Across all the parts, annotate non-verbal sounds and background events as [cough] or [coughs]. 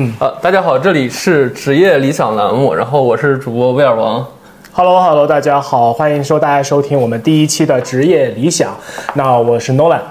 嗯，呃，大家好，这里是职业理想栏目，然后我是主播威尔王。Hello Hello，大家好，欢迎收大家收听我们第一期的职业理想。那我是 Nolan。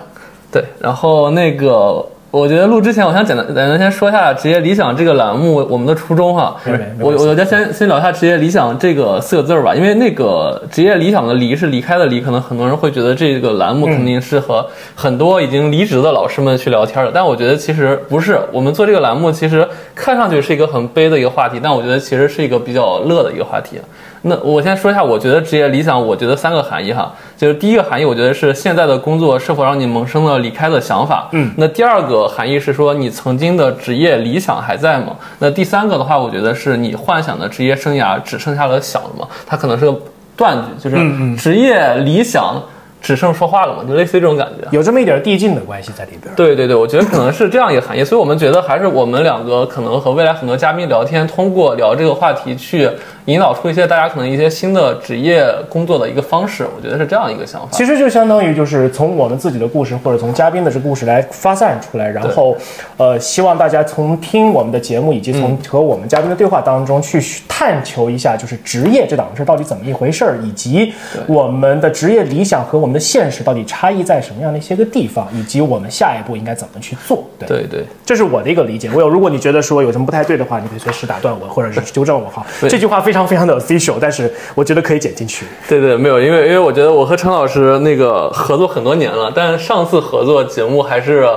对，然后那个。我觉得录之前，我想简单简单先说一下职业理想这个栏目我们的初衷哈。我我觉得先先聊一下职业理想这个四个字儿吧，因为那个职业理想的离是离开的离，可能很多人会觉得这个栏目肯定是和很多已经离职的老师们去聊天的，但我觉得其实不是。我们做这个栏目，其实看上去是一个很悲的一个话题，但我觉得其实是一个比较乐的一个话题。那我先说一下，我觉得职业理想，我觉得三个含义哈，就是第一个含义，我觉得是现在的工作是否让你萌生了离开的想法，嗯，那第二个含义是说你曾经的职业理想还在吗？那第三个的话，我觉得是你幻想的职业生涯只剩下了想了吗？它可能是个断句，就是职业理想。只剩说话了嘛，就类似于这种感觉，有这么一点递进的关系在里边。对对对，我觉得可能是这样一个含义，所以我们觉得还是我们两个可能和未来很多嘉宾聊天，通过聊这个话题去引导出一些大家可能一些新的职业工作的一个方式，我觉得是这样一个想法。其实就相当于就是从我们自己的故事或者从嘉宾的这故事来发散出来，然后呃，希望大家从听我们的节目以及从和我们嘉宾的对话当中去探求一下，就是职业这档事到底怎么一回事儿，以及我们的职业理想和我们。现实到底差异在什么样的一些个地方，以及我们下一步应该怎么去做？对对对，这是我的一个理解。我有，如果你觉得说有什么不太对的话，你可以随时打断我，或者是纠正我哈。这句话非常非常的 official，但是我觉得可以剪进去。对对，没有，因为因为我觉得我和陈老师那个合作很多年了，但上次合作节目还是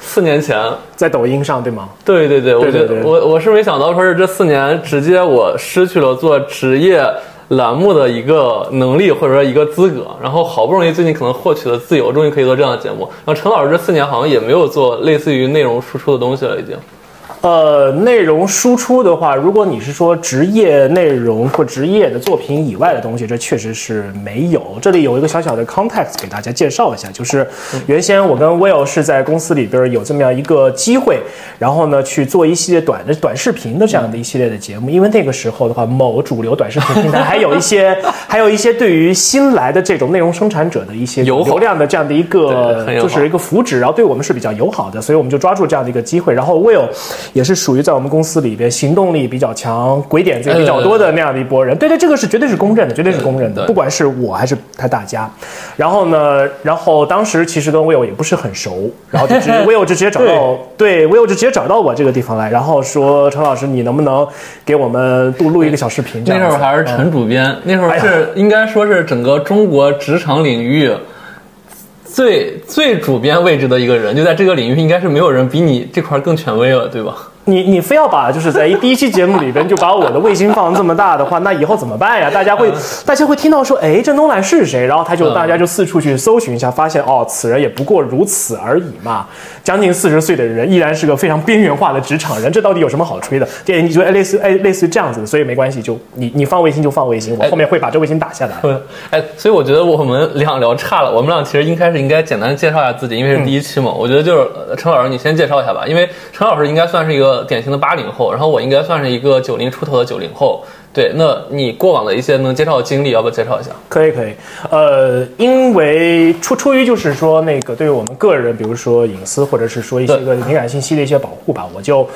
四年前，在抖音上，对吗？对对对，我觉得我我是没想到说是这四年直接我失去了做职业。栏目的一个能力或者说一个资格，然后好不容易最近可能获取了自由，终于可以做这样的节目。然后陈老师这四年好像也没有做类似于内容输出的东西了，已经。呃，内容输出的话，如果你是说职业内容或职业的作品以外的东西，这确实是没有。这里有一个小小的 context 给大家介绍一下，就是原先我跟 Will 是在公司里边有这么样一个机会，然后呢去做一系列短的短视频的这样的一系列的节目。因为那个时候的话，某主流短视频平台还有一些 [laughs] 还有一些对于新来的这种内容生产者的一些流量的这样的一个就是一个福祉，然后对我们是比较友好的，所以我们就抓住这样的一个机会，然后 Will。也是属于在我们公司里边行动力比较强、鬼点子也比较多的那样的一波人。对对，这个是绝对是公认的，绝对是公认的。不管是我还是他大家。然后呢，然后当时其实跟 Will 也不是很熟，然后就直接 Will 就直接找到，[laughs] 对 Will 就直接找到我这个地方来，然后说陈老师，你能不能给我们录录一个小视频？那时候还是陈主编，那时候是应该说是整个中国职场领域。最最主编位置的一个人，就在这个领域，应该是没有人比你这块更权威了，对吧？你你非要把就是在一第一期节目里边就把我的卫星放这么大的话，那以后怎么办呀？大家会大家会听到说，哎，这东兰是谁？然后他就大家就四处去搜寻一下，发现哦，此人也不过如此而已嘛。将近四十岁的人，依然是个非常边缘化的职场人，这到底有什么好吹的？对，你说哎，类似哎，类似于这样子的，所以没关系，就你你放卫星就放卫星，我后面会把这卫星打下来。哎，所以我觉得我们俩聊差了，我们俩其实应该是应该简单介绍一下自己，因为是第一期嘛。我觉得就是陈老师，你先介绍一下吧，因为陈老师应该算是一个典型的八零后，然后我应该算是一个九零出头的九零后。对，那你过往的一些能介绍的经历，要不要介绍一下？可以，可以。呃，因为出出于就是说那个对于我们个人，比如说隐私或者是说一些个敏感信息的一些保护吧，我就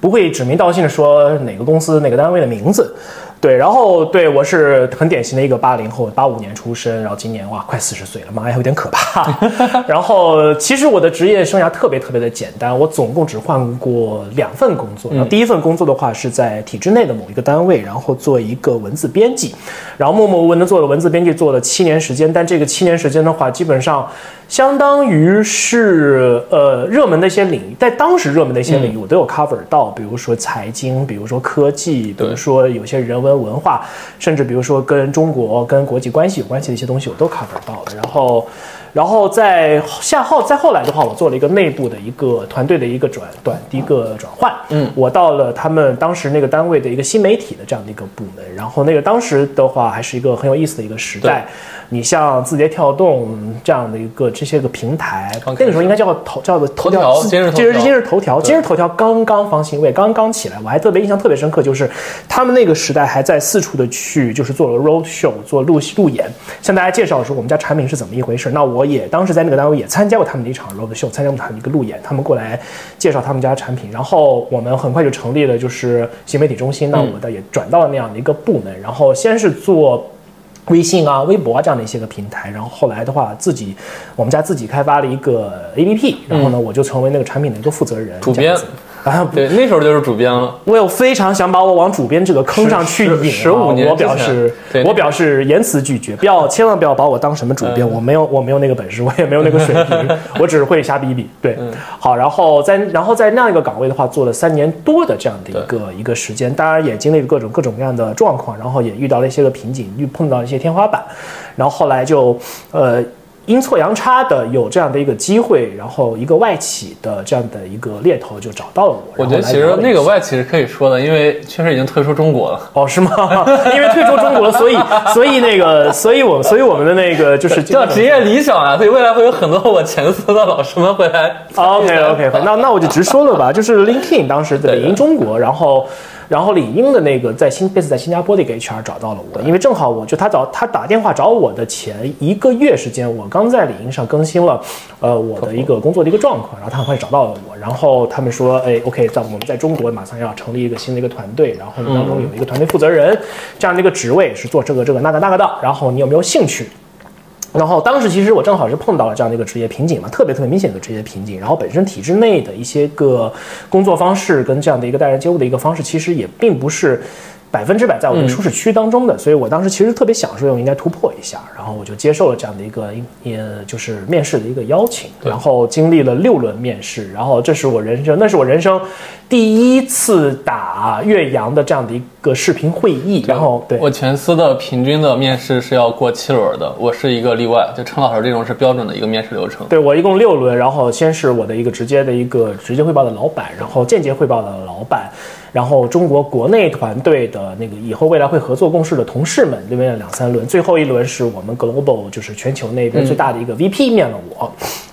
不会指名道姓的说哪个公司哪个单位的名字。对，然后对我是很典型的一个八零后，八五年出生，然后今年哇快四十岁了，妈呀有点可怕。[laughs] 然后其实我的职业生涯特别特别的简单，我总共只换过两份工作。然后第一份工作的话是在体制内的某一个单位，然后做一个文字编辑，然后默默无闻的做了文字编辑，做了七年时间。但这个七年时间的话，基本上。相当于是呃热门的一些领域，在当时热门的一些领域，我都有 cover 到，比如说财经，比如说科技，比如说有些人文文化，甚至比如说跟中国跟国际关系有关系的一些东西，我都 cover 到了。然后，然后在下后再后来的话，我做了一个内部的一个团队的一个转短的一个转换，嗯，我到了他们当时那个单位的一个新媒体的这样的一个部门，然后那个当时的话还是一个很有意思的一个时代。你像字节跳动这样的一个这些个平台，那个时候应该叫头叫做头条，今日今日头条，今日头条刚刚方兴未刚刚起来，我还特别印象特别深刻，就是他们那个时代还在四处的去就是做了 road show 做路路演，向大家介绍说我们家产品是怎么一回事。那我我也当时在那个单位也参加过他们的一场 road show，参加过他们一个路演，他们过来介绍他们家产品，然后我们很快就成立了就是新媒体中心，那我的也转到了那样的一个部门，然后先是做。微信啊、微博啊这样的一些个平台，然后后来的话，自己我们家自己开发了一个 APP，然后呢，我就成为那个产品的一个负责人，主编。啊，对，那时候就是主编了。我有非常想把我往主编这个坑上去引，十五年我表示，我表示严词拒绝，不要，千万不要把我当什么主编，我没有，我没有那个本事，[laughs] 我也没有那个水平，[laughs] 我只是会瞎逼逼。对，好，然后在然后在那样一个岗位的话，做了三年多的这样的一个一个时间，当然也经历了各种各种各样的状况，然后也遇到了一些个瓶颈，遇碰到一些天花板，然后后来就，呃。阴错阳差的有这样的一个机会，然后一个外企的这样的一个猎头就找到了我。我觉得其实那个外企是可以说的，因为确实已经退出中国了。哦，是吗？[laughs] 因为退出中国了，所以所以那个，所以我所以我们的那个就是叫职业理想啊，所以未来会有很多我前司的老师们会来。OK OK，那那我就直说了吧，就是 LinkedIn 当时的领英中国，然后。然后李英的那个在新，这次在新加坡的一个 HR 找到了我，因为正好我就他找他打电话找我的前一个月时间，我刚在李英上更新了，呃，我的一个工作的一个状况，然后他很快找到了我，然后他们说，哎，OK，在我们在中国马上要成立一个新的一个团队，然后当中有一个团队负责人这样的一个职位是做这个这个那个那个的，然后你有没有兴趣？然后当时其实我正好是碰到了这样的一个职业瓶颈嘛，特别特别明显的职业瓶颈。然后本身体制内的一些个工作方式跟这样的一个待人接物的一个方式，其实也并不是。百分之百在我的舒适区当中的，所以我当时其实特别想说，我应该突破一下，然后我就接受了这样的一个，也就是面试的一个邀请，然后经历了六轮面试，然后这是我人生，那是我人生第一次打岳阳的这样的一个视频会议，然后对我前司的平均的面试是要过七轮的，我是一个例外，就陈老师这种是标准的一个面试流程。对我一共六轮，然后先是我的一个直接的一个直接汇报的老板，然后间接汇报的老板。然后中国国内团队的那个以后未来会合作共事的同事们，那边两三轮，最后一轮是我们 global 就是全球那边最大的一个 VP 面了我。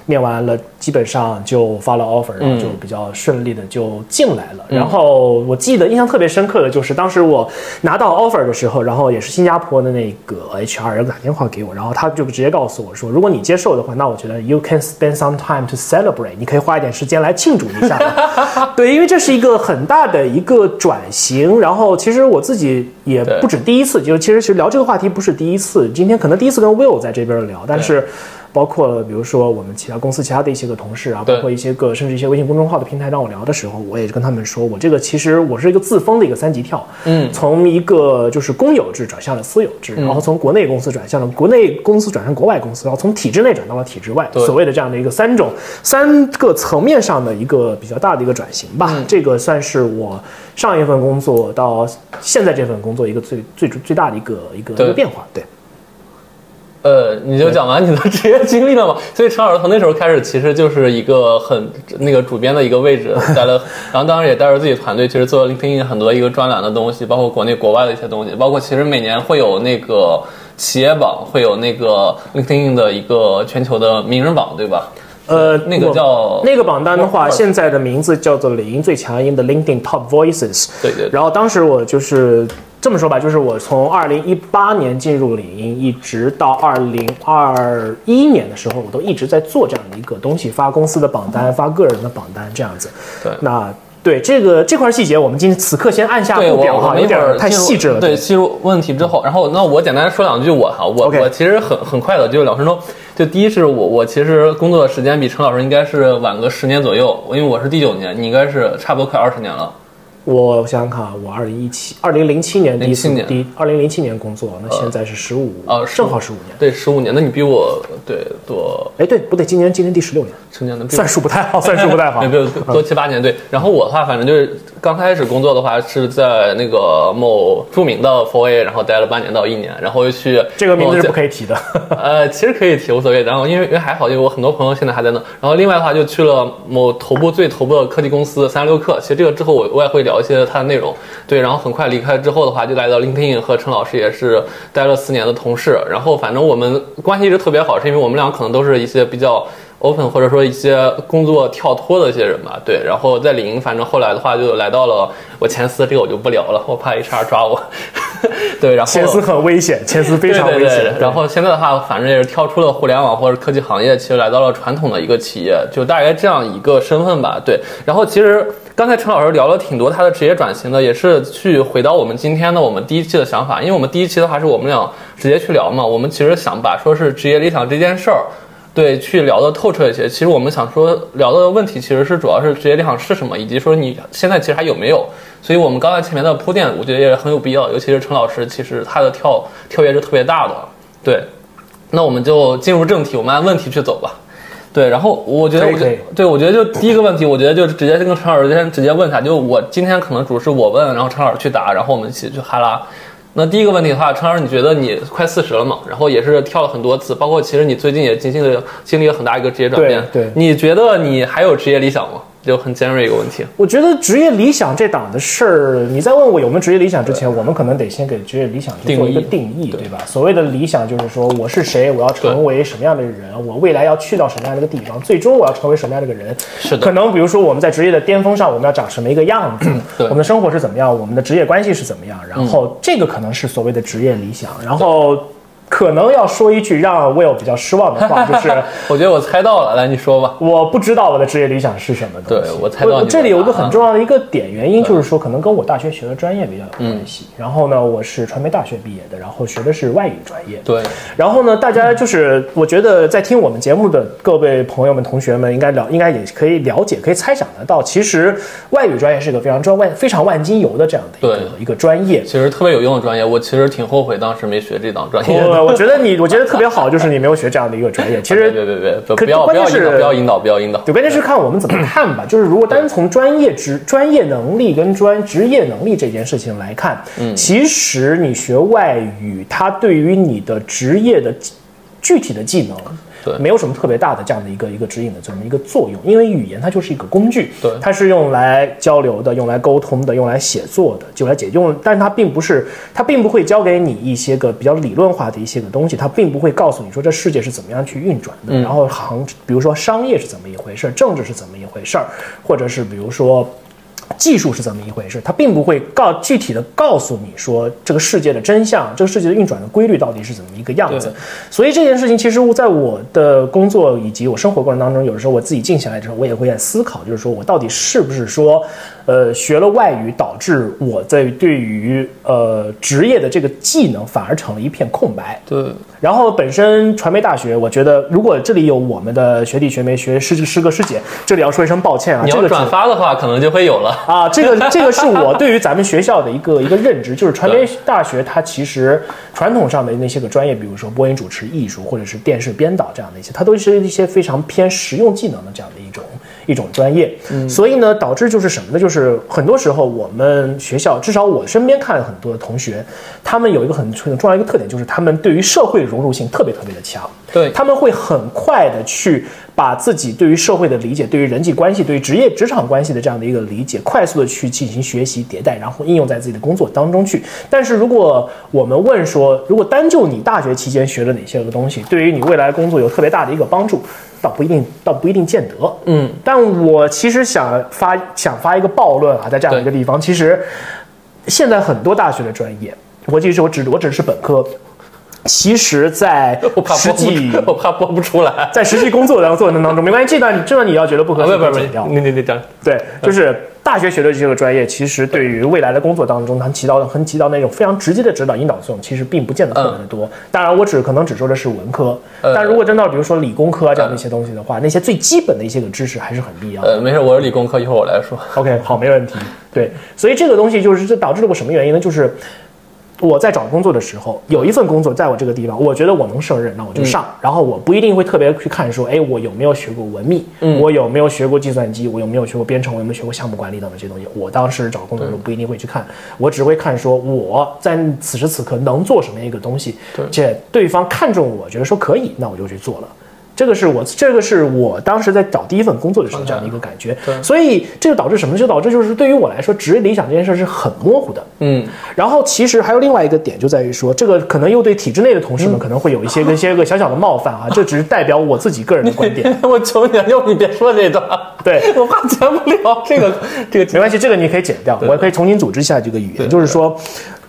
面完了，基本上就发了 offer，然后就比较顺利的就进来了。然后我记得印象特别深刻的就是当时我拿到 offer 的时候，然后也是新加坡的那个 HR 人打电话给我，然后他就直接告诉我说，如果你接受的话，那我觉得 you can spend some time to celebrate，你可以花一点时间来庆祝一下。[laughs] 对，因为这是一个很大的一个转型。然后其实我自己也不止第一次，就其实其实聊这个话题不是第一次，今天可能第一次跟 Will 在这边聊，但是。包括比如说我们其他公司其他的一些个同事啊，包括一些个甚至一些微信公众号的平台让我聊的时候，我也跟他们说，我这个其实我是一个自封的一个三级跳，嗯，从一个就是公有制转向了私有制，然后从国内公司转向了国内公司转向国外公司，然后从体制内转到了体制外，所谓的这样的一个三种三个层面上的一个比较大的一个转型吧。这个算是我上一份工作到现在这份工作一个最最最大的一个一个一个变化，对。呃，你就讲完你的职业经历了嘛？所以陈老师从那时候开始，其实就是一个很那个主编的一个位置，[laughs] 带了，然后当时也带着自己团队，其实做 LinkedIn 很多一个专栏的东西，包括国内国外的一些东西，包括其实每年会有那个企业榜，会有那个 LinkedIn 的一个全球的名人榜，对吧？呃，那个叫那个榜单的话，现在的名字叫做领英最强音的 LinkedIn Top Voices。对对。然后当时我就是。这么说吧，就是我从二零一八年进入领英，一直到二零二一年的时候，我都一直在做这样的一个东西，发公司的榜单，发个人的榜单，这样子。对，那对这个这块细节，我们今天此刻先按下不表哈，有点太细致了。对，进入问题之后，然后那我简单说两句我哈，我我其实很很快的，就两分钟。就第一是我我其实工作的时间比陈老师应该是晚个十年左右，因为我是第九年，你应该是差不多快二十年了。我想想看啊，我二零一七、二零零七年第一次第二零零七年工作，那现在是十五啊，正好十五年。对，十五年，那你比我对多。哎，对，不对，今年今年第十六年，成年的算数不太好，算数不太好。[laughs] 没有多七八年，对。然后我的话，反正就是刚开始工作的话，是在那个某著名的 Four A，然后待了半年到一年，然后又去这个名字是不可以提的。呃，其实可以提，无所谓。然后因为因为还好，因为我很多朋友现在还在那。然后另外的话，就去了某头部最头部的科技公司三十六氪。其实这个之后我我也会聊一些他的内容。对，然后很快离开之后的话，就来到 LinkedIn 和陈老师也是待了四年的同事。然后反正我们关系一直特别好，是因为我们俩可能都是一些比较 open 或者说一些工作跳脱的一些人吧。对，然后在领英，反正后来的话就来到了我前司，这个我就不聊了，我怕 HR 抓我。[laughs] 对，然后前司很危险，前司非常危险。然后现在的话，反正也是跳出了互联网或者科技行业，其实来到了传统的一个企业，就大概这样一个身份吧。对，然后其实刚才陈老师聊了挺多他的职业转型的，也是去回到我们今天的我们第一期的想法，因为我们第一期的话是我们俩直接去聊嘛，我们其实想把说是职业理想这件事儿。对，去聊的透彻一些。其实我们想说聊的问题，其实是主要是职业理想是什么，以及说你现在其实还有没有。所以我们刚才前面的铺垫，我觉得也很有必要。尤其是陈老师，其实他的跳跳跃是特别大的。对，那我们就进入正题，我们按问题去走吧。对，然后我觉得，我对，我觉得就第一个问题，我觉得就直接跟陈老师先直接问他，就我今天可能主是我问，然后陈老师去答，然后我们一起去哈拉。那第一个问题的话，陈老师，你觉得你快四十了嘛？然后也是跳了很多次，包括其实你最近也经历了经历了很大一个职业转变。对，你觉得你还有职业理想吗？就很尖锐一个问题。我觉得职业理想这档子事儿，你在问我有没有职业理想之前，我们可能得先给职业理想去做一个定义，对吧？所谓的理想就是说我是谁，我要成为什么样的人，我未来要去到什么样的一个地方，最终我要成为什么样的一个人。是的。可能比如说我们在职业的巅峰上，我们要长什么一个样子？我们的生活是怎么样？我们的职业关系是怎么样？然后这个可能是所谓的职业理想。然后。可能要说一句让 Will 比较失望的话，[laughs] 就是我觉得我猜到了，来你说吧。我不知道我的职业理想是什么对我猜到。这里有一个很重要的一个点，原因就是说，可能跟我大学学的专业比较有关系。然后呢，我是传媒大学毕业的，然后学的是外语专业。对。然后呢，大家就是我觉得在听我们节目的各位朋友们、同学们，应该了，应该也可以了解，可以猜想得到，其实外语专业是一个非常专万、非常万金油的这样的一个一个专业。其实特别有用的专业，我其实挺后悔当时没学这档专业。我觉得你，我觉得。特别好，就是你没有学这样的一个专业。其实别别别，不要不要引导，不要引导，不要引导。对，关键是看我们怎么看吧。就是如果单从专业职、专业能力跟专职业能力这件事情来看，嗯，其实你学外语，它对于你的职业的具体的技能。没有什么特别大的这样的一个一个指引的这么一个作用，因为语言它就是一个工具，对，它是用来交流的，用来沟通的，用来写作的，就来解用，但是它并不是，它并不会教给你一些个比较理论化的一些个东西，它并不会告诉你说这世界是怎么样去运转的，然后行，比如说商业是怎么一回事，政治是怎么一回事儿，或者是比如说。技术是怎么一回事？它并不会告具体的告诉你说这个世界的真相，这个世界的运转的规律到底是怎么一个样子。所以这件事情其实在我的工作以及我生活过程当中，有的时候我自己静下来之后，我也会在思考，就是说我到底是不是说。呃，学了外语导致我在对于呃职业的这个技能反而成了一片空白。对。然后本身传媒大学，我觉得如果这里有我们的学弟学妹、学师师哥师姐，这里要说一声抱歉啊。你要转发的话，可能就会有了啊。这个这个是我对于咱们学校的一个 [laughs] 一个认知，就是传媒大学它其实传统上的那些个专业，比如说播音主持艺术或者是电视编导这样的一些，它都是一些非常偏实用技能的这样的一种。一种专业，所以呢，导致就是什么呢？就是很多时候我们学校，至少我身边看了很多的同学，他们有一个很很重要一个特点，就是他们对于社会融入性特别特别的强。对，他们会很快的去把自己对于社会的理解、对于人际关系、对于职业职场关系的这样的一个理解，快速的去进行学习迭代，然后应用在自己的工作当中去。但是如果我们问说，如果单就你大学期间学了哪些个东西，对于你未来工作有特别大的一个帮助？倒不一定，倒不一定见得。嗯，但我其实想发想发一个暴论啊，在这样的一个地方，其实现在很多大学的专业，我其实我只我只是本科，其实在 [laughs] 实际 [laughs] 我怕播不出来，在实际工作的过程当中，没关系，这段这段你要觉得不合适，不不不，你你你讲，对，就是。大学学的这个专业，其实对于未来的工作当中，它起到的很起到那种非常直接的指导引导作用，其实并不见得特别的多。当然，我只可能只说的是文科，但如果真到比如说理工科啊这样的一些东西的话，那些最基本的一些个知识还是很必要。呃，没事，我是理工科，一会儿我来说。OK，好，没问题。对，所以这个东西就是这导致了个什么原因呢？就是。我在找工作的时候，有一份工作在我这个地方，我觉得我能胜任，那我就上。然后我不一定会特别去看说，哎，我有没有学过文秘，我有没有学过计算机，我有没有学过编程，我有没有学过项目管理等等这些东西。我当时找工作的时候不一定会去看，我只会看说我在此时此刻能做什么一个东西，且对方看中我，觉得说可以，那我就去做了。这个是我，这个是我当时在找第一份工作的时候这样的一个感觉，所以这就导致什么？就导致就是对于我来说，职业理想这件事是很模糊的。嗯，然后其实还有另外一个点，就在于说，这个可能又对体制内的同事们可能会有一些一些个小小的冒犯啊，这只是代表我自己个人的观点。[laughs] [laughs] 我求你了，要不你别说这段。对，[laughs] 我怕剪不了这个 [laughs] 这个没关系，这个你可以剪掉，我可以重新组织一下这个语言。就是说，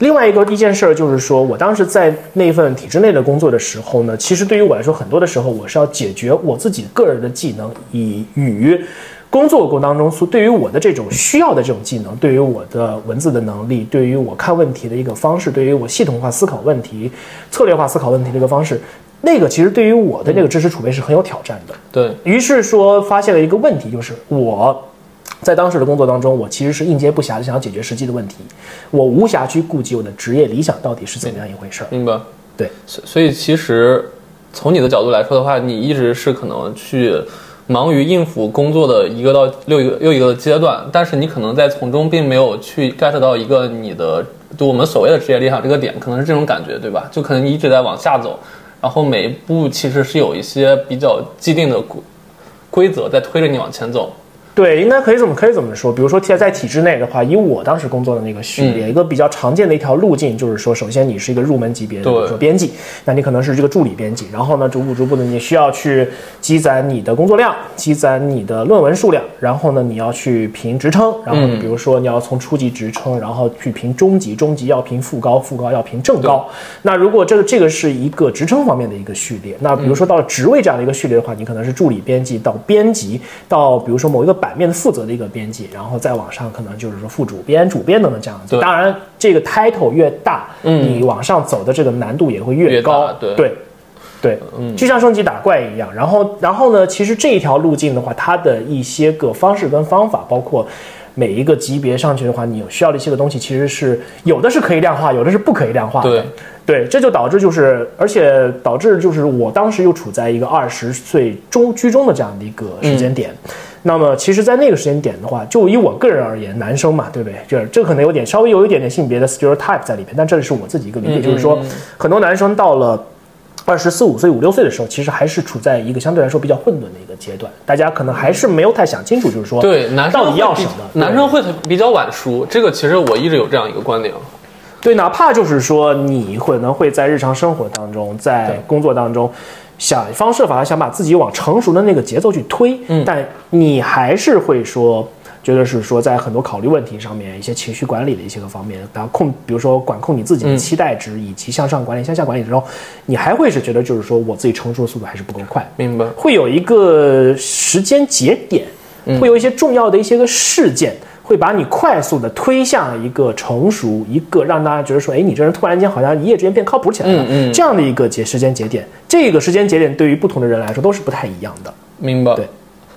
另外一个一件事儿就是说，我当时在那份体制内的工作的时候呢，其实对于我来说，很多的时候我是要解决我自己个人的技能，以与工作过程当中所对于我的这种需要的这种技能，对于我的文字的能力，对于我看问题的一个方式，对于我系统化思考问题、策略化思考问题的一个方式，那个其实对于我的这个知识储备是很有挑战的。对于是说，发现了一个问题，就是我在当时的工作当中，我其实是应接不暇的想要解决实际的问题，我无暇去顾及我的职业理想到底是怎么样一回事儿。明白？对，所所以其实从你的角度来说的话，你一直是可能去忙于应付工作的一个到六一个又一个阶段，但是你可能在从中并没有去 get 到一个你的就我们所谓的职业理想这个点，可能是这种感觉，对吧？就可能你一直在往下走，然后每一步其实是有一些比较既定的规规则在推着你往前走。对，应该可以怎么可以怎么说？比如说，在在体制内的话，以我当时工作的那个序列，一个比较常见的一条路径就是说，首先你是一个入门级别的，比如说编辑，那你可能是这个助理编辑，然后呢，逐步逐步的，你需要去积攒你的工作量，积攒你的论文数量，然后呢，你要去评职称，然后呢，比如说你要从初级职称，然后去评中级，中级要评副高，副高要评正高。那如果这个这个是一个职称方面的一个序列，那比如说到了职位这样的一个序列的话，你可能是助理编辑到编辑到比如说某一个版面的负责的一个编辑，然后再往上可能就是说副主编、主编等等这样子。当然，这个 title 越大，嗯你往上走的这个难度也会越高。对对。对，嗯，就像升级打怪一样。然后，然后呢，其实这一条路径的话，它的一些个方式跟方法，包括每一个级别上去的话，你有需要的一些个东西，其实是有的是可以量化，有的是不可以量化的。对，对，这就导致就是，而且导致就是我当时又处在一个二十岁中居中的这样的一个时间点。那么，其实，在那个时间点的话，就以我个人而言，男生嘛，对不对？就是这可能有点稍微有一点点性别的 stereotype 在里边，但这里是我自己一个理解，就是说，很多男生到了二十四五岁、五六岁的时候，其实还是处在一个相对来说比较混沌的一个阶段，大家可能还是没有太想清楚，就是说，对，男生到底要什么？男生会比较晚熟，这个其实我一直有这样一个观点。对，哪怕就是说你可能会在日常生活当中，在工作当中，想方设法地想把自己往成熟的那个节奏去推，嗯但你还是会说。觉得是说，在很多考虑问题上面，一些情绪管理的一些个方面，然后控，比如说管控你自己的嗯期待值，以及向上管理、向下管理之后，你还会是觉得就是说我自己成熟的速度还是不够快，明白？会有一个时间节点，会有一些重要的一些个事件，会把你快速的推向一个成熟，一个让大家觉得说，哎，你这人突然间好像一夜之间变靠谱起来了，嗯嗯这样的一个节时间节点。这个时间节点对于不同的人来说都是不太一样的。明白。对。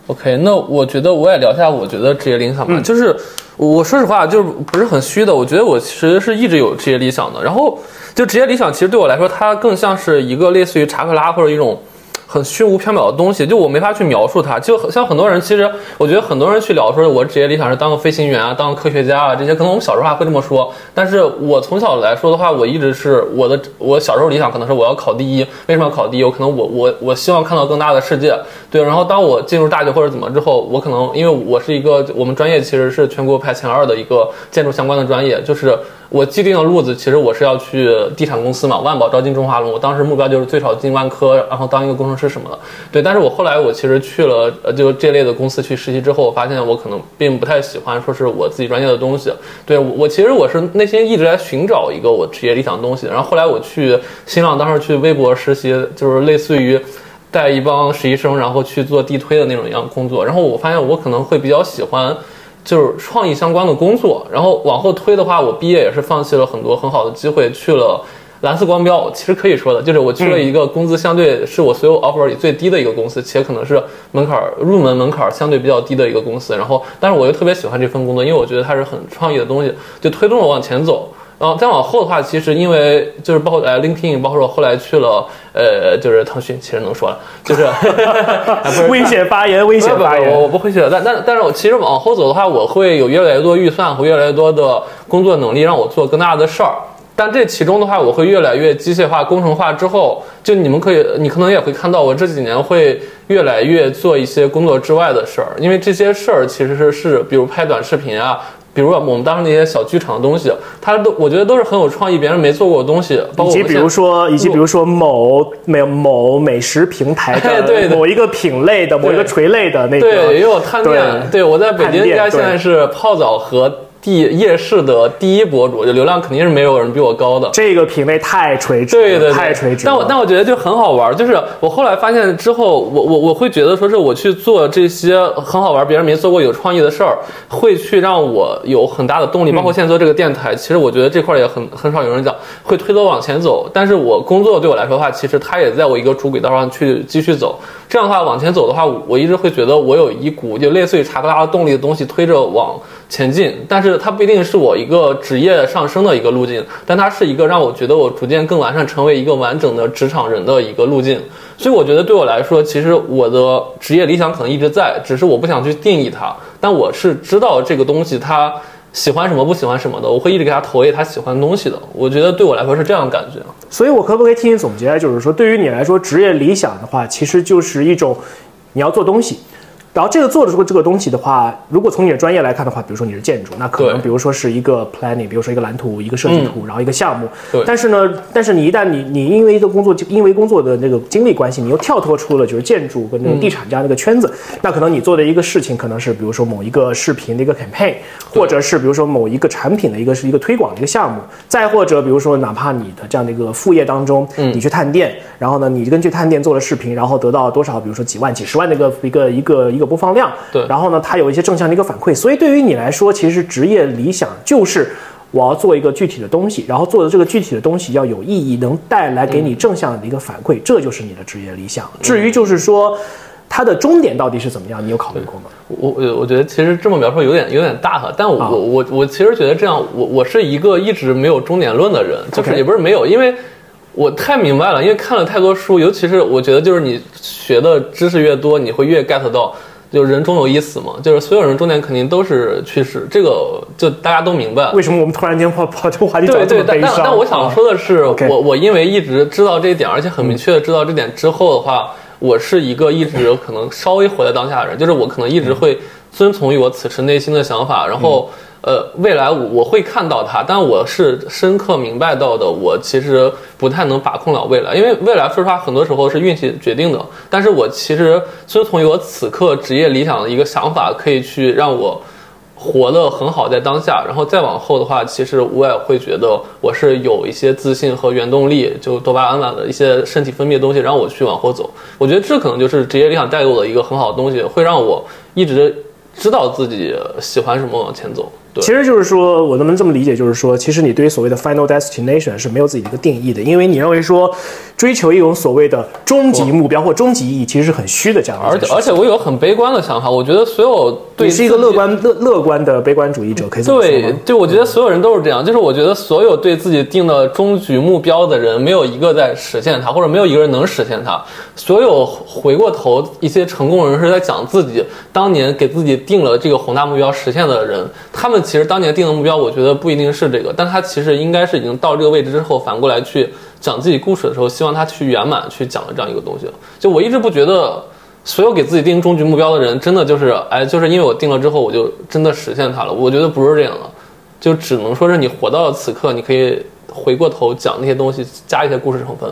OK，那我觉得我也聊一下我觉得职业理想吧。就是我说实话，就是不是很虚的。我觉得我其实是一直有职业理想的。然后就职业理想，其实对我来说，它更像是一个类似于查克拉或者一种很虚无缥缈的东西，就我没法去描述它。就像很多人，其实我觉得很多人去聊说，我职业理想是当个飞行员啊，当个科学家啊，这些可能我们小时候还会这么说。但是我从小来说的话，我一直是我的我小时候理想可能是我要考第一。为什么要考第一？我可能我我我希望看到更大的世界。对，然后当我进入大学或者怎么之后，我可能因为我是一个我们专业其实是全国排前二的一个建筑相关的专业，就是我既定的路子，其实我是要去地产公司嘛，万宝招进中华龙，我当时目标就是最少进万科，然后当一个工程是什么的。对，但是我后来我其实去了呃就这类的公司去实习之后，我发现我可能并不太喜欢说是我自己专业的东西。对我我其实我是内心一直在寻找一个我职业理想的东西，然后后来我去新浪当时去微博实习，就是类似于。带一帮实习生，然后去做地推的那种一样工作，然后我发现我可能会比较喜欢，就是创意相关的工作。然后往后推的话，我毕业也是放弃了很多很好的机会，去了蓝色光标。其实可以说的，就是我去了一个工资相对是我所有 offer 里最低的一个公司，且可能是门槛入门门槛相对比较低的一个公司。然后，但是我又特别喜欢这份工作，因为我觉得它是很创意的东西，就推动我往前走。然后再往后的话，其实因为就是包括呃 LinkedIn，包括我后来去了呃就是腾讯，其实能说了，就是、[laughs] [laughs] 是危险发言，危险发言。我不会去的。但但但是我其实往后走的话，我会有越来越多预算和越来越多的工作能力，让我做更大的事儿。但这其中的话，我会越来越机械化、工程化之后，就你们可以，你可能也会看到，我这几年会越来越做一些工作之外的事儿，因为这些事儿其实是是，比如拍短视频啊，比如说我们当时那些小剧场的东西，它都我觉得都是很有创意，别人没做过的东西。以及比如说，以及比如说某美某美食平台的 [laughs] 某一个品类的某一个垂类的那个，对，也有探店。对我在北京应该现在是泡澡和。第夜市的第一博主，就流量肯定是没有人比我高的。这个品味太垂直，对对，太垂直。但我但我觉得就很好玩，就是我后来发现之后，我我我会觉得说是我去做这些很好玩、别人没做过有创意的事儿，会去让我有很大的动力。包括现在做这个电台，其实我觉得这块也很很少有人讲，会推着我往前走。但是我工作对我来说的话，其实它也在我一个主轨道上去继续走。这样的话往前走的话，我一直会觉得我有一股就类似于查克拉的动力的东西推着往。前进，但是它不一定是我一个职业上升的一个路径，但它是一个让我觉得我逐渐更完善，成为一个完整的职场人的一个路径。所以我觉得对我来说，其实我的职业理想可能一直在，只是我不想去定义它。但我是知道这个东西他喜欢什么，不喜欢什么的，我会一直给他投喂他喜欢的东西的。我觉得对我来说是这样感觉。所以我可不可以替你总结，就是说，对于你来说，职业理想的话，其实就是一种你要做东西。然后这个做的这个这个东西的话，如果从你的专业来看的话，比如说你是建筑，那可能比如说是一个 planning，比如说一个蓝图、一个设计图，然后一个项目。对。但是呢，但是你一旦你你因为一个工作因为工作的那个经历关系，你又跳脱出了就是建筑跟那个地产这样的一个圈子，那可能你做的一个事情可能是比如说某一个视频的一个 campaign，或者是比如说某一个产品的一个是一个推广的一个项目，再或者比如说哪怕你的这样的一个副业当中，你去探店，然后呢你根据探店做了视频，然后得到多少比如说几万、几十万的一个一个一个一个播放量。对。然后呢，它有一些正向的一个反馈，所以对于你来说，其实职业理想就是我要做一个具体的东西，然后做的这个具体的东西要有意义，能带来给你正向的一个反馈，这就是你的职业理想。至于就是说它的终点到底是怎么样，你有考虑过吗？我我我觉得其实这么描述有点有点大哈，但我我我我其实觉得这样，我我是一个一直没有终点论的人，就是也不是没有，因为我太明白了，因为看了太多书，尤其是我觉得就是你学的知识越多，你会越 get 到。就人终有一死嘛，就是所有人终点肯定都是去世，这个就大家都明白。为什么我们突然间跑跑这个话题对对，但但我想说的是，我我因为一直知道这一点，而且很明确的知道这点之后的话，我是一个一直可能稍微活在当下的人，就是我可能一直会遵从于我此时内心的想法，然后。呃，未来我我会看到它，但我是深刻明白到的，我其实不太能把控了未来，因为未来说实话很多时候是运气决定的。但是我其实遵从于我此刻职业理想的一个想法，可以去让我活得很好在当下。然后再往后的话，其实我也会觉得我是有一些自信和原动力，就多巴胺啊的一些身体分泌的东西，让我去往后走。我觉得这可能就是职业理想带给我的一个很好的东西，会让我一直知道自己喜欢什么往前走。其实就是说，我能不能这么理解？就是说，其实你对于所谓的 final destination 是没有自己的一个定义的，因为你认为说，追求一种所谓的终极目标或终极意义，其实是很虚的这样。而且，而且我有很悲观的想法，我觉得所有对你是一个乐观乐乐观的悲观主义者，可以这么说对，就我觉得所有人都是这样，就是我觉得所有对自己定的终极目标的人，没有一个在实现它，或者没有一个人能实现它。所有回过头一些成功人士在讲自己当年给自己定了这个宏大目标实现的人，他们。其实当年定的目标，我觉得不一定是这个，但他其实应该是已经到这个位置之后，反过来去讲自己故事的时候，希望他去圆满去讲了这样一个东西。就我一直不觉得，所有给自己定终局目标的人，真的就是哎，就是因为我定了之后，我就真的实现它了。我觉得不是这样的，就只能说是你活到了此刻，你可以回过头讲那些东西，加一些故事成分。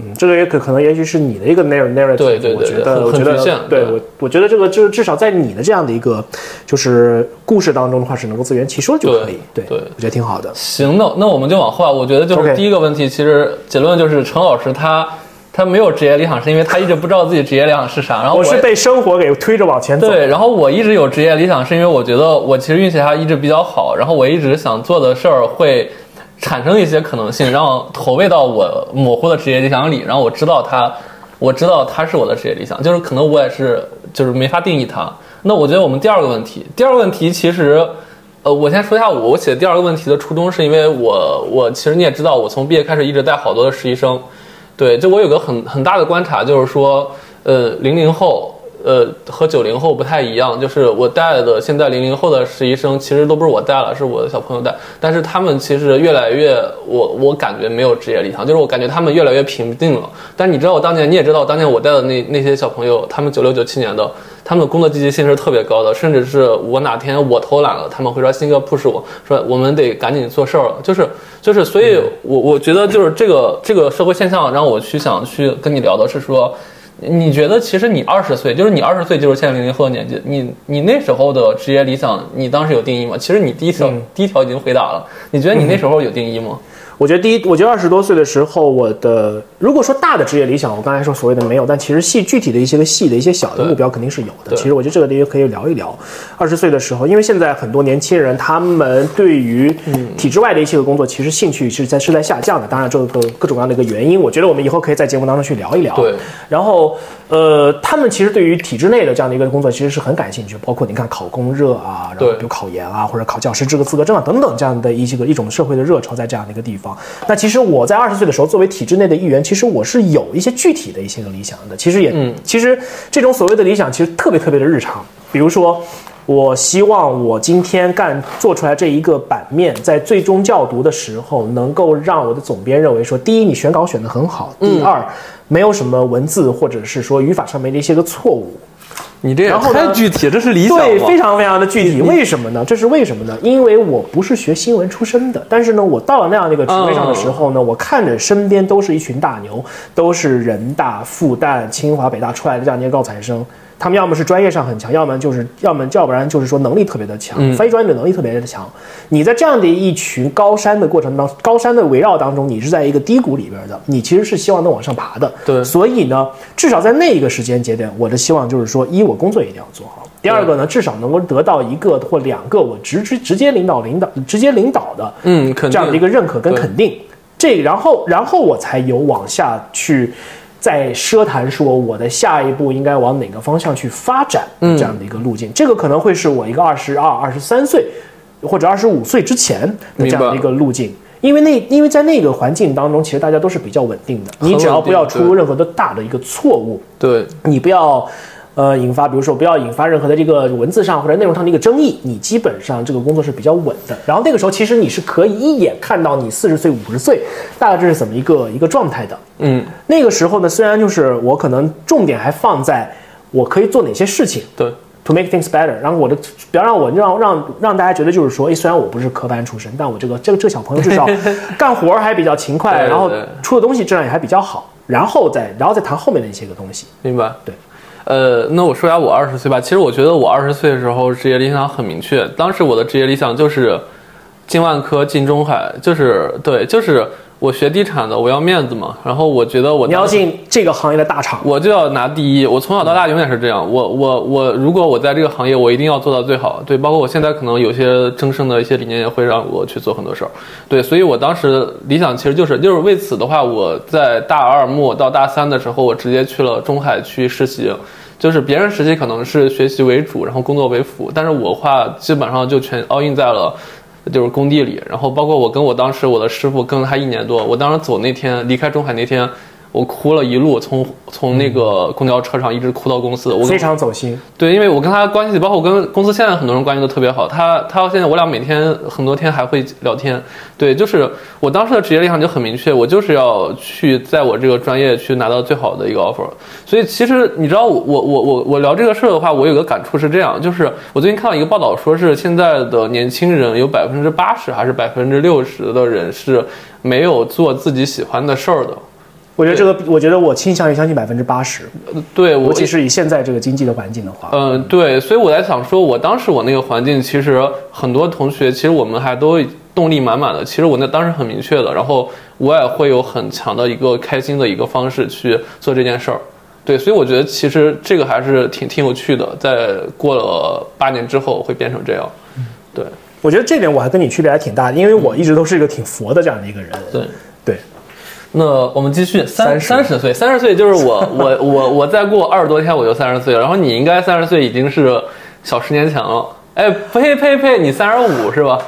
嗯，这个也可可能，也许是你的一个 narrative。对对对，我觉得，我觉得，对我，我觉得这个就是至少在你的这样的一个就是故事当中的话，是能够自圆其说就可以。对对，我觉得挺好的。行，那那我们就往后啊。我觉得就是第一个问题，其实结论就是陈老师他他没有职业理想，是因为他一直不知道自己职业理想是啥。然后我是被生活给推着往前走。对，然后我一直有职业理想，是因为我觉得我其实运气还一直比较好，然后我一直想做的事儿会。产生一些可能性，然后投喂到我模糊的职业理想里，然后我知道它，我知道它是我的职业理想，就是可能我也是，就是没法定义它。那我觉得我们第二个问题，第二个问题其实，呃，我先说一下我我写第二个问题的初衷，是因为我我其实你也知道，我从毕业开始一直带好多的实习生，对，就我有个很很大的观察，就是说，呃，零零后。呃，和九零后不太一样，就是我带的现在零零后的实习生，其实都不是我带了，是我的小朋友带。但是他们其实越来越，我我感觉没有职业理想，就是我感觉他们越来越平静了。但你知道，我当年你也知道，当年我带的那那些小朋友，他们九六九七年的。他们的工作积极性是特别高的，甚至是我哪天我偷懒了，他们会说新哥 push 我说我们得赶紧做事儿了，就是就是，所以我我觉得就是这个这个社会现象让我去想去跟你聊的是说。你觉得其实你二十岁，就是你二十岁就是现在零零后的年纪，你你那时候的职业理想，你当时有定义吗？其实你第一条、第一条已经回答了。你觉得你那时候有定义吗？我觉得第一，我觉得二十多岁的时候，我的如果说大的职业理想，我刚才说所谓的没有，但其实细具体的一些个细的一些小的目标肯定是有的。其实我觉得这个也可以聊一聊。二十岁的时候，因为现在很多年轻人他们对于体制外的一些个工作，其实兴趣是在是在下降的。当然，这个各种各样的一个原因，我觉得我们以后可以在节目当中去聊一聊。对。然后，呃，他们其实对于体制内的这样的一个工作，其实是很感兴趣，包括你看考公热啊，然后比如考研啊，或者考教师资格证啊等等这样的一些个一种社会的热潮，在这样的一个地方。那其实。我在二十岁的时候，作为体制内的一员，其实我是有一些具体的一些个理想的。其实也，嗯、其实这种所谓的理想，其实特别特别的日常。比如说，我希望我今天干做出来这一个版面，在最终校读的时候，能够让我的总编认为说：第一，你选稿选得很好；第二，没有什么文字或者是说语法上面的一些个错误。你这也太具体，这是理想。对，非常非常的具体。为什么呢？这是为什么呢？因为我不是学新闻出身的，但是呢，我到了那样的一个职位上的时候呢，我看着身边都是一群大牛，都是人大、复旦、清华、北大出来的这样的一些高材生。他们要么是专业上很强，要么就是要么要不然就是说能力特别的强，非专业的能力特别的强。你在这样的一群高山的过程当中高山的围绕当中，你是在一个低谷里边的，你其实是希望能往上爬的。对，所以呢，至少在那一个时间节点，我的希望就是说，一我工作一定要做好，第二个呢，至少能够得到一个或两个我直直直接领导领导直接领导的，嗯，这样的一个认可跟肯定。这然后然后我才有往下去。在奢谈说我的下一步应该往哪个方向去发展这样的一个路径，这个可能会是我一个二十二、二十三岁或者二十五岁之前的这样的一个路径，因为那因为在那个环境当中，其实大家都是比较稳定的，你只要不要出任何的大的一个错误，对。你不要。呃，引发比如说不要引发任何的这个文字上或者内容上的一个争议，你基本上这个工作是比较稳的。然后那个时候其实你是可以一眼看到你四十岁、五十岁大概这是怎么一个一个状态的。嗯，那个时候呢，虽然就是我可能重点还放在我可以做哪些事情，对，to make things better。然后我的不要让我让让让大家觉得就是说，哎，虽然我不是科班出身，但我这个这个这个小朋友至少 [laughs] 干活还比较勤快，然后出的东西质量也还比较好。然后再然后再谈后面的一些个东西，明白？对。呃，那我说下我二十岁吧。其实我觉得我二十岁的时候职业理想很明确，当时我的职业理想就是进万科、进中海，就是对，就是我学地产的，我要面子嘛。然后我觉得我你要进这个行业的大厂，我就要拿第一。我从小到大永远是这样。我我我，如果我在这个行业，我一定要做到最好。对，包括我现在可能有些争胜的一些理念也会让我去做很多事儿。对，所以我当时理想其实就是就是为此的话，我在大二末到大三的时候，我直接去了中海去实习。就是别人实习可能是学习为主，然后工作为辅，但是我话基本上就全 all in 在了，就是工地里。然后包括我跟我当时我的师傅跟了他一年多，我当时走那天离开中海那天。我哭了一路，从从那个公交车上一直哭到公司。我非常走心。对，因为我跟他关系，包括我跟公司现在很多人关系都特别好。他他现在我俩每天很多天还会聊天。对，就是我当时的职业立场就很明确，我就是要去在我这个专业去拿到最好的一个 offer。所以其实你知道，我我我我我聊这个事儿的话，我有个感触是这样，就是我最近看到一个报道，说是现在的年轻人有百分之八十还是百分之六十的人是没有做自己喜欢的事儿的。我觉得这个，我觉得我倾向于相信百分之八十。对，尤其是以现在这个经济的环境的话。嗯，对，所以我在想说，我当时我那个环境，其实很多同学，其实我们还都动力满满的。其实我那当时很明确的，然后我也会有很强的一个开心的一个方式去做这件事儿。对，所以我觉得其实这个还是挺挺有趣的，在过了八年之后会变成这样。对，我觉得这点我还跟你区别还挺大的，因为我一直都是一个挺佛的这样的一个人。对，对。那我们继续三三十岁，三十岁就是我我我我再过二十多天我就三十岁了，然后你应该三十岁已经是小十年前了。哎，呸呸呸，你三十五是吧？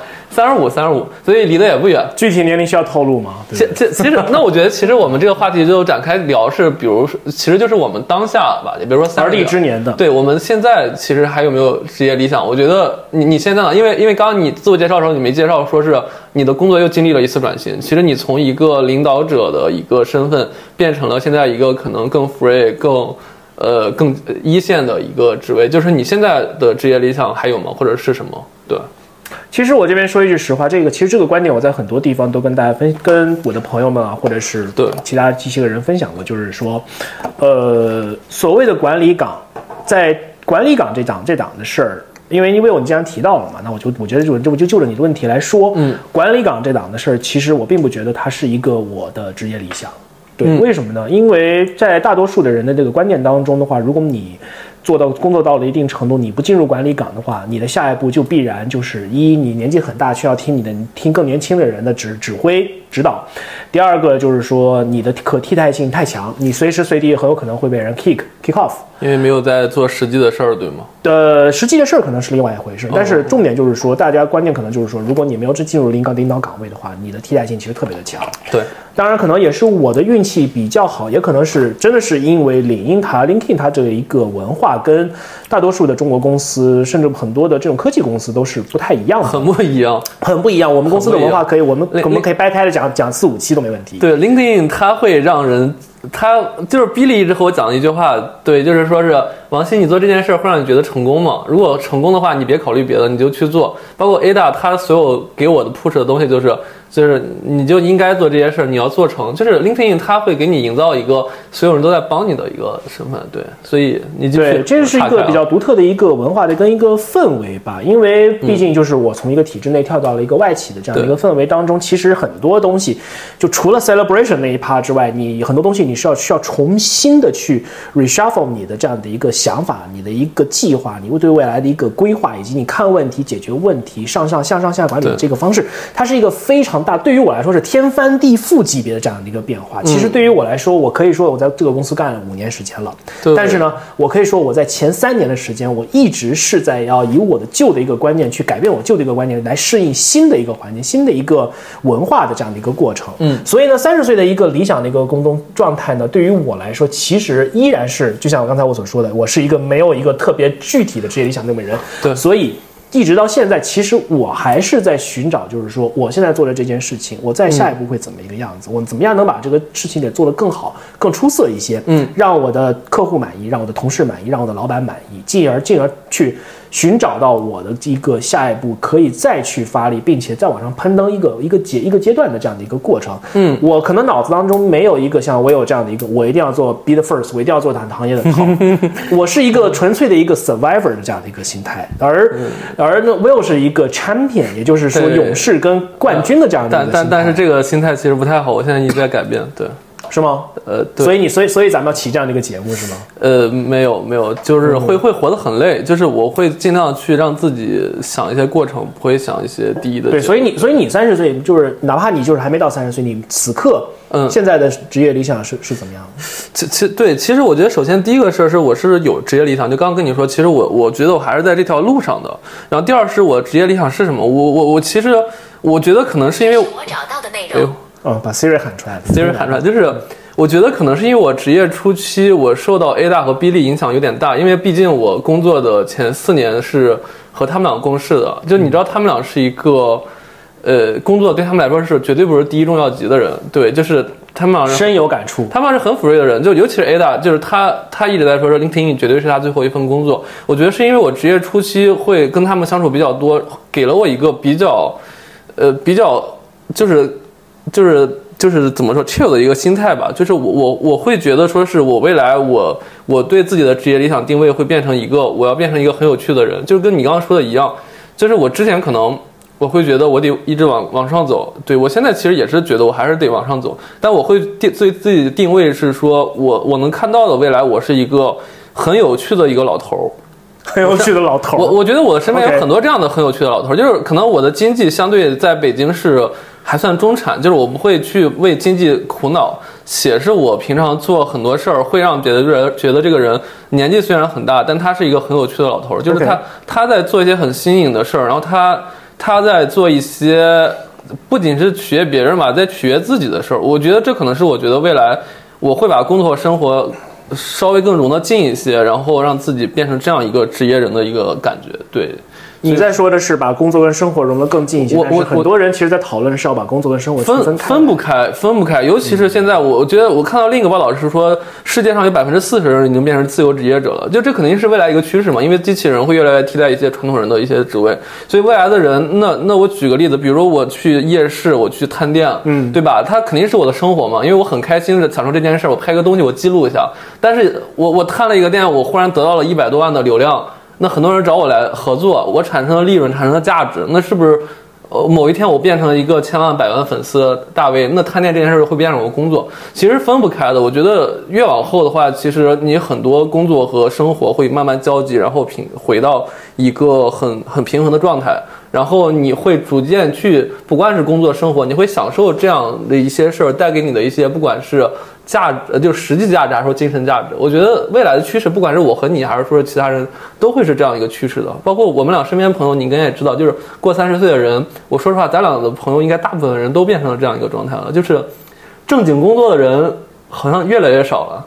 三十五，三十五，所以离得也不远。具体年龄需要透露吗？其其其实，[laughs] 那我觉得其实我们这个话题就展开聊是，比如说，其实就是我们当下吧，比如说而立之年的。对，我们现在其实还有没有职业理想？我觉得你你现在呢？因为因为刚刚你自我介绍的时候，你没介绍说是你的工作又经历了一次转型。其实你从一个领导者的一个身份变成了现在一个可能更 free 更。呃更一线的一个职位。就是你现在的职业理想还有吗？或者是什么？对。其实我这边说一句实话，这个其实这个观点我在很多地方都跟大家分，跟我的朋友们啊，或者是对其他一些个人分享过，就是说，呃，所谓的管理岗，在管理岗这档这档的事儿，因为因为我们既然提到了嘛，那我就我觉得就就就就着你的问题来说，嗯，管理岗这档的事儿，其实我并不觉得它是一个我的职业理想，对，为什么呢？因为在大多数的人的这个观念当中的话，如果你做到工作到了一定程度，你不进入管理岗的话，你的下一步就必然就是一，你年纪很大，需要听你的听更年轻的人的指指挥指导；第二个就是说你的可替代性太强，你随时随地很有可能会被人 kick kick off。因为没有在做实际的事儿，对吗？呃，实际的事儿可能是另外一回事，但是重点就是说，大家关键可能就是说，如果你没有去进入领导领导岗位的话，你的替代性其实特别的强。对，当然可能也是我的运气比较好，也可能是真的是因为领英它 LinkedIn 它这一个文化跟大多数的中国公司，甚至很多的这种科技公司都是不太一样的，很不一样，很不一样。我们公司的文化可以，我们我们可以掰开了讲讲四五期都没问题。对，LinkedIn 它会让人。它就是 Billy 一直和我讲的一句话，对，就是说是王鑫，你做这件事会让你觉得成功吗？如果成功的话，你别考虑别的，你就去做。包括 Ada，他所有给我的 push 的东西就是。就是你就应该做这些事儿，你要做成。就是 LinkedIn 它会给你营造一个所有人都在帮你的一个身份，对，所以你就对，这是一个比较独特的一个文化的跟一个氛围吧。因为毕竟就是我从一个体制内跳到了一个外企的这样的一个氛围当中，其实很多东西就除了 celebration 那一趴之外，你很多东西你是要需要重新的去 reshuffle 你的这样的一个想法，你的一个计划，你对未来的一个规划，以及你看问题、解决问题、上上向上下管理的这个方式，它是一个非常。大对于我来说是天翻地覆级别的这样的一个变化。其实对于我来说，我可以说我在这个公司干了五年时间了。但是呢，我可以说我在前三年的时间，我一直是在要以我的旧的一个观念去改变我旧的一个观念，来适应新的一个环境、新的一个文化的这样的一个过程。嗯，所以呢，三十岁的一个理想的一个工作状态呢，对于我来说，其实依然是就像刚才我所说的，我是一个没有一个特别具体的职业理想那么人。对，所以。一直到现在，其实我还是在寻找，就是说，我现在做的这件事情，我在下一步会怎么一个样子？我怎么样能把这个事情给做得更好、更出色一些？嗯，让我的客户满意，让我的同事满意，让我的老板满意，进而进而去。寻找到我的一个下一步可以再去发力，并且再往上攀登一个一个阶一个阶段的这样的一个过程。嗯，我可能脑子当中没有一个像我有这样的一个，我一定要做 be the first，我一定要做大行业的 top。[laughs] 我是一个纯粹的一个 survivor 的这样的一个心态，而而呢，Will 是一个 champion，也就是说勇士跟冠军的这样的。但但但是这个心态其实不太好，我现在一直在改变。对。是吗？呃，所以你，所以，所以咱们要起这样的一个节目是吗？呃，没有，没有，就是会会活得很累，就是我会尽量去让自己想一些过程，不会想一些第一的。对，所以你，所以你三十岁，就是哪怕你就是还没到三十岁，你此刻，嗯，现在的职业理想是是怎么样的？其其对，其实我觉得，首先第一个事儿是我是有职业理想，就刚刚跟你说，其实我我觉得我还是在这条路上的。然后第二是我职业理想是什么？我我我其实我觉得可能是因为我找到的内容。哦，把 Siri 喊出来，Siri 喊出来，就是我觉得可能是因为我职业初期我受到 A 大和 b i l y 影响有点大，因为毕竟我工作的前四年是和他们俩共事的，就你知道他们俩是一个，呃，工作对他们来说是绝对不是第一重要级的人，对，就是他们俩深有感触，他们俩是很腐锐的人，就尤其是 A 大，就是他他一直在说说 LinkedIn 绝对是他最后一份工作，我觉得是因为我职业初期会跟他们相处比较多，给了我一个比较，呃，比较就是。就是就是怎么说 chill 的一个心态吧，就是我我我会觉得说是我未来我我对自己的职业理想定位会变成一个我要变成一个很有趣的人，就是跟你刚刚说的一样，就是我之前可能我会觉得我得一直往往上走，对我现在其实也是觉得我还是得往上走，但我会定对自己的定位是说我我能看到的未来我是一个很有趣的一个老头儿，很有趣的老头儿。我我觉得我的身边有很多这样的很有趣的老头儿，就是可能我的经济相对在北京是。还算中产，就是我不会去为经济苦恼，且是我平常做很多事儿会让别的人觉得这个人年纪虽然很大，但他是一个很有趣的老头儿，就是他他在做一些很新颖的事儿，然后他他在做一些不仅是取悦别人吧，在取悦自己的事儿。我觉得这可能是我觉得未来我会把工作和生活稍微更融得近一些，然后让自己变成这样一个职业人的一个感觉。对，你在说的是把工作跟生活融得更近一些，我我很多人其实，在讨论是要把工作跟生活分分不开，分不开。尤其是现在，我我觉得我看到另一个报道是说，世界上有百分之四十人已经变成自由职业者了。就这肯定是未来一个趋势嘛，因为机器人会越来越替代一些传统人的一些职位。所以未来的人，那那我举个例子，比如我去夜市，我去探店，嗯，对吧？它肯定是我的生活嘛，因为我很开心的享受这件事，我拍个东西，我记录一下。但是我我探了一个店，我忽然得到了一百多万的流量。那很多人找我来合作，我产生了利润，产生了价值，那是不是，呃，某一天我变成了一个千万百万粉丝大 V，那探店这件事会变成我工作？其实分不开的。我觉得越往后的话，其实你很多工作和生活会慢慢交集，然后平回到一个很很平衡的状态，然后你会逐渐去，不管是工作生活，你会享受这样的一些事儿带给你的一些，不管是。价值就实际价值，还是说精神价值？我觉得未来的趋势，不管是我和你，还是说是其他人，都会是这样一个趋势的。包括我们俩身边朋友，你应该也知道，就是过三十岁的人，我说实话，咱俩的朋友应该大部分人都变成了这样一个状态了，就是正经工作的人好像越来越少了。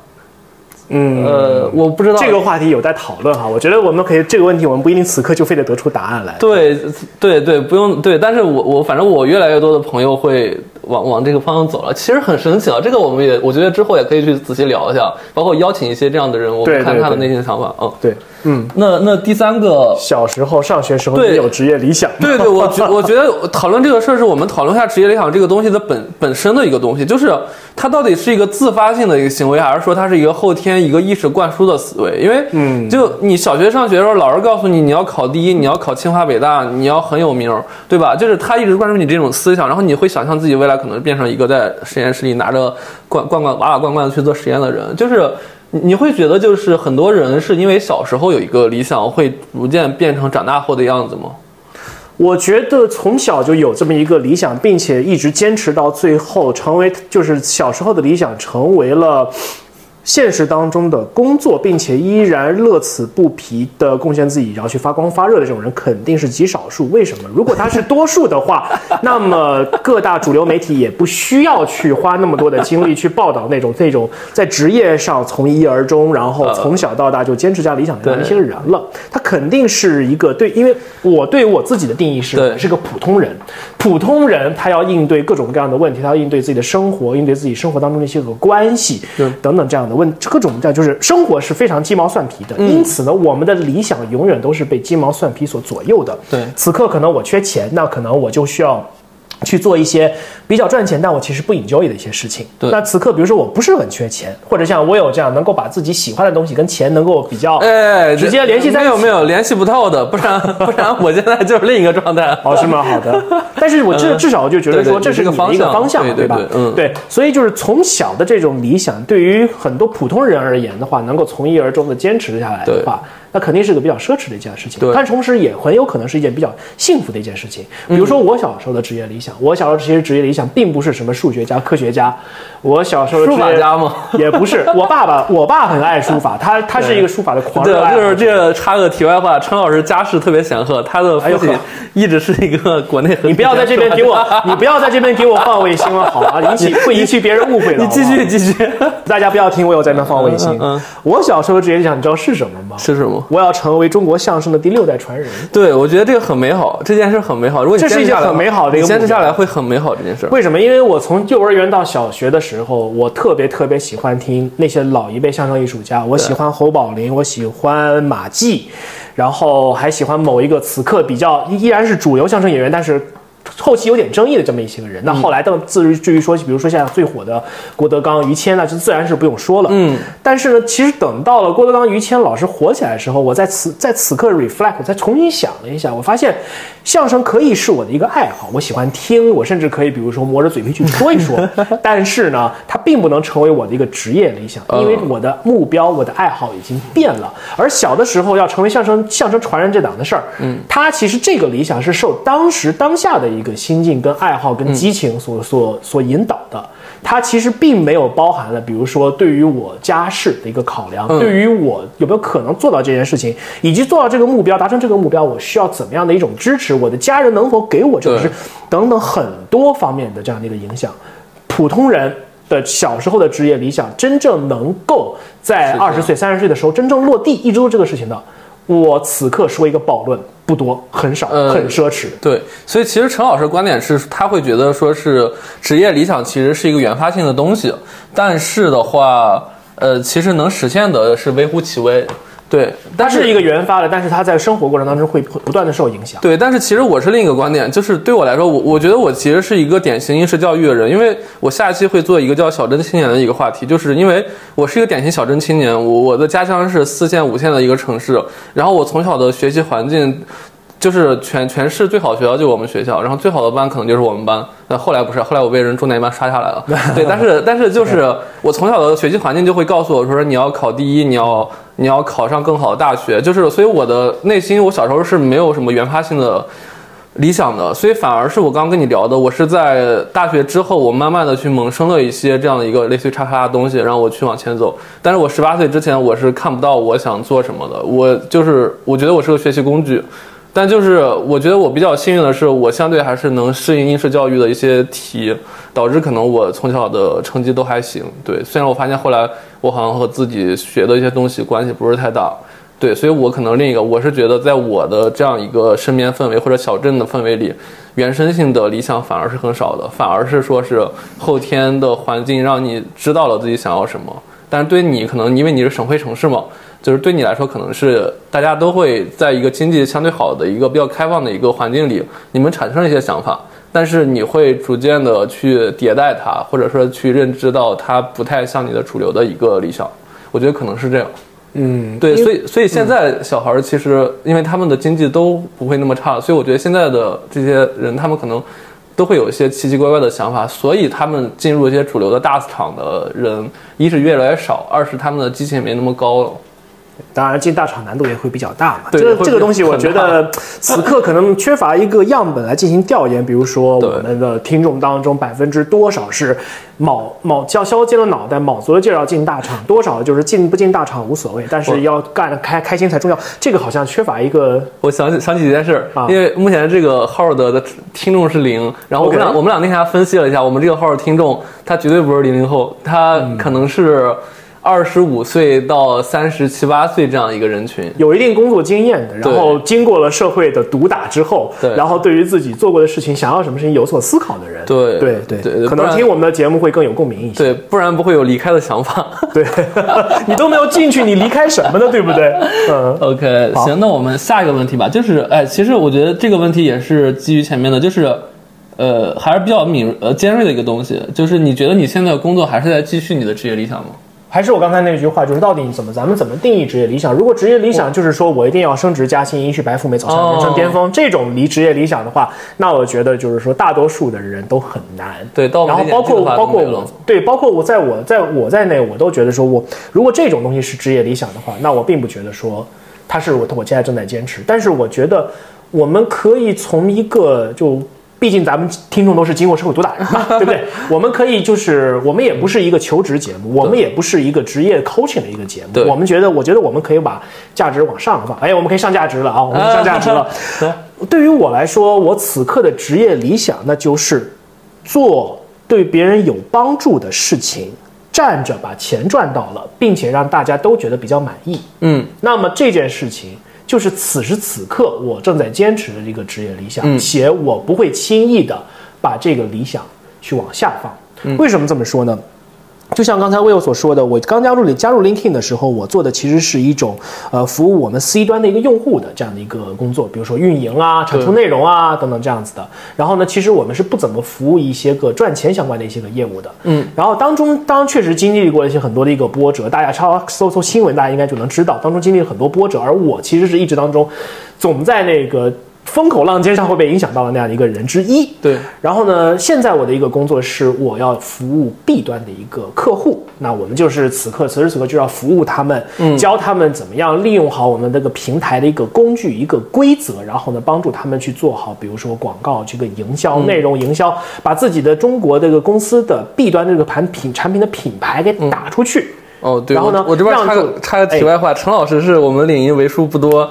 嗯，呃，我不知道这个话题有待讨论哈。我觉得我们可以这个问题，我们不一定此刻就非得得出答案来。对，对，对，不用对。但是我我反正我越来越多的朋友会往往这个方向走了，其实很神奇啊。这个我们也我觉得之后也可以去仔细聊一下，包括邀请一些这样的人，我们看他的内心想法。嗯，对，嗯。那那第三个，小时候上学时候你有职业理想？对对，我觉我觉得讨论这个事儿是我们讨论一下职业理想这个东西的本本身的一个东西，就是它到底是一个自发性的一个行为，还是说它是一个后天。一个意识灌输的思维，因为，嗯，就你小学上学的时候，老师告诉你你要考第一，你要考清华北大，你要很有名，对吧？就是他一直灌输你这种思想，然后你会想象自己未来可能变成一个在实验室里拿着罐罐罐瓦瓦罐罐的去做实验的人，就是你会觉得就是很多人是因为小时候有一个理想，会逐渐变成长大后的样子吗？我觉得从小就有这么一个理想，并且一直坚持到最后，成为就是小时候的理想成为了。现实当中的工作，并且依然乐此不疲的贡献自己，然后去发光发热的这种人，肯定是极少数。为什么？如果他是多数的话，[laughs] 那么各大主流媒体也不需要去花那么多的精力去报道那种这种在职业上从一而终，然后从小到大就坚持这样理想的那些人了。他肯定是一个对，因为我对我自己的定义是是个普通人。普通人他要应对各种各样的问题，他要应对自己的生活，应对自己生活当中的一些个关系，等等这样的问各种叫就是生活是非常鸡毛蒜皮的。因此呢，我们的理想永远都是被鸡毛蒜皮所左右的。对，此刻可能我缺钱，那可能我就需要。去做一些比较赚钱，但我其实不 enjoy 的一些事情。对，那此刻，比如说我不是很缺钱，或者像我有这样能够把自己喜欢的东西跟钱能够比较，哎，直接联系在没有没有联系不到的，不然 [laughs] 不然我现在就是另一个状态。哦，是吗？好的。但是我至 [laughs] 至少就觉得说这是个一个方向，对吧？嗯，对。所以就是从小的这种理想，对于很多普通人而言的话，能够从一而终的坚持下来的话。那肯定是个比较奢侈的一件事情，但同时也很有可能是一件比较幸福的一件事情。比如说我小时候的职业理想，我小时候其实职业理想并不是什么数学家、科学家，我小时候书法家吗？也不是，我爸爸，我爸很爱书法，他 [laughs] 他是一个书法的狂热。对，就是这个插个题外话，陈老师家世特别显赫，他的父亲一直是一个国内。你不要在这边给我，你不要在这边给我放卫星了，好啊，引起会引起别人误会的。你继续继续，大家不要听我有在那放卫星。嗯，我小时候的职业理想，你知道是什么吗？是什么？我要成为中国相声的第六代传人。对，我觉得这个很美好，这件事很美好。如果这是一件很美好的一个坚持下来会很美好这件事。为什么？因为我从幼儿园到小学的时候，我特别特别喜欢听那些老一辈相声艺术家。我喜欢侯宝林，我喜欢马季，然后还喜欢某一个此刻比较依然是主流相声演员，但是。后期有点争议的这么一些个人，那后来到至至于说，比如说现在最火的郭德纲、于谦，那就自然是不用说了。嗯，但是呢，其实等到了郭德纲、于谦老师火起来的时候，我在此在此刻 reflect，我再重新想了一下，我发现相声可以是我的一个爱好，我喜欢听，我甚至可以比如说磨着嘴皮去说一说。[laughs] 但是呢，它并不能成为我的一个职业理想，因为我的目标、我的爱好已经变了。而小的时候要成为相声相声传人这档子事儿，嗯，它其实这个理想是受当时当下的一个心境、跟爱好、跟激情所所所引导的，它其实并没有包含了，比如说对于我家世的一个考量，对于我有没有可能做到这件事情，以及做到这个目标、达成这个目标，我需要怎么样的一种支持，我的家人能否给我这个支持，等等很多方面的这样的一个影响。普通人的小时候的职业理想，真正能够在二十岁、三十岁的时候真正落地，一直做这个事情的。我此刻说一个暴论，不多，很少，很奢侈。对，所以其实陈老师观点是，他会觉得说是职业理想其实是一个原发性的东西，但是的话，呃，其实能实现的是微乎其微。对，它是一个原发的，但是它在生活过程当中会不断的受影响。对，但是其实我是另一个观点，就是对我来说，我我觉得我其实是一个典型应试教育的人，因为我下一期会做一个叫小镇青年的一个话题，就是因为我是一个典型小镇青年，我我的家乡是四线五线的一个城市，然后我从小的学习环境。就是全全市最好的学校就我们学校，然后最好的班可能就是我们班。那后来不是，后来我被人重点班刷下来了。[laughs] 对，但是但是就是我从小的学习环境就会告诉我说，你要考第一，你要你要考上更好的大学。就是所以我的内心，我小时候是没有什么原发性的理想的，所以反而是我刚跟你聊的，我是在大学之后，我慢慢的去萌生了一些这样的一个类似于叉叉的东西，让我去往前走。但是我十八岁之前，我是看不到我想做什么的。我就是我觉得我是个学习工具。但就是我觉得我比较幸运的是，我相对还是能适应应试教育的一些题，导致可能我从小的成绩都还行。对，虽然我发现后来我好像和自己学的一些东西关系不是太大。对，所以我可能另一个我是觉得，在我的这样一个身边氛围或者小镇的氛围里，原生性的理想反而是很少的，反而是说是后天的环境让你知道了自己想要什么。但是对你可能因为你是省会城市嘛。就是对你来说，可能是大家都会在一个经济相对好的一个比较开放的一个环境里，你们产生了一些想法，但是你会逐渐的去迭代它，或者说去认知到它不太像你的主流的一个理想。我觉得可能是这样。嗯，对，所以所以现在小孩儿其实因为他们的经济都不会那么差，所以我觉得现在的这些人，他们可能都会有一些奇奇怪怪的想法，所以他们进入一些主流的大厂的人，一是越来越少，二是他们的激情没那么高了。当然，进大厂难度也会比较大嘛。这个这个东西，我觉得 [laughs] 此刻可能缺乏一个样本来进行调研。比如说，我们的听众当中百分之多少是卯卯叫削尖了脑袋，卯足了劲儿要进大厂，多少就是进不进大厂无所谓，但是要干开开心才重要。这个好像缺乏一个。我想起想起一件事，因为目前这个号的的听众是零，然后我们俩我们俩那天还分析了一下，我们这个号的听众他绝对不是零零后，他可能是。二十五岁到三十七八岁这样一个人群，有一定工作经验的，然后经过了社会的毒打之后，对，然后对于自己做过的事情、想要什么事情有所思考的人，对。对对，可能听我们的节目会更有共鸣一些，对，不然不会有离开的想法，[laughs] 对，[laughs] 你都没有进去，你离开什么呢？对不对？[laughs] 嗯，OK，行，那我们下一个问题吧，就是，哎，其实我觉得这个问题也是基于前面的，就是，呃，还是比较敏呃尖锐的一个东西，就是你觉得你现在工作还是在继续你的职业理想吗？还是我刚才那句话，就是到底怎么咱们怎么定义职业理想？如果职业理想就是说我一定要升职加薪、迎娶白富美、走向人生巅峰，这种离职业理想的话，那我觉得就是说大多数的人都很难。对，然后包括包括我，对，包括我在我在我在内，我都觉得说我如果这种东西是职业理想的话，那我并不觉得说他是我我现在正在坚持。但是我觉得我们可以从一个就。毕竟咱们听众都是经过社会毒打人嘛，[laughs] 对不对？我们可以就是，我们也不是一个求职节目，我们也不是一个职业 coaching 的一个节目。我们觉得，我觉得我们可以把价值往上放。哎，我们可以上价值了啊！我们上价值了。对于我来说，我此刻的职业理想，那就是做对别人有帮助的事情，站着把钱赚到了，并且让大家都觉得比较满意。嗯，那么这件事情。就是此时此刻我正在坚持的这个职业理想，且我不会轻易的把这个理想去往下放。为什么这么说呢？就像刚才 Will 所说的，我刚加入里加入 LinkedIn 的时候，我做的其实是一种呃服务我们 C 端的一个用户的这样的一个工作，比如说运营啊、产出内容啊等等这样子的。然后呢，其实我们是不怎么服务一些个赚钱相关的一些个业务的。嗯。然后当中当确实经历过一些很多的一个波折，大家抄搜搜新闻，大家应该就能知道，当中经历了很多波折。而我其实是一直当中总在那个。风口浪尖上会被影响到的那样的一个人之一。对，然后呢，现在我的一个工作是我要服务 B 端的一个客户，那我们就是此刻此时此刻就要服务他们，教他们怎么样利用好我们这个平台的一个工具、一个规则，然后呢，帮助他们去做好，比如说广告这个营销、内容营销，把自己的中国这个公司的 B 端这个产品产品的品牌给打出去。哦，对。然后呢，我这边插个插个题外话，陈老师是我们领英为数不多。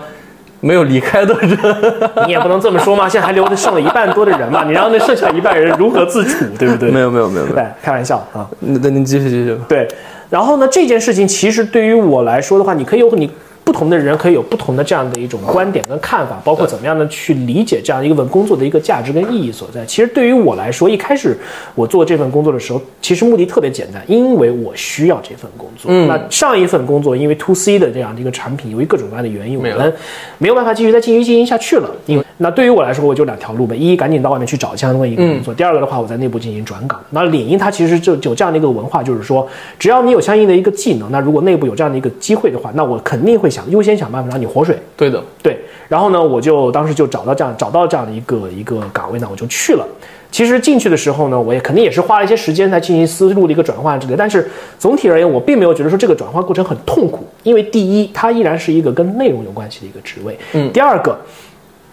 没有离开的人，[laughs] 你也不能这么说嘛。现在还留着剩了一半多的人嘛，你让那剩下一半人如何自处，对不对？没有没有没有，对，开玩笑啊。那那您继续继续。对，然后呢，这件事情其实对于我来说的话，你可以有你不同的人可以有不同的这样的一种观点跟看法，包括怎么样的去理解这样一份工作的一个价值跟意义所在。其实对于我来说，一开始我做这份工作的时候，其实目的特别简单，因为我需要这份工作。嗯那上一份工作因为 to C 的这样的一个产品，由于各种各样的原因，我们没有办法继续再继续经营下去了。因为那对于我来说，我就两条路呗：一，赶紧到外面去找相关一个工作；第二个的话，我在内部进行转岗。那领英它其实就有这样的一个文化，就是说，只要你有相应的一个技能，那如果内部有这样的一个机会的话，那我肯定会想优先想办法让你活水。对的，对，然后呢，我就当时就找到这样找到这样的一个一个岗位呢，我就去了。其实进去的时候呢，我也肯定也是花了一些时间来进行思路的一个转换之类。但是总体而言，我并没有觉得说这个转换过程很痛苦，因为第一，它依然是一个跟内容有关系的一个职位。嗯第二个，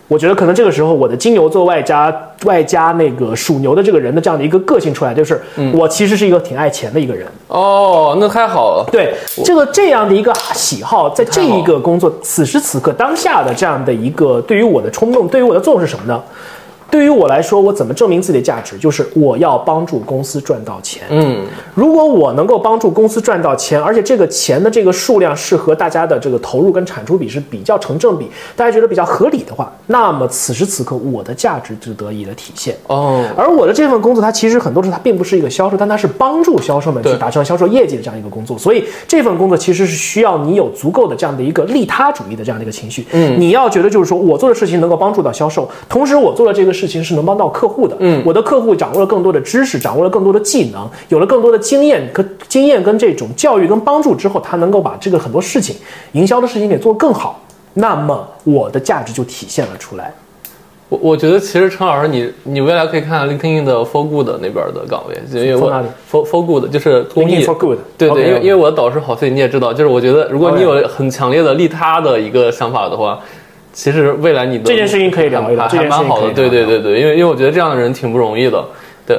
我觉得可能这个时候我的金牛座外加外加那个属牛的这个人的这样的一个个性出来，就是我其实是一个挺爱钱的一个人。哦，那太好了。对这个这样的一个喜好，在这一个工作此时此刻当下的这样的一个对于我的冲动，对于我的作用是什么呢？对于我来说，我怎么证明自己的价值？就是我要帮助公司赚到钱。嗯，如果我能够帮助公司赚到钱，而且这个钱的这个数量是和大家的这个投入跟产出比是比较成正比，大家觉得比较合理的话，那么此时此刻我的价值就得以了体现。哦，而我的这份工作，它其实很多时候它并不是一个销售，但它是帮助销售们去达成销售业绩的这样一个工作。所以这份工作其实是需要你有足够的这样的一个利他主义的这样的一个情绪。嗯，你要觉得就是说我做的事情能够帮助到销售，同时我做了这个事情是能帮到客户的。嗯，我的客户掌握了更多的知识，掌握了更多的技能，有了更多的经验跟经验跟这种教育跟帮助之后，他能够把这个很多事情营销的事情给做得更好。那么我的价值就体现了出来。我我觉得其实陈老师你你未来可以看 LinkedIn 的 For Good 那边的岗位，因为 For 我 For For Good 就是公益 for good 对对因为因为我的导师好，所以你也知道，就是我觉得如果你有很强烈的利他的一个想法的话。其实未来你的这件事情可以聊一聊还蛮好的，对对对对，因为因为我觉得这样的人挺不容易的，对，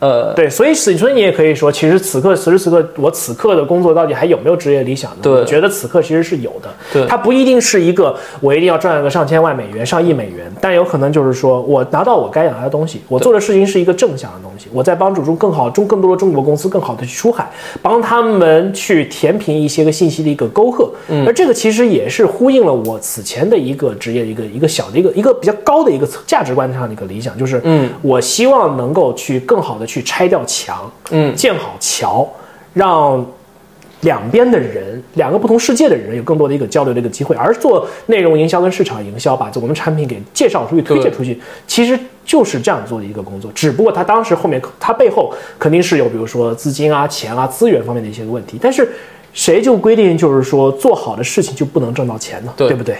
呃，对，所以所以所以你也可以说，其实此刻此时此刻，我此刻的工作到底还有没有职业理想呢？对我觉得此刻其实是有的。对它不一定是一个我一定要赚个上千万美元、上亿美元，但有可能就是说我拿到我该拿的东西，我做的事情是一个正向的东西，我在帮助中更好中更多的中国公司更好的去出海，帮他们去填平一些个信息的一个沟壑。嗯，而这个其实也是呼应了我此前的一个职业的一个一个小的一个一个比较高的一个价值观上的一个理想，就是嗯，我希望能够去更好的去拆掉墙。嗯建好桥，让两边的人，两个不同世界的人有更多的一个交流的一个机会。而做内容营销跟市场营销，把我们产品给介绍出去、推荐出去，其实就是这样做的一个工作。只不过他当时后面，他背后肯定是有，比如说资金啊、钱啊、资源方面的一些问题。但是谁就规定就是说做好的事情就不能挣到钱呢？对不对？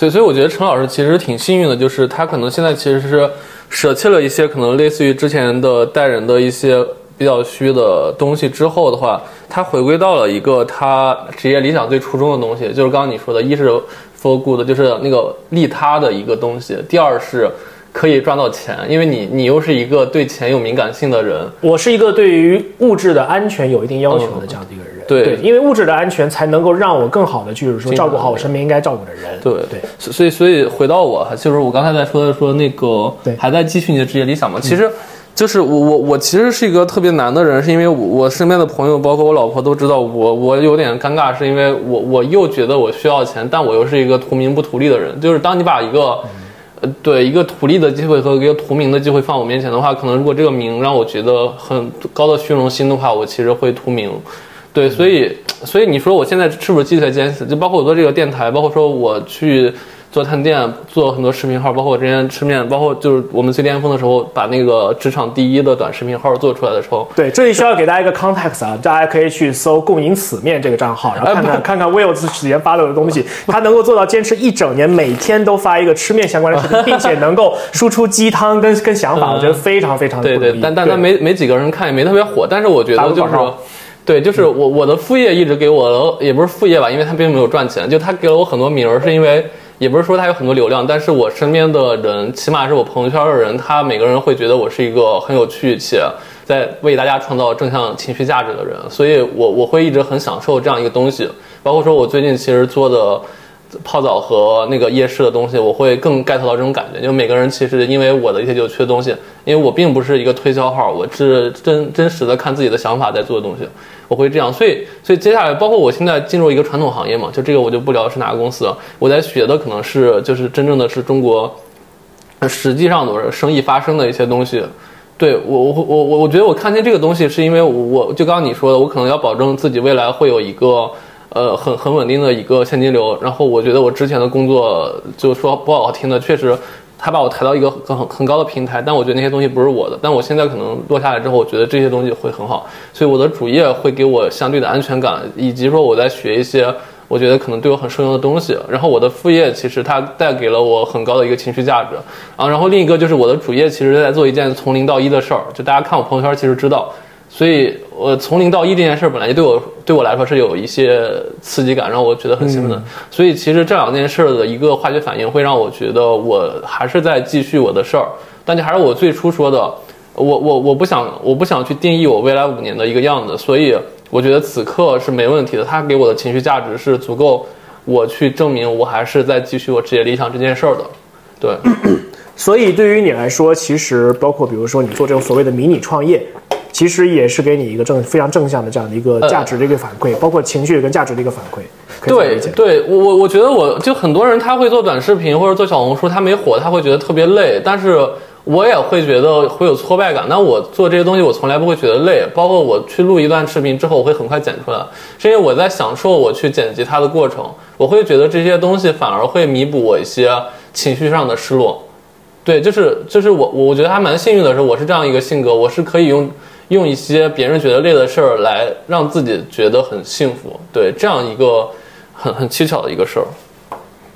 所以，所以我觉得陈老师其实挺幸运的，就是他可能现在其实是舍弃了一些可能类似于之前的带人的一些比较虚的东西之后的话，他回归到了一个他职业理想最初衷的东西，就是刚刚你说的，一是 for good，就是那个利他的一个东西；第二是可以赚到钱，因为你你又是一个对钱有敏感性的人，我是一个对于物质的安全有一定要求的这样的一个人。对因为物质的安全才能够让我更好的就是说照顾好我身边应该照顾的人。对对，所所以所以回到我，就是我刚才在说的说那个对还在继续你的职业理想嘛，其实。就是我我我其实是一个特别难的人，是因为我我身边的朋友，包括我老婆都知道我我有点尴尬，是因为我我又觉得我需要钱，但我又是一个图名不图利的人。就是当你把一个，呃，对一个图利的机会和一个图名的机会放我面前的话，可能如果这个名让我觉得很高的虚荣心的话，我其实会图名。对，所以所以你说我现在是不是继续在坚持？就包括我做这个电台，包括说我去做探店，做很多视频号，包括我之前吃面，包括就是我们最巅峰的时候，把那个职场第一的短视频号做出来的时候，对，这里需要给大家一个 context 啊，大家可以去搜“共赢此面”这个账号，然后看看、哎看看 Will 之前发的东西，[laughs] 他能够做到坚持一整年，每天都发一个吃面相关的视频，并且能够输出鸡汤跟跟想法，我觉得非常非常的对。对，但但但没没几个人看，也没特别火。但是我觉得就是个广告，对，就是我我的副业一直给我，也不是副业吧，因为他并没有赚钱，就他给了我很多名儿，是因为也不是说他有很多流量，但是我身边的人，起码是我朋友圈的人，他每个人会觉得我是一个很有趣且在为大家创造正向情绪价值的人，所以我我会一直很享受这样一个东西。包括说我最近其实做的。泡澡和那个夜市的东西，我会更 get 到这种感觉。就每个人其实因为我的一些有趣的东西，因为我并不是一个推销号，我是真真实的看自己的想法在做的东西，我会这样。所以，所以接下来，包括我现在进入一个传统行业嘛，就这个我就不聊是哪个公司。我在学的可能是就是真正的是中国实际上的生意发生的一些东西。对我，我我我我觉得我看见这个东西是因为我就刚刚你说的，我可能要保证自己未来会有一个。呃，很很稳定的一个现金流，然后我觉得我之前的工作，就说不好听的，确实，他把我抬到一个很很高的平台，但我觉得那些东西不是我的，但我现在可能落下来之后，我觉得这些东西会很好，所以我的主业会给我相对的安全感，以及说我在学一些我觉得可能对我很受用的东西，然后我的副业其实它带给了我很高的一个情绪价值啊，然后另一个就是我的主业其实在做一件从零到一的事儿，就大家看我朋友圈其实知道。所以，我从零到一这件事本来就对我对我来说是有一些刺激感，让我觉得很兴奋。所以，其实这两件事的一个化学反应，会让我觉得我还是在继续我的事儿。但就还是我最初说的，我我我不想我不想去定义我未来五年的一个样子。所以，我觉得此刻是没问题的。它给我的情绪价值是足够我去证明我还是在继续我职业理想这件事儿的。对。[coughs] 所以，对于你来说，其实包括比如说你做这种所谓的迷你创业。其实也是给你一个正非常正向的这样的一个价值的一个反馈，包括情绪跟价值的一个反馈。对，对我我我觉得我就很多人他会做短视频或者做小红书，他没火他会觉得特别累，但是我也会觉得会有挫败感。但我做这些东西我从来不会觉得累，包括我去录一段视频之后，我会很快剪出来，是因为我在享受我去剪辑它的过程。我会觉得这些东西反而会弥补我一些情绪上的失落。对，就是就是我我觉得还蛮幸运的是，我是这样一个性格，我是可以用。用一些别人觉得累的事儿来让自己觉得很幸福，对这样一个很很蹊跷的一个事儿。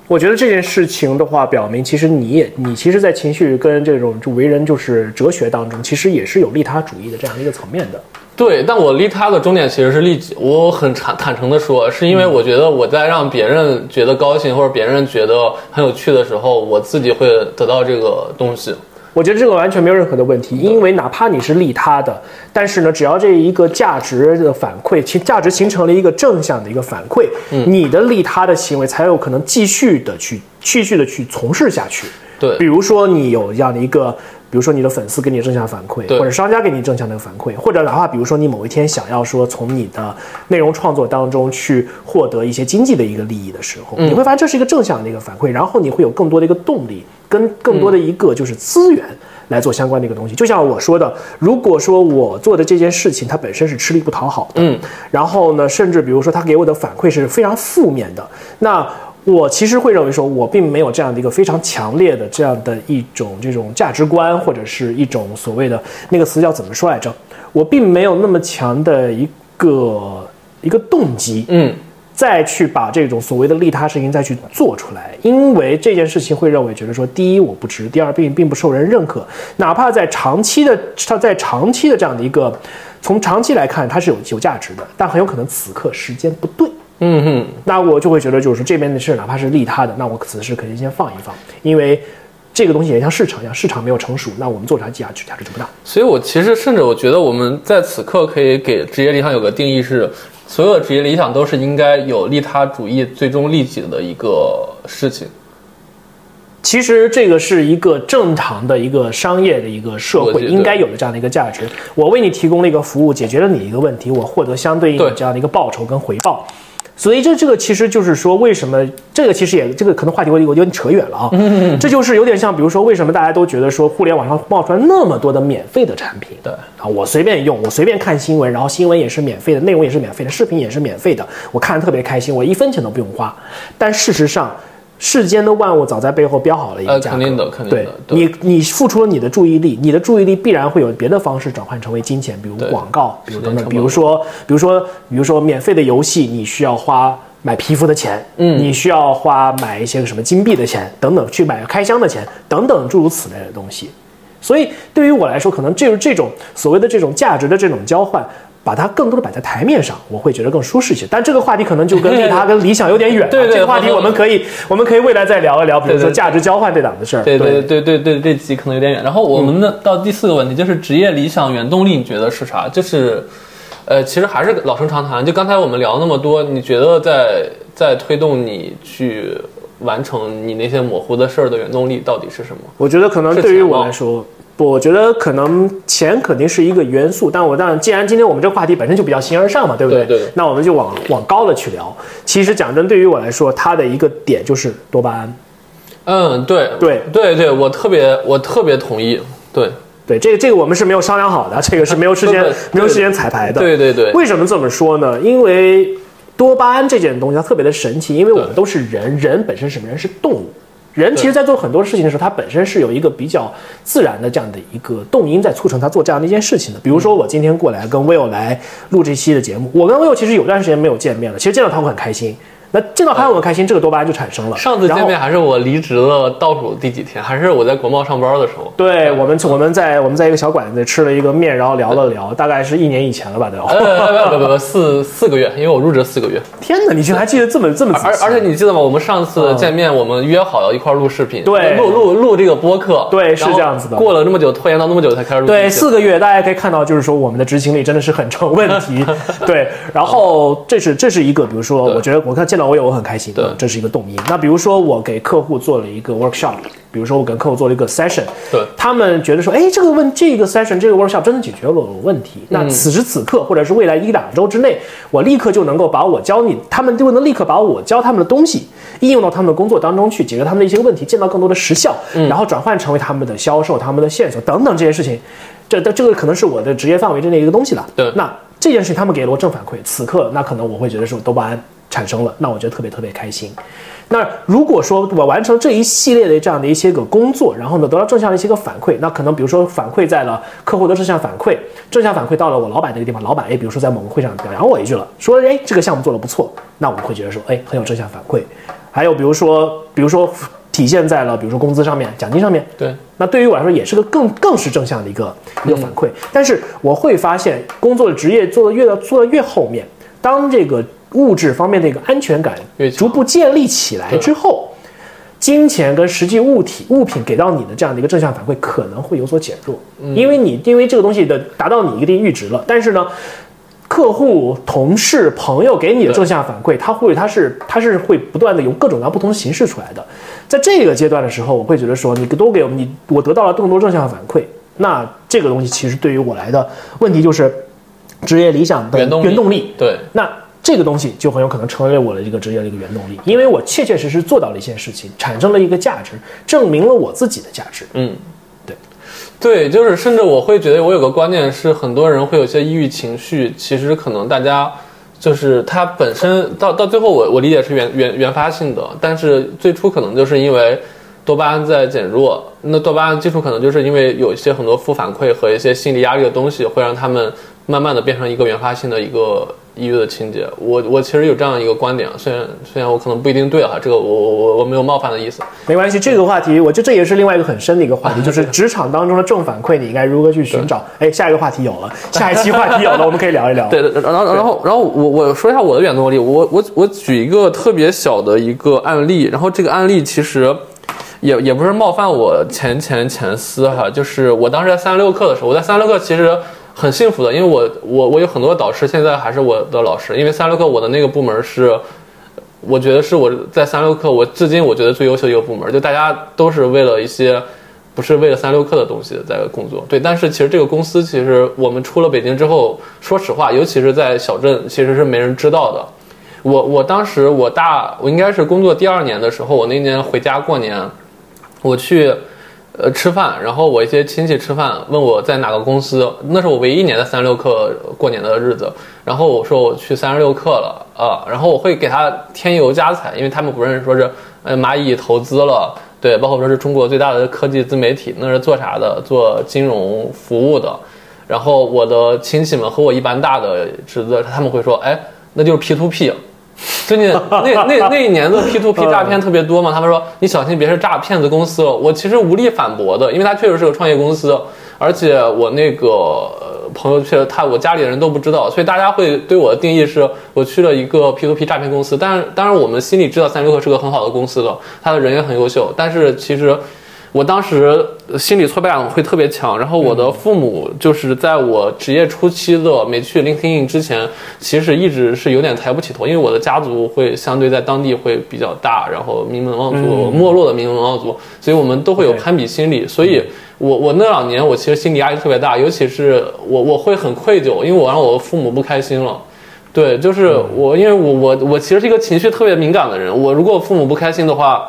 我觉得这件事情的话，表明其实你也你其实，在情绪跟这种就为人就是哲学当中，其实也是有利他主义的这样的一个层面的。对，但我利他的终点其实是利己。我很坦坦诚的说，是因为我觉得我在让别人觉得高兴或者别人觉得很有趣的时候，我自己会得到这个东西。我觉得这个完全没有任何的问题，因为哪怕你是利他的，但是呢，只要这一个价值的反馈，其价值形成了一个正向的一个反馈，你的利他的行为才有可能继续的去继续的去从事下去。对，比如说你有这样的一个。比如说你的粉丝给你正向反馈，或者商家给你正向的反馈，或者哪怕比如说你某一天想要说从你的内容创作当中去获得一些经济的一个利益的时候，你会发现这是一个正向的一个反馈，然后你会有更多的一个动力，跟更多的一个就是资源来做相关的一个东西。就像我说的，如果说我做的这件事情它本身是吃力不讨好的，嗯，然后呢，甚至比如说他给我的反馈是非常负面的，那。我其实会认为说，我并没有这样的一个非常强烈的这样的一种这种价值观，或者是一种所谓的那个词叫怎么说来着？我并没有那么强的一个一个动机，嗯，再去把这种所谓的利他事情再去做出来，因为这件事情会认为觉得说，第一我不值，第二并并不受人认可，哪怕在长期的它在长期的这样的一个从长期来看它是有有价值的，但很有可能此刻时间不对。嗯哼，那我就会觉得，就是这边的事，哪怕是利他的，那我此时肯定先放一放，因为这个东西也像市场一样，市场没有成熟，那我们做出来价值价值就不大。所以我其实甚至我觉得，我们在此刻可以给职业理想有个定义是，所有的职业理想都是应该有利他主义、最终利己的一个事情。其实这个是一个正常的一个商业的一个社会应该有的这样的一个价值。我为你提供了一个服务，解决了你一个问题，我获得相对应的这样的一个报酬跟回报。所以这这个其实就是说，为什么这个其实也这个可能话题我我有点扯远了啊。这就是有点像，比如说为什么大家都觉得说互联网上冒出来那么多的免费的产品？对啊，我随便用，我随便看新闻，然后新闻也是免费的，内容也是免费的，视频也是免费的，我看的特别开心，我一分钱都不用花。但事实上。世间的万物早在背后标好了一个价格，肯定的，肯定的。对你，你付出了你的注意力，你的注意力必然会有别的方式转换成为金钱，比如广告，比如等等，比如说，比如说，比如说免费的游戏，你需要花买皮肤的钱，嗯，你需要花买一些什么金币的钱等等，去买开箱的钱等等诸如此类的东西。所以对于我来说，可能就是这种所谓的这种价值的这种交换。把它更多的摆在台面上，我会觉得更舒适一些。但这个话题可能就跟 [laughs] 利他跟理想有点远。对对，这个话题我们可以，我们可以未来再聊一聊，比如说价值交换这档子事儿。对对对对对，这集可能有点远。然后我们的，到第四个问题就是职业理想原动力，你觉得是啥？就是，呃，其实还是老生常谈。就刚才我们聊那么多，你觉得在在推动你去完成你那些模糊的事儿的原动力到底是什么？我觉得可能对于我来说，不，我觉得可能钱肯定是一个元素，但我当然，既然今天我们这个话题本身就比较形而上嘛，对不对？对。那我们就往往高了去聊。其实讲真，对于我来说，它的一个点就是多巴胺。嗯，对对对对，我特别我特别同意。对对，这个这个我们是没有商量好的，这个是没有事先 [laughs] 没有事先彩排的。对对对。为什么这么说呢？因为多巴胺这件东西它特别的神奇，因为我们都是人，人本身什么人是动物。人其实，在做很多事情的时候，它本身是有一个比较自然的这样的一个动因在促成他做这样的一件事情的。比如说，我今天过来跟 Will 来录这期的节目，我跟 Will 其实有段时间没有见面了，其实见到他我很开心。那见到他我很开心，这个多巴胺就产生了。上次见面还是我离职了倒数第几天，还是我在国贸上班的时候。对，我们我们在我们在一个小馆子吃了一个面，然后聊了聊，大概是一年以前了吧，[laughs] 都。不不不，四四个月，因为我入职四个月。天哪，你居然还记得这么这么而而且你记得吗？我们上次见面，我们约好要一块录视频，对，录录录这个播客。对，是这样子的。过了这么久，拖延到那么久才开始录。对，四个月，大家可以看到，就是说我们的执行力真的是很成问题。[laughs] 对，然后这是这是一个，比如说，我觉得我看见到我也我很开心。对。这是一个动因。那比如说，我给客户做了一个 workshop，比如说我跟客户做了一个 session，对，他们觉得说，哎，这个问这个 session 这个 workshop 真的解决了我问题。那此时此刻，或者是未来一两周之内，我立刻就能够把我教你，他们就能立刻把我教他们的东西应用到他们的工作当中去，解决他们的一些问题，见到更多的实效，然后转换成为他们的销售、他们的线索等等这些事情。这这这个可能是我的职业范围之内一个东西了。对，那这件事情他们给了我正反馈，此刻那可能我会觉得是多巴胺产生了，那我觉得特别特别开心。那如果说我完成这一系列的这样的一些个工作，然后呢得到正向的一些个反馈，那可能比如说反馈在了客户的正向反馈，正向反馈到了我老板那个地方，老板哎，比如说在某个会上表扬我一句了，说哎这个项目做得不错，那我们会觉得说哎很有正向反馈。还有比如说比如说体现在了比如说工资上面、奖金上面，对，那对于我来说也是个更更是正向的一个一个反馈。但是我会发现工作的职业做的越做的越后面，当这个。物质方面的一个安全感逐步建立起来之后，金钱跟实际物体物品给到你的这样的一个正向反馈可能会有所减弱，因为你因为这个东西的达到你一定阈值了。但是呢，客户、同事、朋友给你的正向反馈，他会他是他是会不断的有各种各样不同形式出来的。在这个阶段的时候，我会觉得说，你多给我你，我得到了更多正向反馈，那这个东西其实对于我来的问题就是职业理想的原动力。对，那。这个东西就很有可能成为我的一个职业的一个原动力，因为我切切实实做到了一件事情，产生了一个价值，证明了我自己的价值。嗯，对，对，就是甚至我会觉得，我有个观念是，很多人会有些抑郁情绪，其实可能大家就是他本身到到最后，我我理解是原原原发性的，但是最初可能就是因为多巴胺在减弱，那多巴胺基础可能就是因为有一些很多负反馈和一些心理压力的东西，会让他们慢慢的变成一个原发性的一个。抑郁的情节，我我其实有这样一个观点，虽然虽然我可能不一定对哈，这个我我我我没有冒犯的意思，没关系。这个话题，我觉得这也是另外一个很深的一个话题，就是职场当中的正反馈，你应该如何去寻找？哎，下一个话题有了，下一期话题有了，我们可以聊一聊。[laughs] 对，然后然后然后我我说一下我的原动力，我我我举一个特别小的一个案例，然后这个案例其实也也不是冒犯我前前前司哈，就是我当时在三六课的时候，我在三六课其实。很幸福的，因为我我我有很多导师，现在还是我的老师。因为三六课我的那个部门是，我觉得是我在三六课我至今我觉得最优秀一个部门，就大家都是为了一些不是为了三六课的东西在工作。对，但是其实这个公司其实我们出了北京之后，说实话，尤其是在小镇，其实是没人知道的。我我当时我大我应该是工作第二年的时候，我那年回家过年，我去。呃，吃饭，然后我一些亲戚吃饭，问我在哪个公司，那是我唯一一年的三十六氪过年的日子。然后我说我去三十六氪了啊，然后我会给他添油加彩，因为他们不认识，说是呃蚂蚁投资了，对，包括说是中国最大的科技自媒体，那是做啥的？做金融服务的。然后我的亲戚们和我一般大的侄子，他们会说，哎，那就是 P to P。最近 [laughs] 那那那一年的 P to P 诈骗特别多嘛？他们说你小心别是诈骗子公司了。我其实无力反驳的，因为他确实是个创业公司，而且我那个朋友确实他我家里人都不知道，所以大家会对我的定义是我去了一个 P to P 诈骗公司。但是当然我们心里知道三六氪是个很好的公司的，他的人也很优秀。但是其实我当时心理挫败感会特别强，然后我的父母就是在我职业初期的没去 LinkedIn 之前，其实一直是有点抬不起头，因为我的家族会相对在当地会比较大，然后名门望族没落的名门望族，所以我们都会有攀比心理，所以我我那两年我其实心理压力特别大，尤其是我我会很愧疚，因为我让我父母不开心了。对，就是我，因为我我我其实是一个情绪特别敏感的人，我如果父母不开心的话。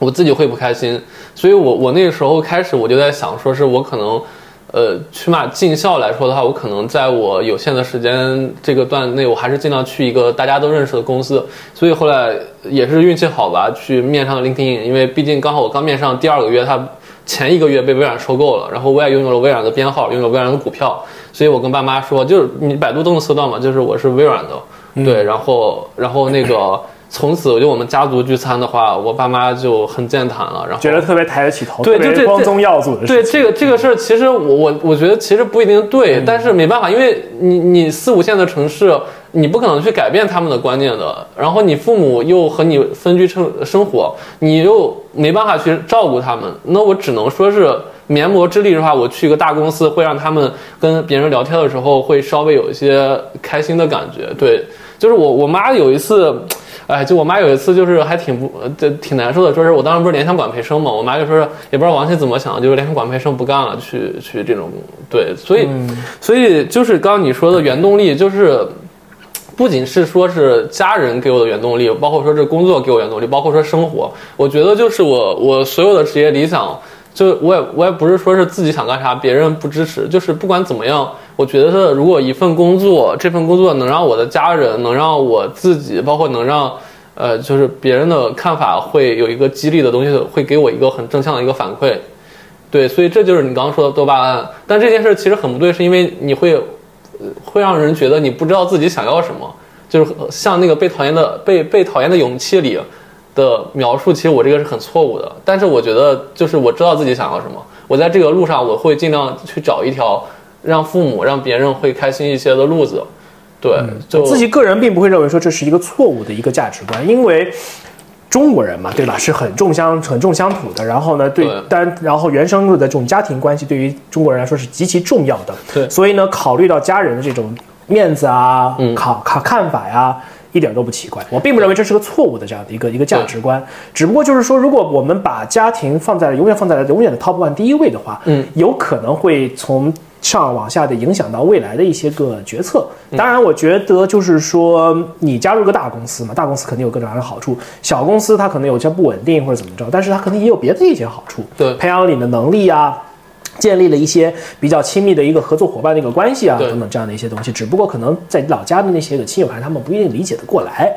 我自己会不开心，所以我我那个时候开始我就在想，说是我可能，呃，起码尽孝来说的话，我可能在我有限的时间这个段内，我还是尽量去一个大家都认识的公司。所以后来也是运气好吧，去面上了 LinkedIn，因为毕竟刚好我刚面上第二个月，他前一个月被微软收购了，然后我也拥有了微软的编号，拥有微软的股票，所以我跟爸妈说，就是你百度都能搜到嘛，就是我是微软的，对，然后然后那个。从此，就我们家族聚餐的话，我爸妈就很健谈了，然后觉得特别抬得起头，对，就这光宗耀祖的。对这个这个事儿，其实我我我觉得其实不一定对，但是没办法，因为你你四五线的城市，你不可能去改变他们的观念的。然后你父母又和你分居生生活，你又没办法去照顾他们，那我只能说是绵薄之力的话，我去一个大公司，会让他们跟别人聊天的时候会稍微有一些开心的感觉。对，就是我我妈有一次。哎，就我妈有一次就是还挺不，这挺难受的，说是我当时不是联想管培生嘛，我妈就说也不知道王鑫怎么想，就是联想管培生不干了，去去这种对，所以所以就是刚刚你说的原动力，就是不仅是说是家人给我的原动力，包括说这工作给我原动力，包括说生活，我觉得就是我我所有的职业理想。就我也我也不是说是自己想干啥，别人不支持。就是不管怎么样，我觉得如果一份工作，这份工作能让我的家人，能让我自己，包括能让，呃，就是别人的看法会有一个激励的东西，会给我一个很正向的一个反馈。对，所以这就是你刚刚说的多巴胺。但这件事其实很不对，是因为你会，会让人觉得你不知道自己想要什么，就是像那个被讨厌的被被讨厌的勇气里。的描述，其实我这个是很错误的，但是我觉得就是我知道自己想要什么，我在这个路上我会尽量去找一条让父母让别人会开心一些的路子。对，就自己个人并不会认为说这是一个错误的一个价值观，因为中国人嘛，对吧，是很重乡很重乡土的，然后呢，对，但然后原生的这种家庭关系对于中国人来说是极其重要的。对，所以呢，考虑到家人的这种面子啊，考考看法呀。一点都不奇怪，我并不认为这是个错误的这样的一个一个价值观，只不过就是说，如果我们把家庭放在永远放在了永远的 top one 第一位的话，嗯，有可能会从上往下的影响到未来的一些个决策。当然，我觉得就是说，你加入个大公司嘛，大公司肯定有各种各样的好处，小公司它可能有些不稳定或者怎么着，但是它肯定也有别的一些好处，对，培养你的能力啊。建立了一些比较亲密的一个合作伙伴的一个关系啊，等等这样的一些东西，只不过可能在老家的那些个亲友还他们不一定理解得过来，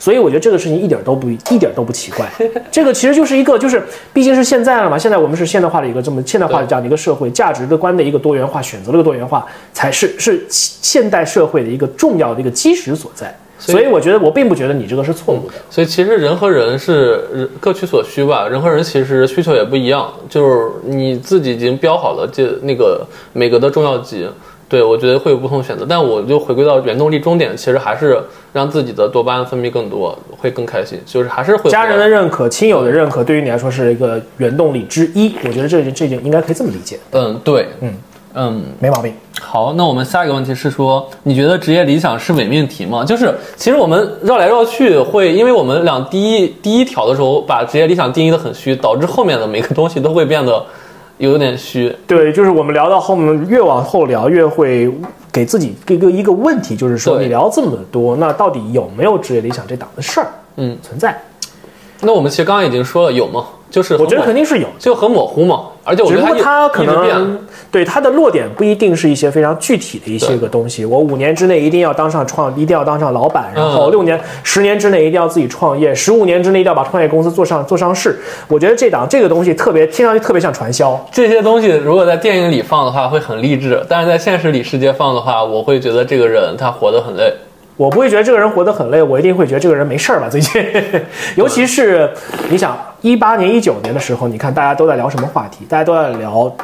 所以我觉得这个事情一点都不一点都不奇怪。[laughs] 这个其实就是一个就是毕竟是现在了嘛，现在我们是现代化的一个这么现代化的这样的一个社会，价值的观的一个多元化，选择了个多元化，才是是现代社会的一个重要的一个基石所在。所以我觉得我并不觉得你这个是错误的。所以其实人和人是各取所需吧，人和人其实需求也不一样。就是你自己已经标好了这那个每个的重要级，对我觉得会有不同选择。但我就回归到原动力终点，其实还是让自己的多巴胺分泌更多，会更开心。就是还是会家人的认可、亲友的认可，对于你来说是一个原动力之一。我觉得这这件应该可以这么理解。嗯，对，嗯。嗯，没毛病。好，那我们下一个问题是说，你觉得职业理想是伪命题吗？就是其实我们绕来绕去，会因为我们俩第一第一条的时候把职业理想定义的很虚，导致后面的每个东西都会变得有点虚。对，就是我们聊到后面，越往后聊越会给自己一个一个问题，就是说你聊这么多，那到底有没有职业理想这档子事儿？嗯，存在。那我们其实刚刚已经说了，有吗？就是我觉得肯定是有，就很模糊嘛。而且我觉得它可能对它的落点不一定是一些非常具体的一些个东西。我五年之内一定要当上创，一定要当上老板，然后六年、十年之内一定要自己创业，十五年之内一定要把创业公司做上做上市。我觉得这档这个东西特别听上去特别像传销。这些东西如果在电影里放的话会很励志，但是在现实里世界放的话，我会觉得这个人他活得很累。我不会觉得这个人活得很累，我一定会觉得这个人没事儿吧？[laughs] 最近，[laughs] 尤其是你想一八年、一九年的时候，你看大家都在聊什么话题？大家都在聊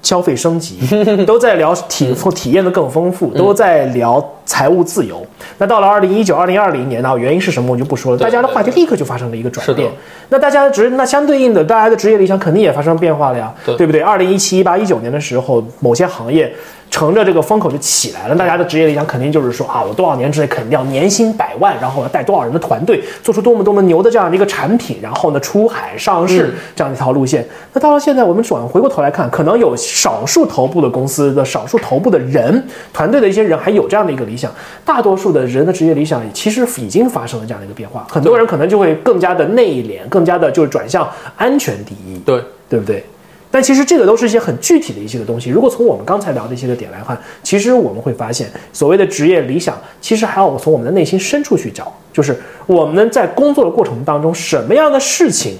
消费升级，[laughs] 都在聊体体验的更丰富，都在聊财务自由。那到了二零一九、二零二零年呢？原因是什么我就不说了，大家的话题立刻就发生了一个转变。那大家的职，那相对应的，大家的职业理想肯定也发生变化了呀，对不对？二零一七、一八、一九年的时候，某些行业。乘着这个风口就起来了，大家的职业理想肯定就是说啊，我多少年之内肯定要年薪百万，然后要带多少人的团队，做出多么多么牛的这样的一个产品，然后呢出海上市这样一条路线。那到了现在，我们转回过头来看，可能有少数头部的公司的少数头部的人团队的一些人还有这样的一个理想，大多数的人的职业理想其实已经发生了这样的一个变化，很多人可能就会更加的内敛，更加的就是转向安全第一，对对不对？但其实这个都是一些很具体的一些个东西。如果从我们刚才聊的一些个点来看，其实我们会发现，所谓的职业理想，其实还要从我们的内心深处去找，就是我们在工作的过程当中，什么样的事情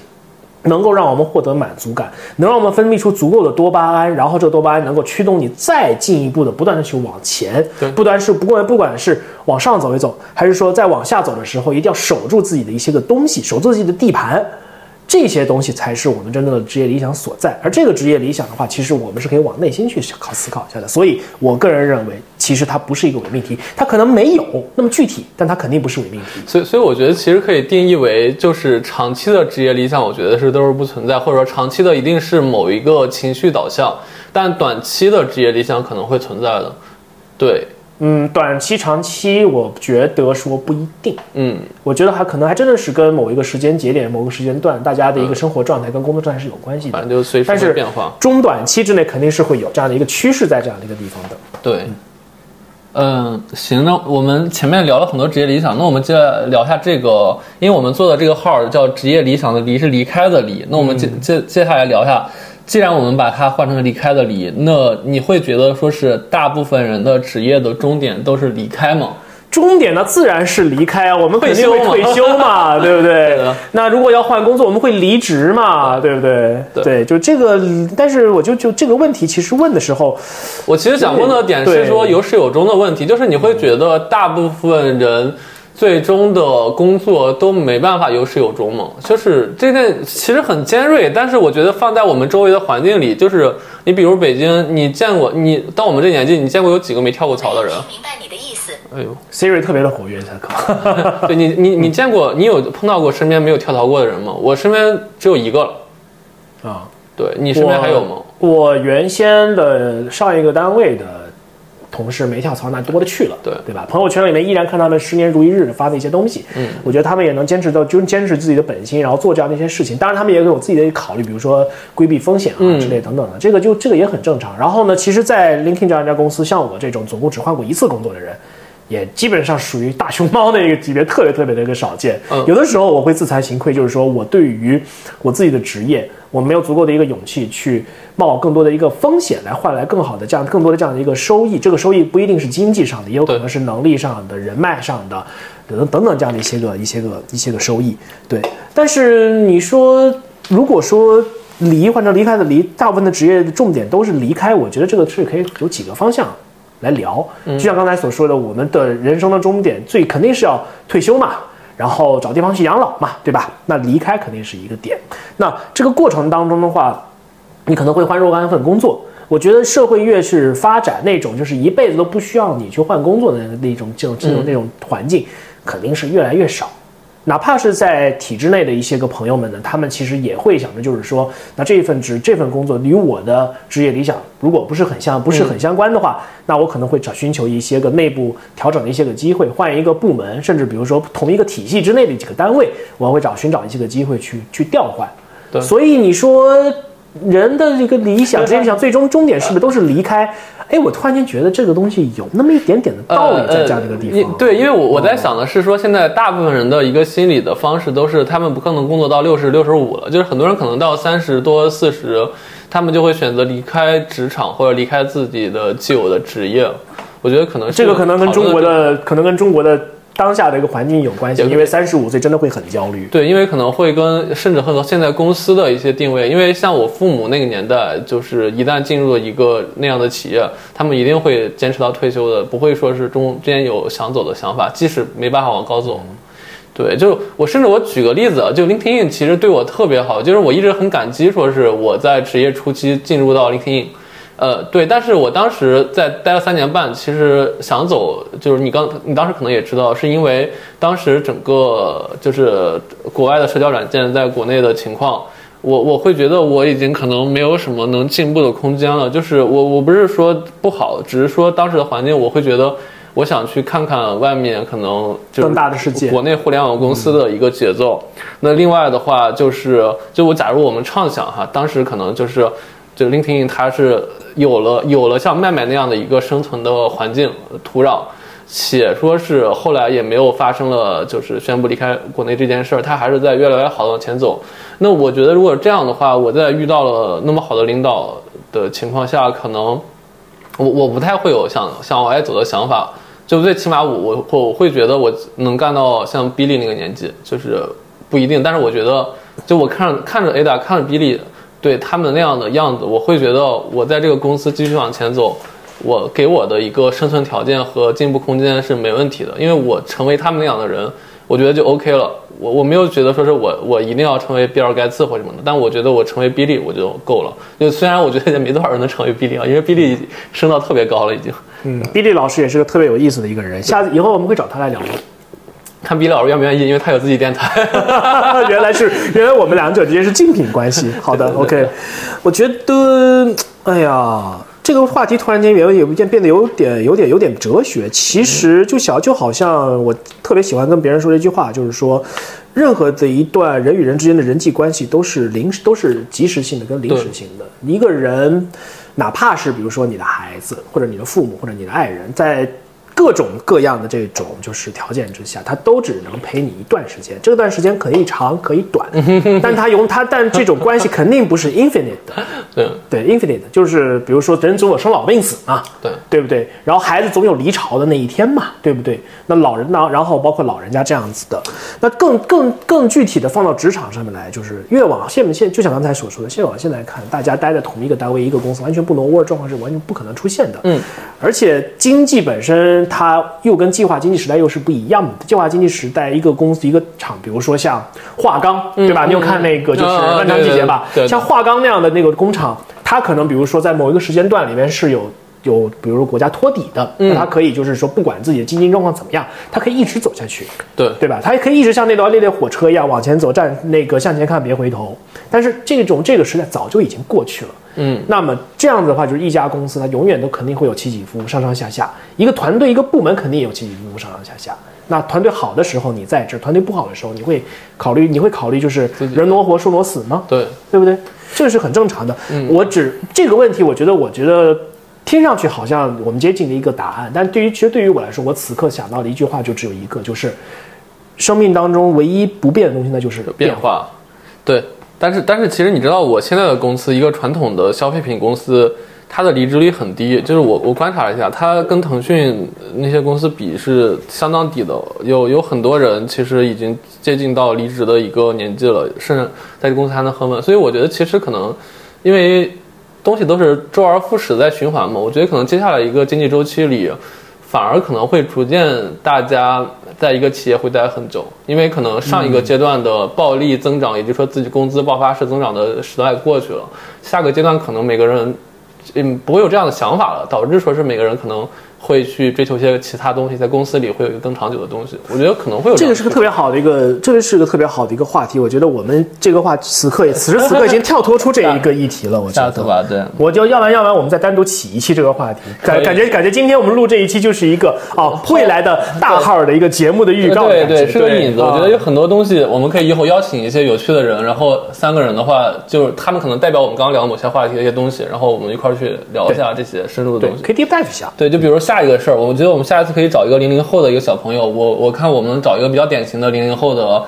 能够让我们获得满足感，能让我们分泌出足够的多巴胺，然后这个多巴胺能够驱动你再进一步的不断的去往前，不断是不管不管是往上走一走，还是说在往下走的时候，一定要守住自己的一些个东西，守住自己的地盘。这些东西才是我们真正的职业理想所在，而这个职业理想的话，其实我们是可以往内心去考思考一下的。所以我个人认为，其实它不是一个伪命题，它可能没有那么具体，但它肯定不是伪命题。所以，所以我觉得其实可以定义为，就是长期的职业理想，我觉得是都是不存在，或者说长期的一定是某一个情绪导向，但短期的职业理想可能会存在的。对。嗯，短期、长期，我觉得说不一定。嗯，我觉得还可能还真的是跟某一个时间节点、某个时间段，大家的一个生活状态跟工作状态是有关系的。反正就随时变化。中短期之内肯定是会有这样的一个趋势在这样的一个地方的。对，嗯，行，那我们前面聊了很多职业理想，那我们接下来聊一下这个，因为我们做的这个号叫职业理想的离是离开的离，那我们接接接下来聊一下。既然我们把它换成离开的离，那你会觉得说是大部分人的职业的终点都是离开吗？终点呢自然是离开啊，我们肯定会退休嘛，[laughs] 对不对？那如果要换工作，我们会离职嘛，对不对？对，就这个，但是我就就这个问题，其实问的时候，我其实想问的点是说有始有终的问题，就是你会觉得大部分人。最终的工作都没办法有始有终嘛，就是这件其实很尖锐，但是我觉得放在我们周围的环境里，就是你比如北京，你见过你到我们这年纪，你见过有几个没跳过槽的人？明白你的意思。哎呦，Siri 特别的活跃，才可。[laughs] 对你，你你见过你有碰到过身边没有跳槽过的人吗？我身边只有一个了。啊，对你身边还有吗？我原先的上一个单位的。同事没跳槽那多的去了，对对吧？朋友圈里面依然看他们十年如一日发的一些东西，嗯，我觉得他们也能坚持到，就坚持自己的本心，然后做这样的一些事情。当然，他们也有自己的考虑，比如说规避风险啊之类等等的，这个就这个也很正常。然后呢，其实，在 LinkedIn 这样一家公司，像我这种总共只换过一次工作的人。也基本上属于大熊猫的一个级别，特别特别的一个少见。有的时候我会自惭形愧，就是说我对于我自己的职业，我没有足够的一个勇气去冒更多的一个风险，来换来更好的这样更多的这样的一个收益。这个收益不一定是经济上的，也有可能是能力上的、人脉上的等等等这样的一些个一些个一些个收益。对，但是你说如果说离换成离开的离，大部分的职业的重点都是离开，我觉得这个是可以有几个方向。来聊，就像刚才所说的，我们的人生的终点最肯定是要退休嘛，然后找地方去养老嘛，对吧？那离开肯定是一个点。那这个过程当中的话，你可能会换若干份工作。我觉得社会越是发展那种就是一辈子都不需要你去换工作的那种这种这种那种环境，肯定是越来越少。哪怕是在体制内的一些个朋友们呢，他们其实也会想着，就是说，那这一份职这份工作与我的职业理想如果不是很相不是很相关的话，那我可能会找寻求一些个内部调整的一些个机会，换一个部门，甚至比如说同一个体系之内的几个单位，我会找寻找一些个机会去去调换。对，所以你说人的这个理想，职业理想最终终点是不是都是离开？哎，我突然间觉得这个东西有那么一点点的道理在这样一个地方。对，因为我我在想的是说，现在大部分人的一个心理的方式都是，他们不可能工作到六十六十五了，就是很多人可能到三十多四十，他们就会选择离开职场或者离开自己的既有的职业。我觉得可能这个可能跟中国的可能跟中国的。当下的一个环境有关系，因为三十五岁真的会很焦虑。对，因为可能会跟甚至和现在公司的一些定位，因为像我父母那个年代，就是一旦进入了一个那样的企业，他们一定会坚持到退休的，不会说是中间有想走的想法，即使没办法往高走。对，就我甚至我举个例子啊，就 LinkedIn 其实对我特别好，就是我一直很感激，说是我在职业初期进入到 LinkedIn。呃，对，但是我当时在待了三年半，其实想走，就是你刚你当时可能也知道，是因为当时整个就是国外的社交软件在国内的情况，我我会觉得我已经可能没有什么能进步的空间了。就是我我不是说不好，只是说当时的环境，我会觉得我想去看看外面可能就更大的世界，国内互联网公司的一个节奏。那另外的话就是，就我假如我们畅想哈，当时可能就是。就 LinkedIn 它是有了有了像麦麦那样的一个生存的环境土壤，且说是后来也没有发生了就是宣布离开国内这件事儿，它还是在越来越好的往前走。那我觉得如果这样的话，我在遇到了那么好的领导的情况下，可能我我不太会有想想往外走的想法。就最起码我我我会觉得我能干到像 Billy 那个年纪，就是不一定。但是我觉得，就我看看着 Ada，看着 Billy。对他们那样的样子，我会觉得我在这个公司继续往前走，我给我的一个生存条件和进步空间是没问题的，因为我成为他们那样的人，我觉得就 OK 了。我我没有觉得说是我我一定要成为比尔盖茨或什么的，但我觉得我成为比利我就够了。就虽然我觉得也没多少人能成为比利啊，因为比利升到特别高了已经。嗯，比利老师也是个特别有意思的一个人，下次以后我们会找他来聊。看毕老师愿不愿意，因为他有自己电台。[laughs] 原来是，原来我们两者之间是竞品关系。[laughs] 好的，OK。我觉得，哎呀，这个话题突然间有有一件变得有点、有点、有点哲学。其实就小就好像我特别喜欢跟别人说的一句话，就是说，任何的一段人与人之间的人际关系都是临时、都是及时性的跟临时性的。一个人，哪怕是比如说你的孩子，或者你的父母，或者你的爱人，在。各种各样的这种就是条件之下，他都只能陪你一段时间，这段时间可以长可以短，[laughs] 但他用他但这种关系肯定不是 infinite 的，[laughs] 对对 infinite 就是比如说人总有生老病死嘛，对对不对？然后孩子总有离巢的那一天嘛，对不对？那老人呢？然后包括老人家这样子的，那更更更具体的放到职场上面来，就是越往现现就像刚才所说的，越往现在看，大家待在同一个单位一个公司，完全不挪窝的状况是完全不可能出现的，嗯，而且经济本身。它又跟计划经济时代又是不一样的。计划经济时代，一个公司一个厂，比如说像华钢，对吧？你有看那个就是《漫长季节》吧？像华钢那样的那个工厂，它可能比如说在某一个时间段里面是有有，比如说国家托底的，那他可以就是说不管自己的经济状况怎么样，他可以一直走下去，对对吧？他也可以一直像那条那列火车一样往前走，站那个向前看别回头。但是这种这个时代早就已经过去了。嗯，那么这样子的话，就是一家公司它永远都肯定会有起起伏伏、上上下下。一个团队、一个部门肯定也有起起伏伏、上上下下。那团队好的时候你在这，团队不好的时候你会考虑，你会考虑就是人挪活树挪死吗？对，对不对？这个是很正常的。我只这个问题，我觉得，我觉得听上去好像我们接近了一个答案，但对于其实对于我来说，我此刻想到的一句话就只有一个，就是生命当中唯一不变的东西，那就是变化。对。但是，但是，其实你知道，我现在的公司一个传统的消费品公司，它的离职率很低。就是我我观察了一下，它跟腾讯那些公司比是相当低的。有有很多人其实已经接近到离职的一个年纪了，甚至在这公司还能很稳。所以我觉得，其实可能因为东西都是周而复始在循环嘛。我觉得可能接下来一个经济周期里，反而可能会逐渐大家。在一个企业会待很久，因为可能上一个阶段的暴利增长，也就是说自己工资爆发式增长的时代过去了，下个阶段可能每个人，嗯，不会有这样的想法了，导致说是每个人可能。会去追求一些其他东西，在公司里会有一个更长久的东西。我觉得可能会有这个是个特别好的一个，这个是个特别好的一个话题。我觉得我们这个话此刻也此时此刻已经跳脱出这一个议题了。我觉得吧，对，我就要不然要不然我们再单独起一期这个话题。感感觉感觉今天我们录这一期就是一个哦 [laughs] 未来的大号的一个节目的预告。对对，是个引子。我觉得有很多东西我们可以以后邀请一些有趣的人，然后三个人的话，就是他们可能代表我们刚刚聊的某些话题的一些东西，然后我们一块儿去聊一下这些深入的东西。可以 deep dive 一下。对，就比如下一个事儿，我觉得。我们下一次可以找一个零零后的一个小朋友，我我看我们找一个比较典型的零零后的，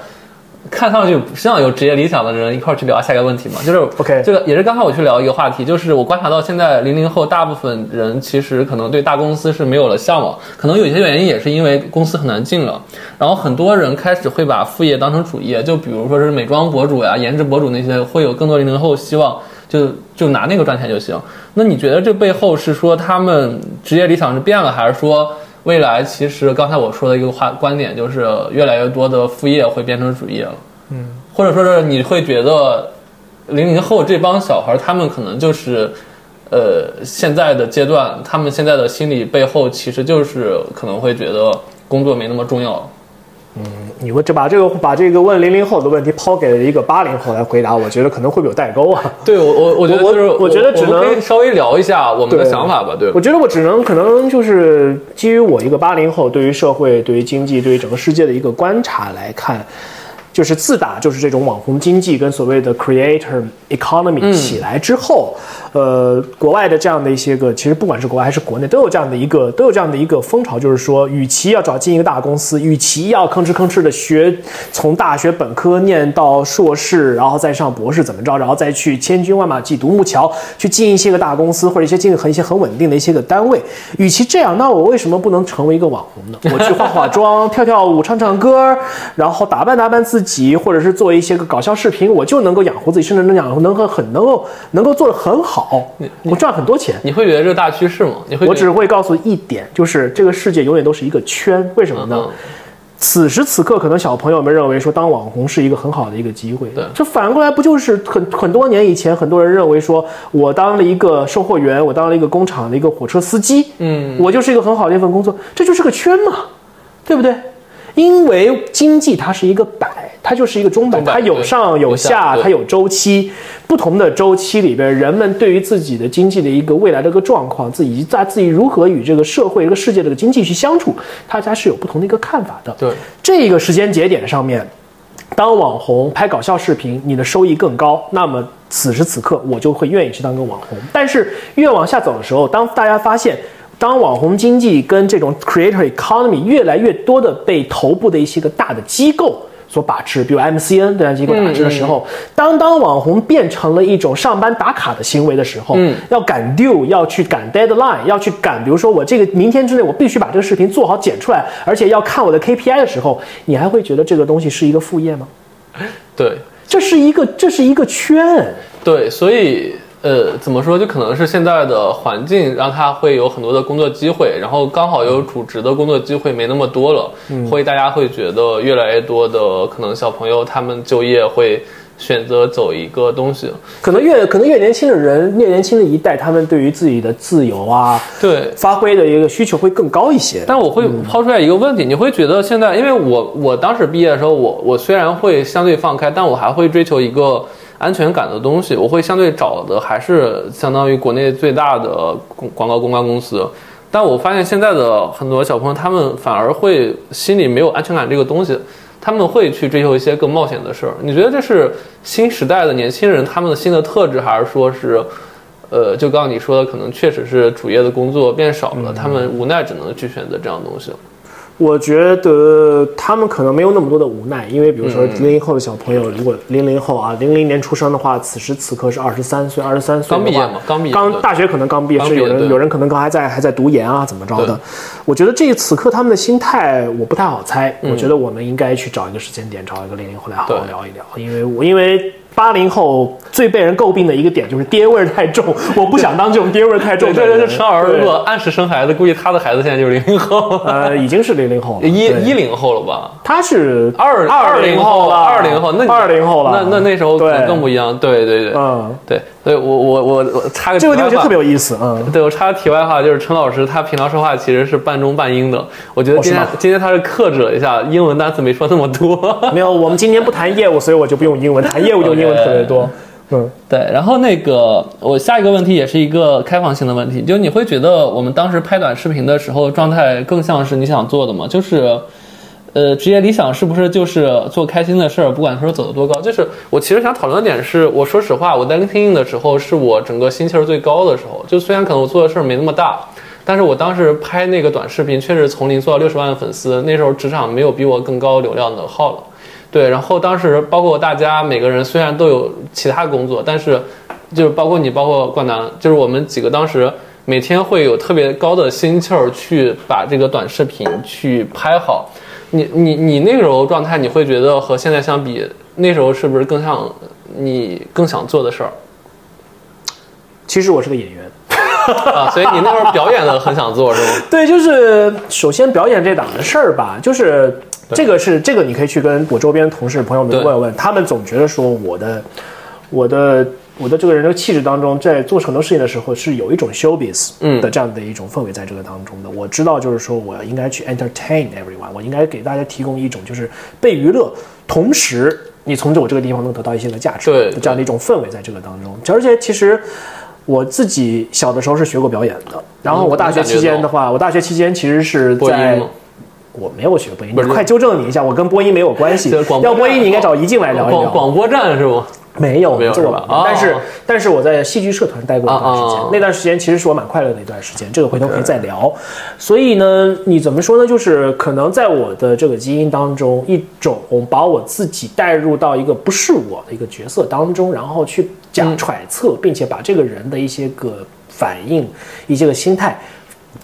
看上去不像有职业理想的人一块儿去聊下一个问题嘛，就是 OK，这个也是刚才我去聊一个话题，就是我观察到现在零零后大部分人其实可能对大公司是没有了向往，可能有些原因也是因为公司很难进了，然后很多人开始会把副业当成主业，就比如说是美妆博主呀、颜值博主那些，会有更多零零后希望。就就拿那个赚钱就行。那你觉得这背后是说他们职业理想是变了，还是说未来其实刚才我说的一个话观点就是越来越多的副业会变成主业了？嗯，或者说是你会觉得零零后这帮小孩他们可能就是呃，现在的阶段，他们现在的心理背后，其实就是可能会觉得工作没那么重要。嗯，你问这把这个把这个问零零后的问题抛给了一个八零后来回答，我觉得可能会有代沟啊？对我我我觉得就是我觉得只能稍微聊一下我们的想法吧。对，我觉得我只能可能就是基于我一个八零后对于社会、对于经济、对于整个世界的一个观察来看。就是自打就是这种网红经济跟所谓的 creator economy 起来之后，呃，国外的这样的一些个，其实不管是国外还是国内，都有这样的一个都有这样的一个风潮，就是说，与其要找进一个大公司，与其要吭哧吭哧的学从大学本科念到硕士，然后再上博士怎么着，然后再去千军万马挤独木桥去进一些个大公司或者一些进很一些很稳定的一些个单位，与其这样，那我为什么不能成为一个网红呢？我去化化妆、[laughs] 跳跳舞、唱唱歌，然后打扮打扮自。己或者是做一些个搞笑视频，我就能够养活自己，甚至能养能够很能够能够做得很好，我赚很多钱。你会觉得这是大趋势吗？你会？我只会告诉一点，就是这个世界永远都是一个圈。为什么呢？此时此刻，可能小朋友们认为说当网红是一个很好的一个机会。对，这反过来不就是很很多年以前，很多人认为说我当了一个售货员，我当了一个工厂的一个火车司机，嗯，我就是一个很好的一份工作，这就是个圈嘛，对不对？因为经济它是一个摆，它就是一个钟摆，它有上有下，它有周期。不同的周期里边，人们对于自己的经济的一个未来的一个状况，自己在自己如何与这个社会、这个世界这个经济去相处，大家是有不同的一个看法的。对这个时间节点上面，当网红拍搞笑视频，你的收益更高，那么此时此刻我就会愿意去当个网红。但是越往下走的时候，当大家发现。当网红经济跟这种 creator economy 越来越多的被头部的一些个大的机构所把持，比如 MCN 这样机构把持的时候，当当网红变成了一种上班打卡的行为的时候，要赶 due，要去赶 deadline，要去赶，比如说我这个明天之内我必须把这个视频做好剪出来，而且要看我的 KPI 的时候，你还会觉得这个东西是一个副业吗？对，这是一个这是一个圈。对，所以。呃，怎么说？就可能是现在的环境让他会有很多的工作机会，然后刚好有主职的工作机会没那么多了，会大家会觉得越来越多的可能小朋友他们就业会选择走一个东西，可能越可能越年轻的人，越年轻的一代，他们对于自己的自由啊，对发挥的一个需求会更高一些。但我会抛出来一个问题，你会觉得现在，因为我我当时毕业的时候，我我虽然会相对放开，但我还会追求一个。安全感的东西，我会相对找的还是相当于国内最大的广广告公关公司，但我发现现在的很多小朋友，他们反而会心里没有安全感这个东西，他们会去追求一些更冒险的事儿。你觉得这是新时代的年轻人他们的新的特质，还是说是，呃，就刚刚你说的，可能确实是主业的工作变少了，他们无奈只能去选择这样东西。我觉得他们可能没有那么多的无奈，因为比如说零零后的小朋友，如果零零后啊，零零年出生的话，此时此刻是二十三岁，二十三岁刚毕业嘛，刚毕业，刚大学可能刚毕业，是有人有人可能刚还在还在读研啊，怎么着的？我觉得这此刻他们的心态我不太好猜，我觉得我们应该去找一个时间点，找一个零零后来好好聊一聊，因为我因为。八零后最被人诟病的一个点就是爹味儿太重，[laughs] 我不想当这种爹味儿太重。对对对，陈老师如果按时生孩子，估计他的孩子现在就是零零后。呃，已经是零零后了，[laughs] 一一零后了吧？他是二二零后了，二零后，那二零后了，那那那时候可能更不一样。对对对，嗯，对。对我我我我插个这个地方就特别有意思，嗯，对我插个题外话，就是陈老师他平常说话其实是半中半英的，我觉得今天今天他是克制了一下英文单词没说那么多，[laughs] 没有，我们今天不谈业务，所以我就不用英文，谈业务就英文特别多，[laughs] 嗯，对，然后那个我下一个问题也是一个开放性的问题，就你会觉得我们当时拍短视频的时候状态更像是你想做的吗？就是。呃，职业理想是不是就是做开心的事儿，不管说走得多高？就是我其实想讨论的点是，我说实话，我在 LinkedIn 的时候是我整个心气儿最高的时候。就虽然可能我做的事儿没那么大，但是我当时拍那个短视频，确实从零做到六十万粉丝。那时候职场没有比我更高流量的号了。对，然后当时包括大家每个人虽然都有其他工作，但是就是包括你，包括冠南，就是我们几个当时每天会有特别高的心气儿去把这个短视频去拍好。你你你那时候状态，你会觉得和现在相比，那时候是不是更像你更想做的事儿？其实我是个演员啊，所以你那会儿表演的很想做是吗？[laughs] 对，就是首先表演这档的事儿吧，就是这个是这个，你可以去跟我周边同事朋友们问问，他们总觉得说我的我的。我的这个人的气质当中，在做很多事情的时候，是有一种 showbiz 的这样的一种氛围在这个当中的。我知道，就是说我应该去 entertain everyone，我应该给大家提供一种就是被娱乐，同时你从我这个地方能得到一些的价值这样的一种氛围在这个当中。而且其实我自己小的时候是学过表演的，然后我大学期间的话，我大学期间其实是在。我没有学播音，你快纠正你一下，我跟播音没有关系。[laughs] 要播音，你应该找怡静来聊一聊。广播站是不？没有，没有是吧？但是，但是我在戏剧社团待过一段时间，那段时间其实是我蛮快乐的一段时间。这个回头可以再聊。所以呢，你怎么说呢？就是可能在我的这个基因当中，一种把我自己带入到一个不是我的一个角色当中，然后去假揣测，并且把这个人的一些个反应、一些个心态。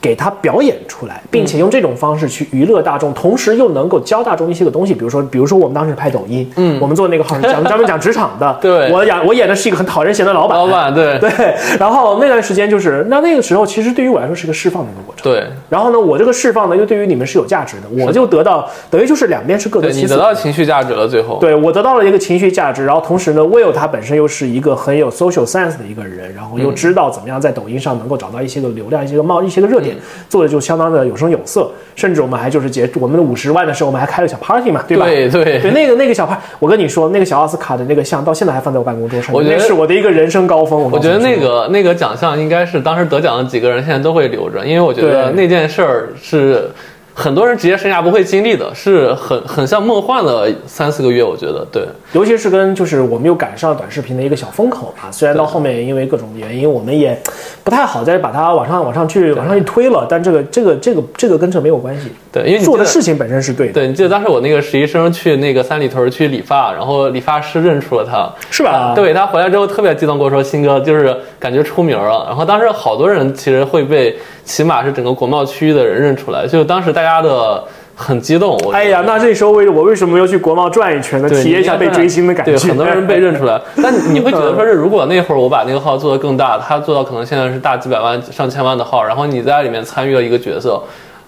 给他表演出来，并且用这种方式去娱乐大众，同时又能够教大众一些个东西。比如说，比如说我们当时拍抖音，嗯，我们做那个号是讲专门讲职场的，对，我演我演的是一个很讨人嫌的老板，老板，对 [laughs] 对。然后那段时间就是那那个时候，其实对于我来说是个释放的一个过程，对。然后呢，我这个释放呢，又对于你们是有价值的，我就得到等于就是两边是各得其。你得到情绪价值了，最后。对我得到了一个情绪价值，然后同时呢，Will 他本身又是一个很有 social sense 的一个人，然后又知道怎么样在抖音上能够找到一些个流量，一些个冒一些个热点，做的就。相当的有声有色，甚至我们还就是结我们的五十万的时候，我们还开了小 party 嘛，对吧？对对对，那个那个小 party，我跟你说，那个小奥斯卡的那个像，到现在还放在我办公桌上，我觉得是我的一个人生高峰。我觉得那个那个奖项应该是当时得奖的几个人现在都会留着，因为我觉得那件事儿是。很多人职业生涯不会经历的，是很很像梦幻的三四个月，我觉得对，尤其是跟就是我们又赶上短视频的一个小风口嘛。虽然到后面因为各种原因，我们也不太好再把它往上往上去往上去推了，但这个这个这个这个跟这没有关系。对，因为做的事情本身是对的。对，你记得当时我那个实习生去那个三里屯去理发，然后理发师认出了他，是吧？对他回来之后特别激动，跟我说：“新哥，就是感觉出名了。”然后当时好多人其实会被，起码是整个国贸区域的人认出来，就当时大家的。很激动，哎呀，那这时候为我为什么要去国贸转一圈呢？体验一下被追星的感觉。对，很多人被认出来。[laughs] 但你会觉得说是，如果那会儿我把那个号做得更大，他做到可能现在是大几百万、上千万的号，然后你在里面参与了一个角色，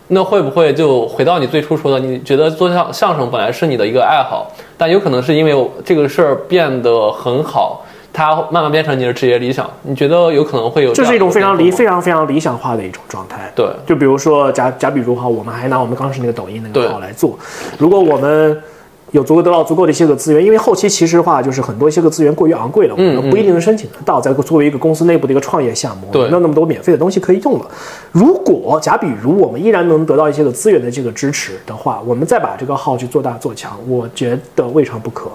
那会不会就回到你最初说的？你觉得做相相声本来是你的一个爱好，但有可能是因为这个事儿变得很好。它慢慢变成你的职业理想，你觉得有可能会有？这是一种非常理、非常非常理想化的一种状态。对，就比如说，假假比如哈，我们还拿我们当时那个抖音那个号来做，如果我们有足够得到足够的一些个资源，因为后期其实话就是很多一些个资源过于昂贵了，我们不一定能申请得到。再作为一个公司内部的一个创业项目，没有那么多免费的东西可以用了。如果假比如我们依然能得到一些个资源的这个支持的话，我们再把这个号去做大做强，我觉得未尝不可。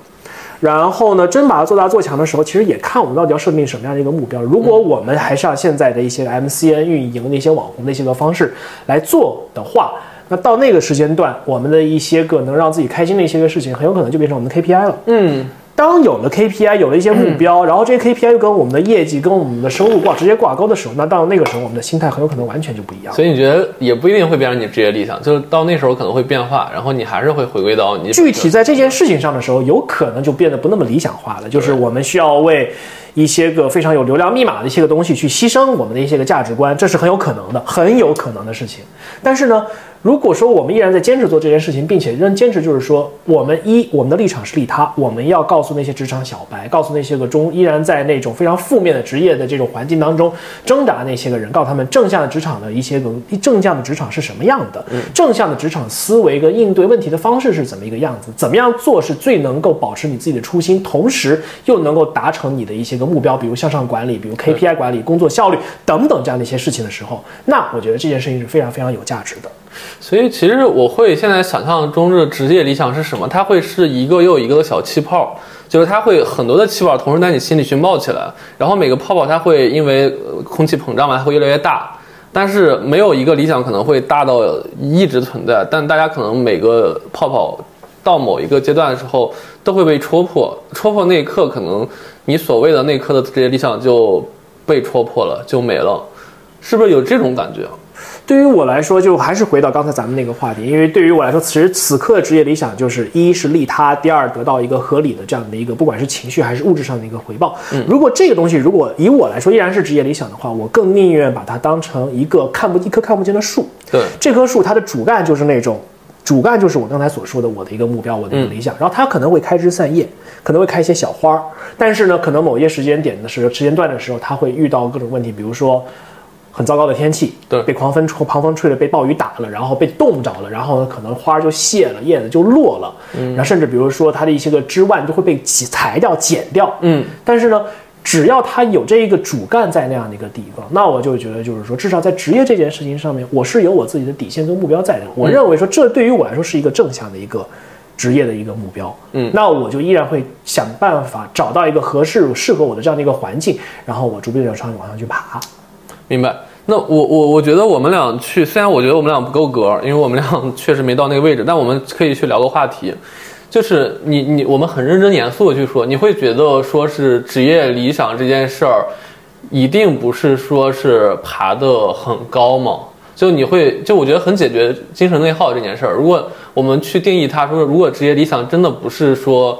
然后呢，真把它做大做强的时候，其实也看我们到底要设定什么样的一个目标。如果我们还是按现在的一些 MCN 运营的一些网红的一些个方式来做的话，那到那个时间段，我们的一些个能让自己开心的一些个事情，很有可能就变成我们的 KPI 了。嗯。当有了 KPI，有了一些目标，然后这些 KPI 又跟我们的业绩、跟我们的收入挂直接挂钩的时候，那到那个时候，我们的心态很有可能完全就不一样。所以你觉得也不一定会变成你职业理想，就是到那时候可能会变化，然后你还是会回归到你具体在这件事情上的时候，有可能就变得不那么理想化了。就是我们需要为一些个非常有流量密码的一些个东西去牺牲我们的一些个价值观，这是很有可能的，很有可能的事情。但是呢？如果说我们依然在坚持做这件事情，并且仍坚持，就是说，我们一我们的立场是利他，我们要告诉那些职场小白，告诉那些个中依然在那种非常负面的职业的这种环境当中挣扎那些个人，告诉他们正向的职场的一些个正向的职场是什么样的，正向的职场思维跟应对问题的方式是怎么一个样子，怎么样做是最能够保持你自己的初心，同时又能够达成你的一些个目标，比如向上管理，比如 KPI 管理、工作效率等等这样的一些事情的时候，那我觉得这件事情是非常非常有价值的。所以，其实我会现在想象中的职业理想是什么？它会是一个又一个的小气泡，就是它会很多的气泡同时在你心里去冒起来，然后每个泡泡它会因为空气膨胀嘛，它会越来越大。但是没有一个理想可能会大到一直存在，但大家可能每个泡泡到某一个阶段的时候都会被戳破，戳破那一刻，可能你所谓的那一刻的职业理想就被戳破了，就没了，是不是有这种感觉？对于我来说，就还是回到刚才咱们那个话题，因为对于我来说，其实此刻的职业理想就是一是利他，第二得到一个合理的这样的一个，不管是情绪还是物质上的一个回报。如果这个东西，如果以我来说依然是职业理想的话，我更宁愿把它当成一个看不一棵看不见的树。对，这棵树它的主干就是那种。主干就是我刚才所说的我的一个目标，我的一个理想。然后它可能会开枝散叶，可能会开一些小花儿，但是呢，可能某些时间点的时候、时间段的时候，它会遇到各种问题，比如说很糟糕的天气，对被狂风吹、狂风吹了，被暴雨打了，然后被冻着了，然后呢，可能花儿就谢了，叶子就落了，嗯，然后甚至比如说它的一些个枝蔓就会被挤裁掉、剪掉，嗯，但是呢。只要它有这一个主干在那样的一个地方，那我就觉得就是说，至少在职业这件事情上面，我是有我自己的底线跟目标在的。我认为说，这对于我来说是一个正向的一个职业的一个目标。嗯，那我就依然会想办法找到一个合适、适合我的这样的一个环境，然后我逐步的朝往上去爬。明白。那我我我觉得我们俩去，虽然我觉得我们俩不够格，因为我们俩 [laughs] 确实没到那个位置，但我们可以去聊个话题。就是你你我们很认真严肃的去说，你会觉得说是职业理想这件事儿，一定不是说是爬得很高吗？就你会就我觉得很解决精神内耗这件事儿。如果我们去定义它，说如果职业理想真的不是说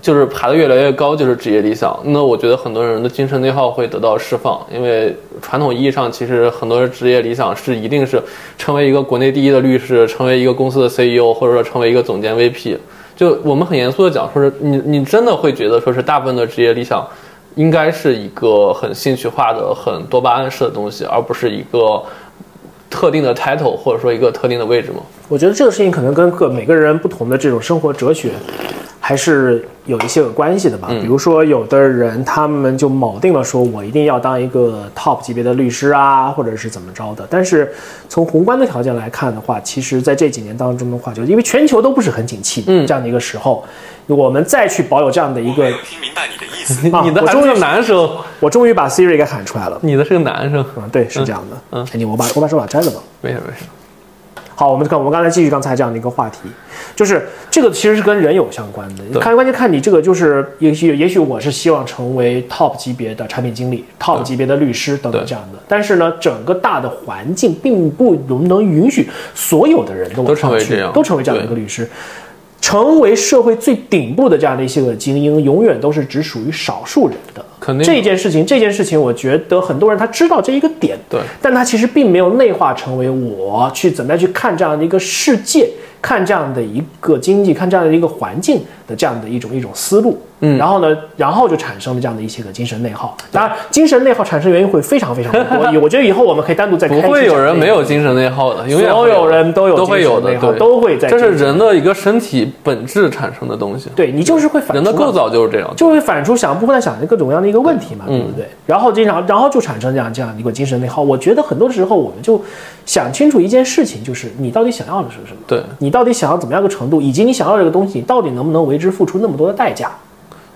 就是爬得越来越高就是职业理想，那我觉得很多人的精神内耗会得到释放，因为传统意义上其实很多职业理想是一定是成为一个国内第一的律师，成为一个公司的 CEO，或者说成为一个总监 VP。就我们很严肃的讲，说是你你真的会觉得说是大部分的职业理想，应该是一个很兴趣化的、很多巴胺式的东西，而不是一个特定的 title 或者说一个特定的位置吗？我觉得这个事情可能跟各每个人不同的这种生活哲学。还是有一些有关系的吧，比如说有的人他们就铆定了说，我一定要当一个 top 级别的律师啊，或者是怎么着的。但是从宏观的条件来看的话，其实在这几年当中的话，就因为全球都不是很景气，嗯，这样的一个时候，我们再去保有这样的一个，听明白你的意思，[laughs] 你的还是个男生，我终于把 Siri 给喊出来了，你的是个男生，嗯，对，是这样的，嗯，你我把我把手表摘了吧，没事没事。好，我们看，我们刚才继续刚才这样的一个话题，就是这个其实是跟人有相关的。看关键看你这个，就是也许也许我是希望成为 top 级别的产品经理、top 级别的律师等等这样的。但是呢，整个大的环境并不能允许所有的人都成为这样，都成为这样的一个律师。成为社会最顶部的这样的一些个精英，永远都是只属于少数人的。肯定这件事情，这件事情，我觉得很多人他知道这一个点，对，但他其实并没有内化成为我去怎么样去看这样的一个世界。看这样的一个经济，看这样的一个环境的这样的一种一种思路，嗯，然后呢，然后就产生了这样的一些个精神内耗。当然，精神内耗产生原因会非常非常的多。[laughs] 我觉得以后我们可以单独再不会有人没有精神内耗的，永远所有人都有都会有的，对，都会在。这是人的一个身体本质产生的东西。对你就是会反人的构造就是这样，就会反出想不断想的各种各样的一个问题嘛，对不对？然后经常，然后就产生这样这样一个精神内耗。我觉得很多时候我们就想清楚一件事情，就是你到底想要的是什么？对你到底想要怎么样一个？程度以及你想要这个东西，你到底能不能为之付出那么多的代价？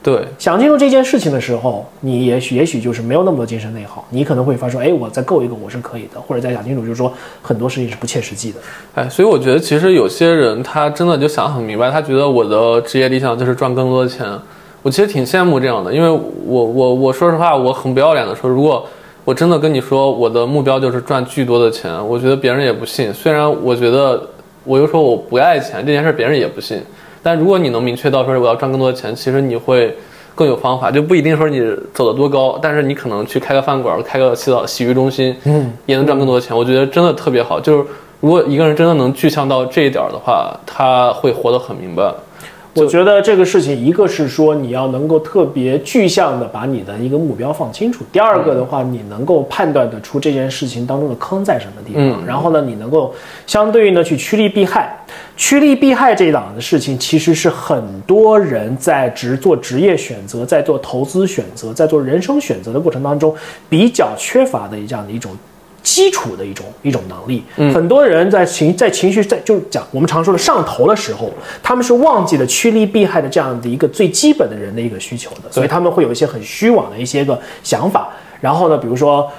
对，想清楚这件事情的时候，你也许也许就是没有那么多精神内耗，你可能会发说，哎，我再够一个我是可以的，或者再想清楚，就是说很多事情是不切实际的。哎，所以我觉得其实有些人他真的就想很明白，他觉得我的职业理想就是赚更多的钱。我其实挺羡慕这样的，因为我我我说实话，我很不要脸的说，如果我真的跟你说我的目标就是赚巨多的钱，我觉得别人也不信。虽然我觉得。我又说我不爱钱这件事，别人也不信。但如果你能明确到说我要赚更多的钱，其实你会更有方法，就不一定说你走得多高，但是你可能去开个饭馆，开个洗澡洗浴中心，嗯，也能赚更多的钱。我觉得真的特别好。就是如果一个人真的能具象到这一点的话，他会活得很明白。我觉得这个事情，一个是说你要能够特别具象的把你的一个目标放清楚；第二个的话，你能够判断得出这件事情当中的坑在什么地方。然后呢，你能够相对应的去趋利避害。趋利避害这一档的事情，其实是很多人在职做职业选择、在做投资选择、在做人生选择的过程当中比较缺乏的这样的一种。基础的一种一种能力，很多人在情在情绪在就讲我们常说的上头的时候，他们是忘记了趋利避害的这样的一个最基本的人的一个需求的，所以他们会有一些很虚妄的一些个想法。然后呢，比如说，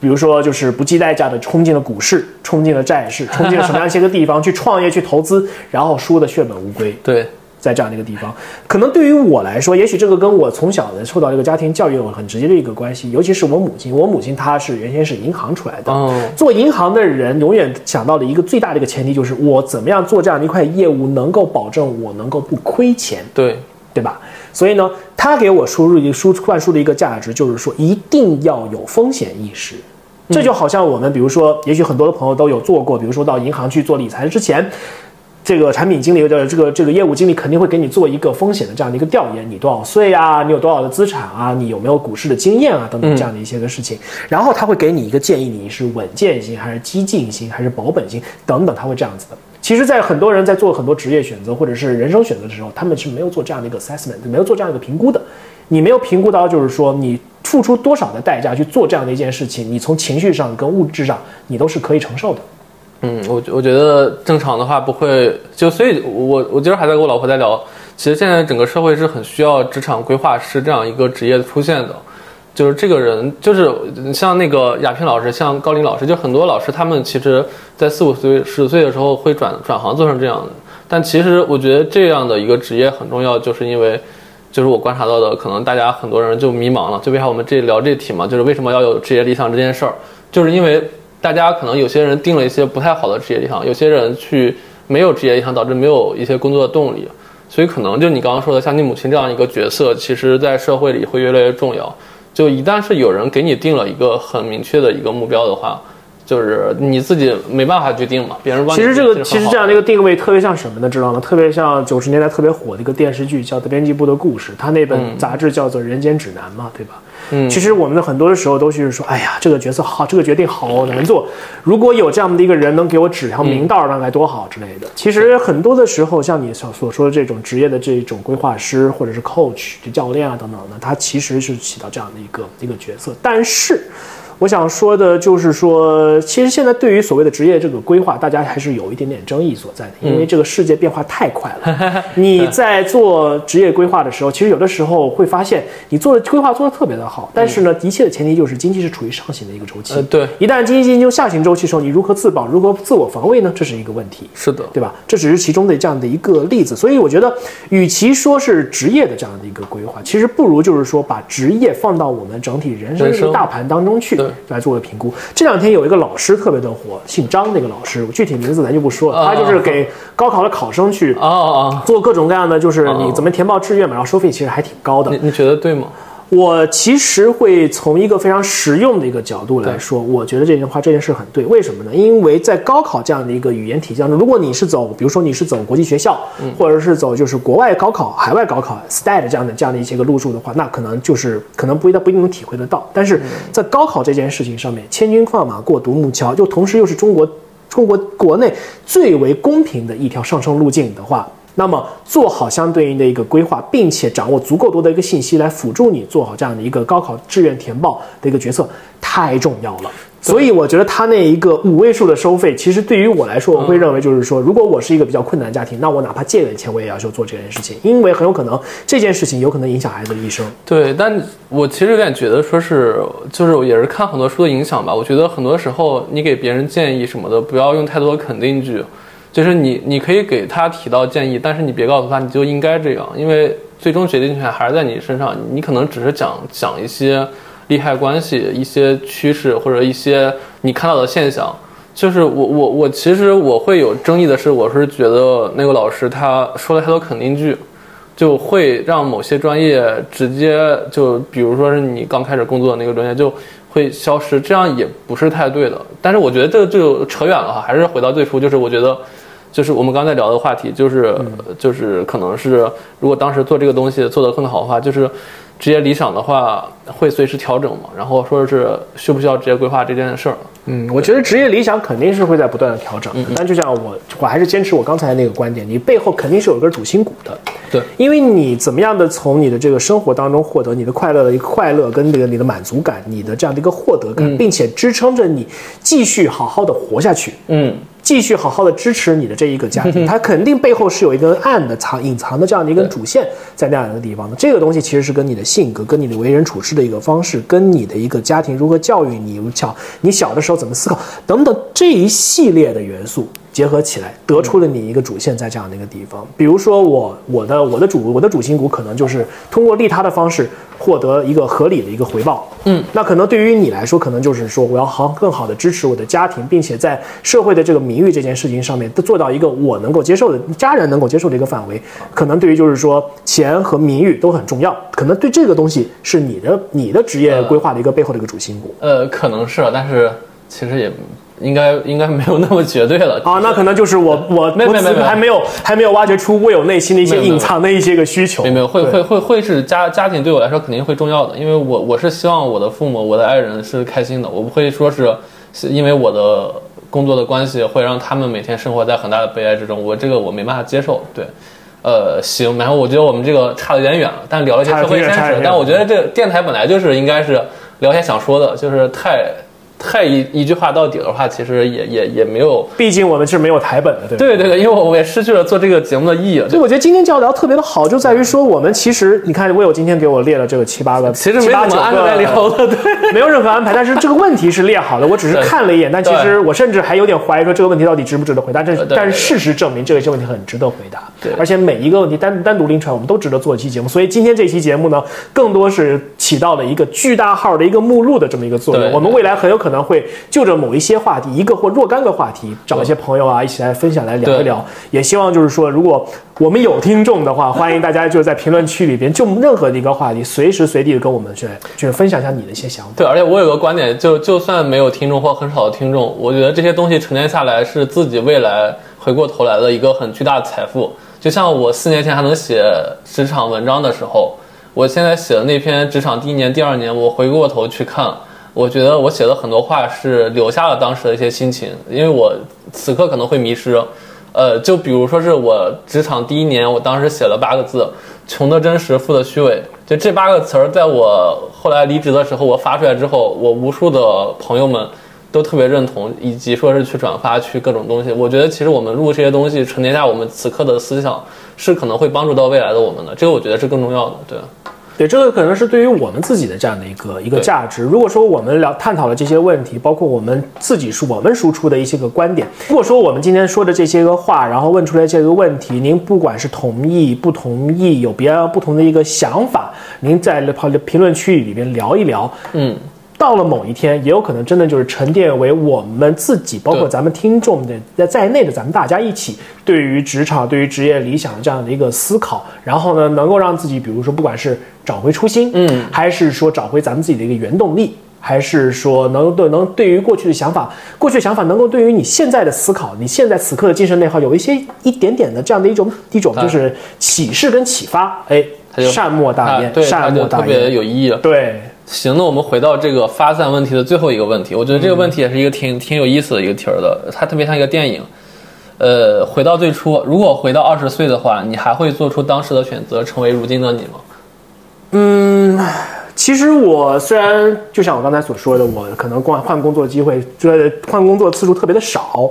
比如说就是不计代价的冲进了股市，冲进了债市，冲进了什么样一些个地方去创业去投资，然后输的血本无归。对。在这样的一个地方，可能对于我来说，也许这个跟我从小的受到这个家庭教育有很直接的一个关系。尤其是我母亲，我母亲她是原先是银行出来的，做银行的人永远想到的一个最大的一个前提就是我怎么样做这样的一块业务能够保证我能够不亏钱，对对吧？所以呢，他给我输入一个输灌输的一个价值就是说一定要有风险意识。这就好像我们比如说，也许很多的朋友都有做过，比如说到银行去做理财之前。这个产品经理的这个这个业务经理肯定会给你做一个风险的这样的一个调研，你多少岁啊？你有多少的资产啊？你有没有股市的经验啊？等等这样的一些个事情，然后他会给你一个建议，你是稳健型还是激进型还是保本型等等，他会这样子的。其实，在很多人在做很多职业选择或者是人生选择的时候，他们是没有做这样的一个 assessment，没有做这样一个评估的。你没有评估到，就是说你付出多少的代价去做这样的一件事情，你从情绪上跟物质上，你都是可以承受的。嗯，我我觉得正常的话不会，就所以，我我今儿还在跟我老婆在聊，其实现在整个社会是很需要职场规划师这样一个职业出现的，就是这个人，就是像那个亚平老师，像高林老师，就很多老师他们其实，在四五岁、十岁的时候会转转行做成这样的，但其实我觉得这样的一个职业很重要，就是因为，就是我观察到的，可能大家很多人就迷茫了，就为啥我们这聊这题嘛，就是为什么要有职业理想这件事儿，就是因为。大家可能有些人定了一些不太好的职业理想，有些人去没有职业理想，导致没有一些工作的动力，所以可能就你刚刚说的，像你母亲这样一个角色，其实在社会里会越来越重要。就一旦是有人给你定了一个很明确的一个目标的话，就是你自己没办法去定嘛，别人帮你。其实这个其实这样的一个定位特别像什么呢？知道吗？特别像九十年代特别火的一个电视剧，叫《编辑部的故事》，它那本杂志叫做《人间指南》嘛，对吧？嗯，其实我们的很多的时候都是说，哎呀，这个角色好，这个决定好难做。如果有这样的一个人能给我指条明道，那该多好之类的。其实很多的时候，像你所所说的这种职业的这种规划师或者是 coach 教练啊等等的，他其实是起到这样的一个一个角色，但是。我想说的就是说，其实现在对于所谓的职业这个规划，大家还是有一点点争议所在的，因为这个世界变化太快了。[laughs] 你在做职业规划的时候，其实有的时候会发现，你做的规划做的特别的好，但是呢，一切的前提就是经济是处于上行的一个周期。对，一旦经济进入下行周期的时候，你如何自保，如何自我防卫呢？这是一个问题。是的，对吧？这只是其中的这样的一个例子。所以我觉得，与其说是职业的这样的一个规划，其实不如就是说把职业放到我们整体人生的大盘当中去。来做个评估。这两天有一个老师特别的火，姓张那个老师，具体名字咱就不说了。他就是给高考的考生去做各种各样的，就是你怎么填报志愿嘛，然后收费其实还挺高的。你你觉得对吗？我其实会从一个非常实用的一个角度来说，我觉得这句话这件事很对。为什么呢？因为在高考这样的一个语言体系当中，如果你是走，比如说你是走国际学校，或者是走就是国外高考、海外高考 STAT 这样的这样的一些个路数的话，那可能就是可能不一定不一定能体会得到。但是在高考这件事情上面，千军万马过独木桥，就同时又是中国中国国内最为公平的一条上升路径的话。那么做好相对应的一个规划，并且掌握足够多的一个信息来辅助你做好这样的一个高考志愿填报的一个决策，太重要了。所以我觉得他那一个五位数的收费，其实对于我来说，我会认为就是说，如果我是一个比较困难的家庭，那我哪怕借点钱，我也要去做这件事情，因为很有可能这件事情有可能影响孩子的一生。对，但我其实有点觉得说是，就是也是看很多书的影响吧。我觉得很多时候你给别人建议什么的，不要用太多肯定句。就是你，你可以给他提到建议，但是你别告诉他你就应该这样，因为最终决定权还是在你身上。你可能只是讲讲一些利害关系、一些趋势或者一些你看到的现象。就是我我我其实我会有争议的是，我是觉得那个老师他说了太多肯定句，就会让某些专业直接就比如说是你刚开始工作的那个专业就会消失，这样也不是太对的。但是我觉得这个就扯远了哈，还是回到最初，就是我觉得。就是我们刚才聊的话题，就是就是可能是如果当时做这个东西做得更好的话，就是职业理想的话会随时调整嘛。然后说是需不需要职业规划这件事儿。嗯，我觉得职业理想肯定是会在不断的调整。但就像我，我还是坚持我刚才那个观点，你背后肯定是有一根主心骨的。对，因为你怎么样的从你的这个生活当中获得你的快乐的一个快乐跟这个你的满足感，你的这样的一个获得感，并且支撑着你继续好好的活下去。嗯。继续好好的支持你的这一个家庭，它肯定背后是有一根暗的藏隐藏的这样的一根主线在那样一个地方的。这个东西其实是跟你的性格、跟你的为人处事的一个方式、跟你的一个家庭如何教育你、巧你小的时候怎么思考等等这一系列的元素。结合起来，得出了你一个主线在这样的一个地方。比如说，我我的我的主我的主心骨可能就是通过利他的方式获得一个合理的一个回报。嗯，那可能对于你来说，可能就是说我要好更好的支持我的家庭，并且在社会的这个名誉这件事情上面，都做到一个我能够接受的家人能够接受的一个范围。可能对于就是说钱和名誉都很重要。可能对这个东西是你的你的职业规划的一个背后的一个主心骨。呃，可能是，但是其实也。应该应该没有那么绝对了啊。那可能就是我我没没没还没有还没有挖掘出我有内心的一些隐藏的一些个需求。没有会会会会是家家庭对我来说肯定会重要的，因为我我是希望我的父母我的爱人是开心的，我不会说是是因为我的工作的关系会让他们每天生活在很大的悲哀之中，我这个我没办法接受。对，呃行，然后我觉得我们这个差的有点远了，但聊了一些社会现实，但我觉得这个电台本来就是应该是聊一些想说的，就是太。太一一句话到底的话，其实也也也没有，毕竟我们是没有台本的，对对对对，因为我我也失去了做这个节目的意义。所以我觉得今天这样聊特别的好，就在于说我们其实你看，我有今天给我列了这个七八个，其实没怎么安排聊的，对，没有任何安排。但是这个问题是列好的，我只是看了一眼，但其实我甚至还有点怀疑说这个问题到底值不值得回答。这但是事实证明这个些问题很值得回答，对，而且每一个问题单单独拎出来，我们都值得做一期节目。所以今天这期节目呢，更多是起到了一个巨大号的一个目录的这么一个作用。我们未来很有可能会就着。某一些话题，一个或若干个话题，找一些朋友啊，一起来分享，来聊一聊。也希望就是说，如果我们有听众的话，欢迎大家就在评论区里边，就任何的一个话题，随时随地的跟我们去，就是分享一下你的一些想法。对，而且我有个观点，就就算没有听众或很少的听众，我觉得这些东西沉淀下来，是自己未来回过头来的一个很巨大的财富。就像我四年前还能写职场文章的时候，我现在写的那篇职场第一年、第二年，我回过头去看。我觉得我写的很多话是留下了当时的一些心情，因为我此刻可能会迷失，呃，就比如说是我职场第一年，我当时写了八个字：穷的真实，富的虚伪。就这八个词儿，在我后来离职的时候，我发出来之后，我无数的朋友们都特别认同，以及说是去转发去各种东西。我觉得其实我们录这些东西，沉淀下我们此刻的思想，是可能会帮助到未来的我们的。这个我觉得是更重要的，对。对，这个可能是对于我们自己的这样的一个一个价值。如果说我们聊探讨了这些问题，包括我们自己是我们输出的一些个观点。如果说我们今天说的这些个话，然后问出来这个问题，您不管是同意不同意，有别不同的一个想法，您在评评论区里边聊一聊，嗯。到了某一天，也有可能真的就是沉淀为我们自己，包括咱们听众的在在内的咱们大家一起，对于职场、对于职业理想的这样的一个思考，然后呢，能够让自己，比如说，不管是找回初心，嗯，还是说找回咱们自己的一个原动力，还是说能对能对于过去的想法，过去的想法能够对于你现在的思考，你现在此刻的精神内耗有一些一点点的这样的一种一种就是启示跟启发，哎，善莫大焉，善莫大焉，特别有意义，对。行，那我们回到这个发散问题的最后一个问题，我觉得这个问题也是一个挺挺有意思的一个题儿的，它特别像一个电影。呃，回到最初，如果回到二十岁的话，你还会做出当时的选择，成为如今的你吗？嗯，其实我虽然就像我刚才所说的，我可能换换工作机会，这换工作次数特别的少，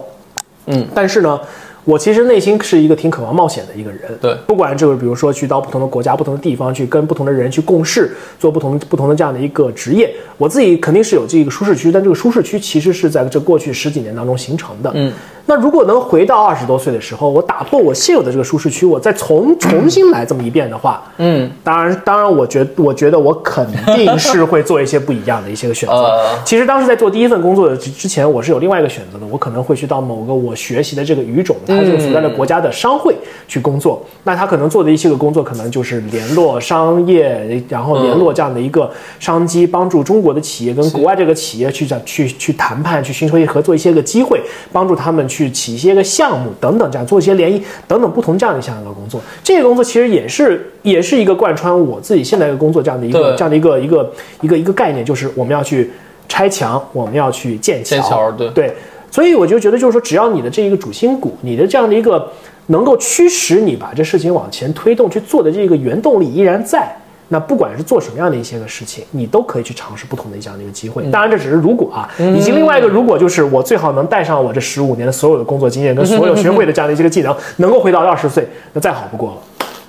嗯，但是呢。我其实内心是一个挺渴望冒险的一个人，对，不管这个，比如说去到不同的国家、不同的地方，去跟不同的人去共事，做不同不同的这样的一个职业，我自己肯定是有这个舒适区，但这个舒适区其实是在这过去十几年当中形成的，嗯。那如果能回到二十多岁的时候，我打破我现有的这个舒适区，我再重 [coughs] 重新来这么一遍的话，嗯，当然，当然，我觉我觉得我肯定是会做一些不一样的一些个选择。其实当时在做第一份工作的之前，我是有另外一个选择的，我可能会去到某个我学习的这个语种，它这个所在的国家的商会去工作。那他可能做的一些个工作，可能就是联络商业，然后联络这样的一个商机，帮助中国的企业跟国外这个企业去讲去去谈判，去寻求一合作一些个机会，帮助他们。去起一些个项目等等，这样做一些联谊等等不同这样的这样的工作，这个工作其实也是也是一个贯穿我自己现在的工作这样的一个这样的一个一个一个一个概念，就是我们要去拆墙，我们要去建桥。建桥，对对。所以我就觉得，就是说，只要你的这一个主心骨，你的这样的一个能够驱使你把这事情往前推动去做的这个原动力依然在。那不管是做什么样的一些个事情，你都可以去尝试不同的这样的一个机会。当然，这只是如果啊，以及另外一个如果就是我最好能带上我这十五年的所有的工作经验跟所有学会的这样的一些个技能，能够回到二十岁，那再好不过了。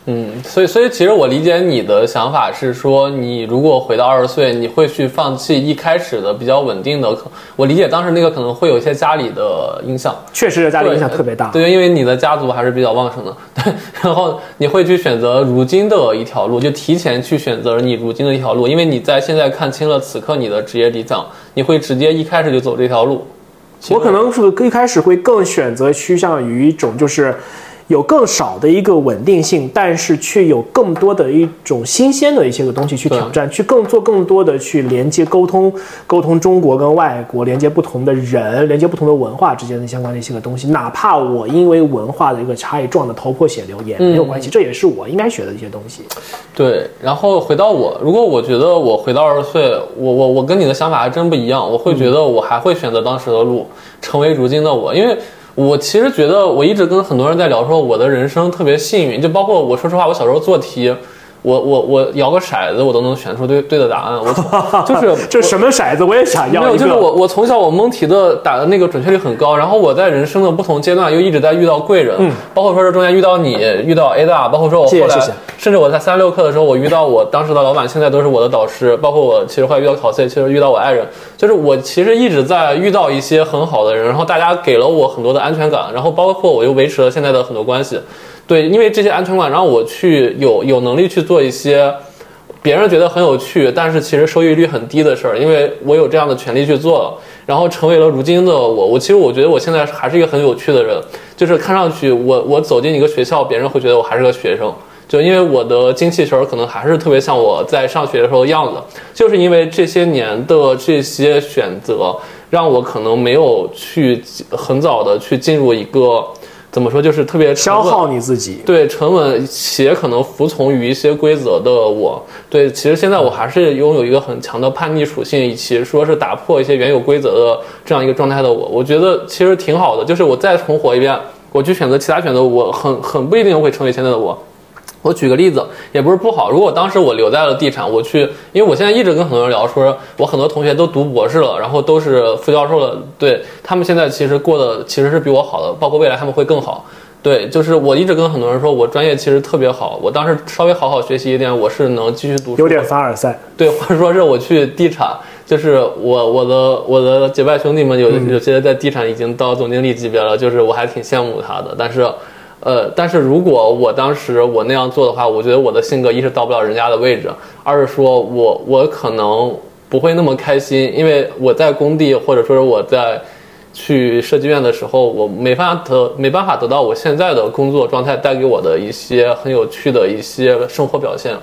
嗯，所以所以其实我理解你的想法是说，你如果回到二十岁，你会去放弃一开始的比较稳定的。我理解当时那个可能会有一些家里的影响，确实家里影响特别大。对，因为你的家族还是比较旺盛的。对，然后你会去选择如今的一条路，就提前去选择你如今的一条路，因为你在现在看清了此刻你的职业理想，你会直接一开始就走这条路。我可能是一开始会更选择趋向于一种就是。有更少的一个稳定性，但是却有更多的一种新鲜的一些个东西去挑战，去更做更多的去连接沟通，沟通中国跟外国，连接不同的人，连接不同的文化之间的相关的一些个东西。哪怕我因为文化的一个差异撞得头破血流也没有关系，这也是我应该学的一些东西。对，然后回到我，如果我觉得我回到二十岁，我我我跟你的想法还真不一样，我会觉得我还会选择当时的路，成为如今的我，因为。我其实觉得，我一直跟很多人在聊，说我的人生特别幸运，就包括我说实话，我小时候做题。我我我摇个骰子，我都能选出对对的答案。我 [laughs] 就是这什么骰子，我也想要。没有，就是我我从小我蒙题的打的那个准确率很高，然后我在人生的不同阶段又一直在遇到贵人，嗯，包括说这中间遇到你，遇到 Ada，包括说我后来，甚至我在三六课的时候，我遇到我当时的老板，现在都是我的导师，包括我其实后来遇到考 C，其实遇到我爱人，就是我其实一直在遇到一些很好的人，然后大家给了我很多的安全感，然后包括我又维持了现在的很多关系。对，因为这些安全感让我去有有能力去做一些别人觉得很有趣，但是其实收益率很低的事儿，因为我有这样的权利去做了，然后成为了如今的我。我其实我觉得我现在还是一个很有趣的人，就是看上去我我走进一个学校，别人会觉得我还是个学生，就因为我的精气神儿可能还是特别像我在上学的时候的样子。就是因为这些年的这些选择，让我可能没有去很早的去进入一个。怎么说？就是特别消耗你自己，对沉稳且可能服从于一些规则的我。对，其实现在我还是拥有一个很强的叛逆属性，以及说是打破一些原有规则的这样一个状态的我。我觉得其实挺好的，就是我再重活一遍，我去选择其他选择，我很很不一定会成为现在的我。我举个例子，也不是不好。如果当时我留在了地产，我去，因为我现在一直跟很多人聊，说我很多同学都读博士了，然后都是副教授了，对他们现在其实过得其实是比我好的，包括未来他们会更好。对，就是我一直跟很多人说，我专业其实特别好，我当时稍微好好学习一点，我是能继续读。有点凡尔赛。对，或者说是我去地产，就是我我的我的结拜兄弟们有有些在地产已经到总经理级别了，就是我还挺羡慕他的，但是。呃，但是如果我当时我那样做的话，我觉得我的性格一是到不了人家的位置，二是说我我可能不会那么开心，因为我在工地或者说是我在去设计院的时候，我没办法得没办法得到我现在的工作状态带给我的一些很有趣的一些生活表现，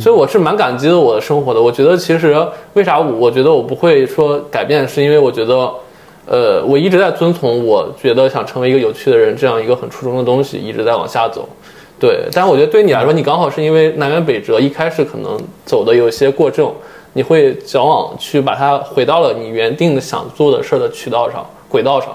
所以我是蛮感激的我的生活的。我觉得其实为啥我觉得我不会说改变，是因为我觉得。呃，我一直在遵从，我觉得想成为一个有趣的人这样一个很初衷的东西，一直在往下走。对，但我觉得对你来说，你刚好是因为南辕北辙，一开始可能走的有些过正，你会矫枉去把它回到了你原定的想做的事儿的渠道上、轨道上。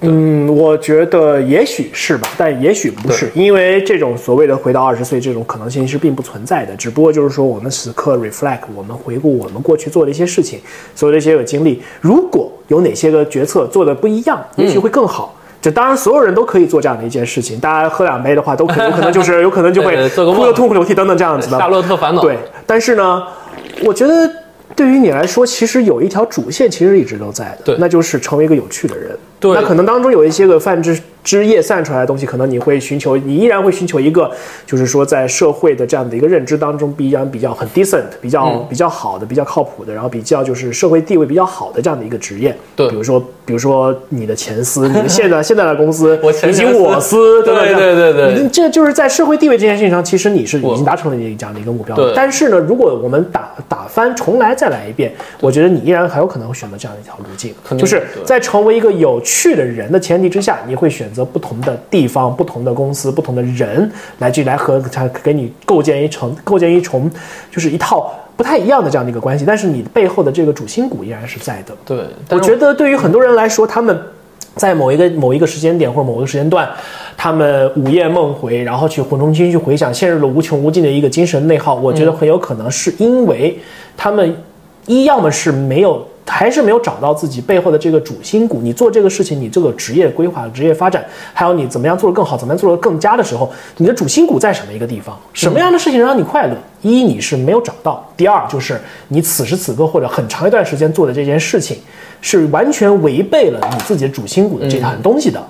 嗯，我觉得也许是吧，但也许不是，因为这种所谓的回到二十岁这种可能性是并不存在的。只不过就是说，我们此刻 reflect，我们回顾我们过去做的一些事情，所有的一些个经历，如果有哪些个决策做的不一样，也许会更好。这当然，所有人都可以做这样的一件事情，大家喝两杯的话，都可有可能就是 [laughs] 有可能就会哭得痛哭流涕等等这样子的。夏洛特烦恼。对，但是呢，我觉得对于你来说，其实有一条主线，其实一直都在的，那就是成为一个有趣的人。那可能当中有一些个泛指。枝叶散出来的东西，可能你会寻求，你依然会寻求一个，就是说在社会的这样的一个认知当中，必然比较很 decent，比较比较好的，比较靠谱的，然后比较就是社会地位比较好的这样的一个职业。对，比如说，比如说你的前司，你的现在 [laughs] 现在的公司，[laughs] 我以及我司，[laughs] 对对？对对对，这就是在社会地位这件事情上，其实你是已经达成了你这样的一个目标。对。但是呢，如果我们打打翻重来再来一遍，我觉得你依然很有可能会选择这样一条路径，就是在成为一个有趣的人的前提之下，你会选择不同的地。方不同的公司，不同的人来去来和他给你构建一层，构建一重，就是一套不太一样的这样的一个关系。但是你背后的这个主心骨依然是在的。对，我觉得对于很多人来说，他们在某一个某一个时间点或者某个时间段，他们午夜梦回，然后去重新去回想，陷入了无穷无尽的一个精神内耗。我觉得很有可能是因为他们一要么是没有。还是没有找到自己背后的这个主心骨。你做这个事情，你这个职业规划、职业发展，还有你怎么样做得更好，怎么样做得更佳的时候，你的主心骨在什么一个地方？什么样的事情能让你快乐？一你是没有找到；第二就是你此时此刻或者很长一段时间做的这件事情，是完全违背了你自己的主心骨的这套东西的。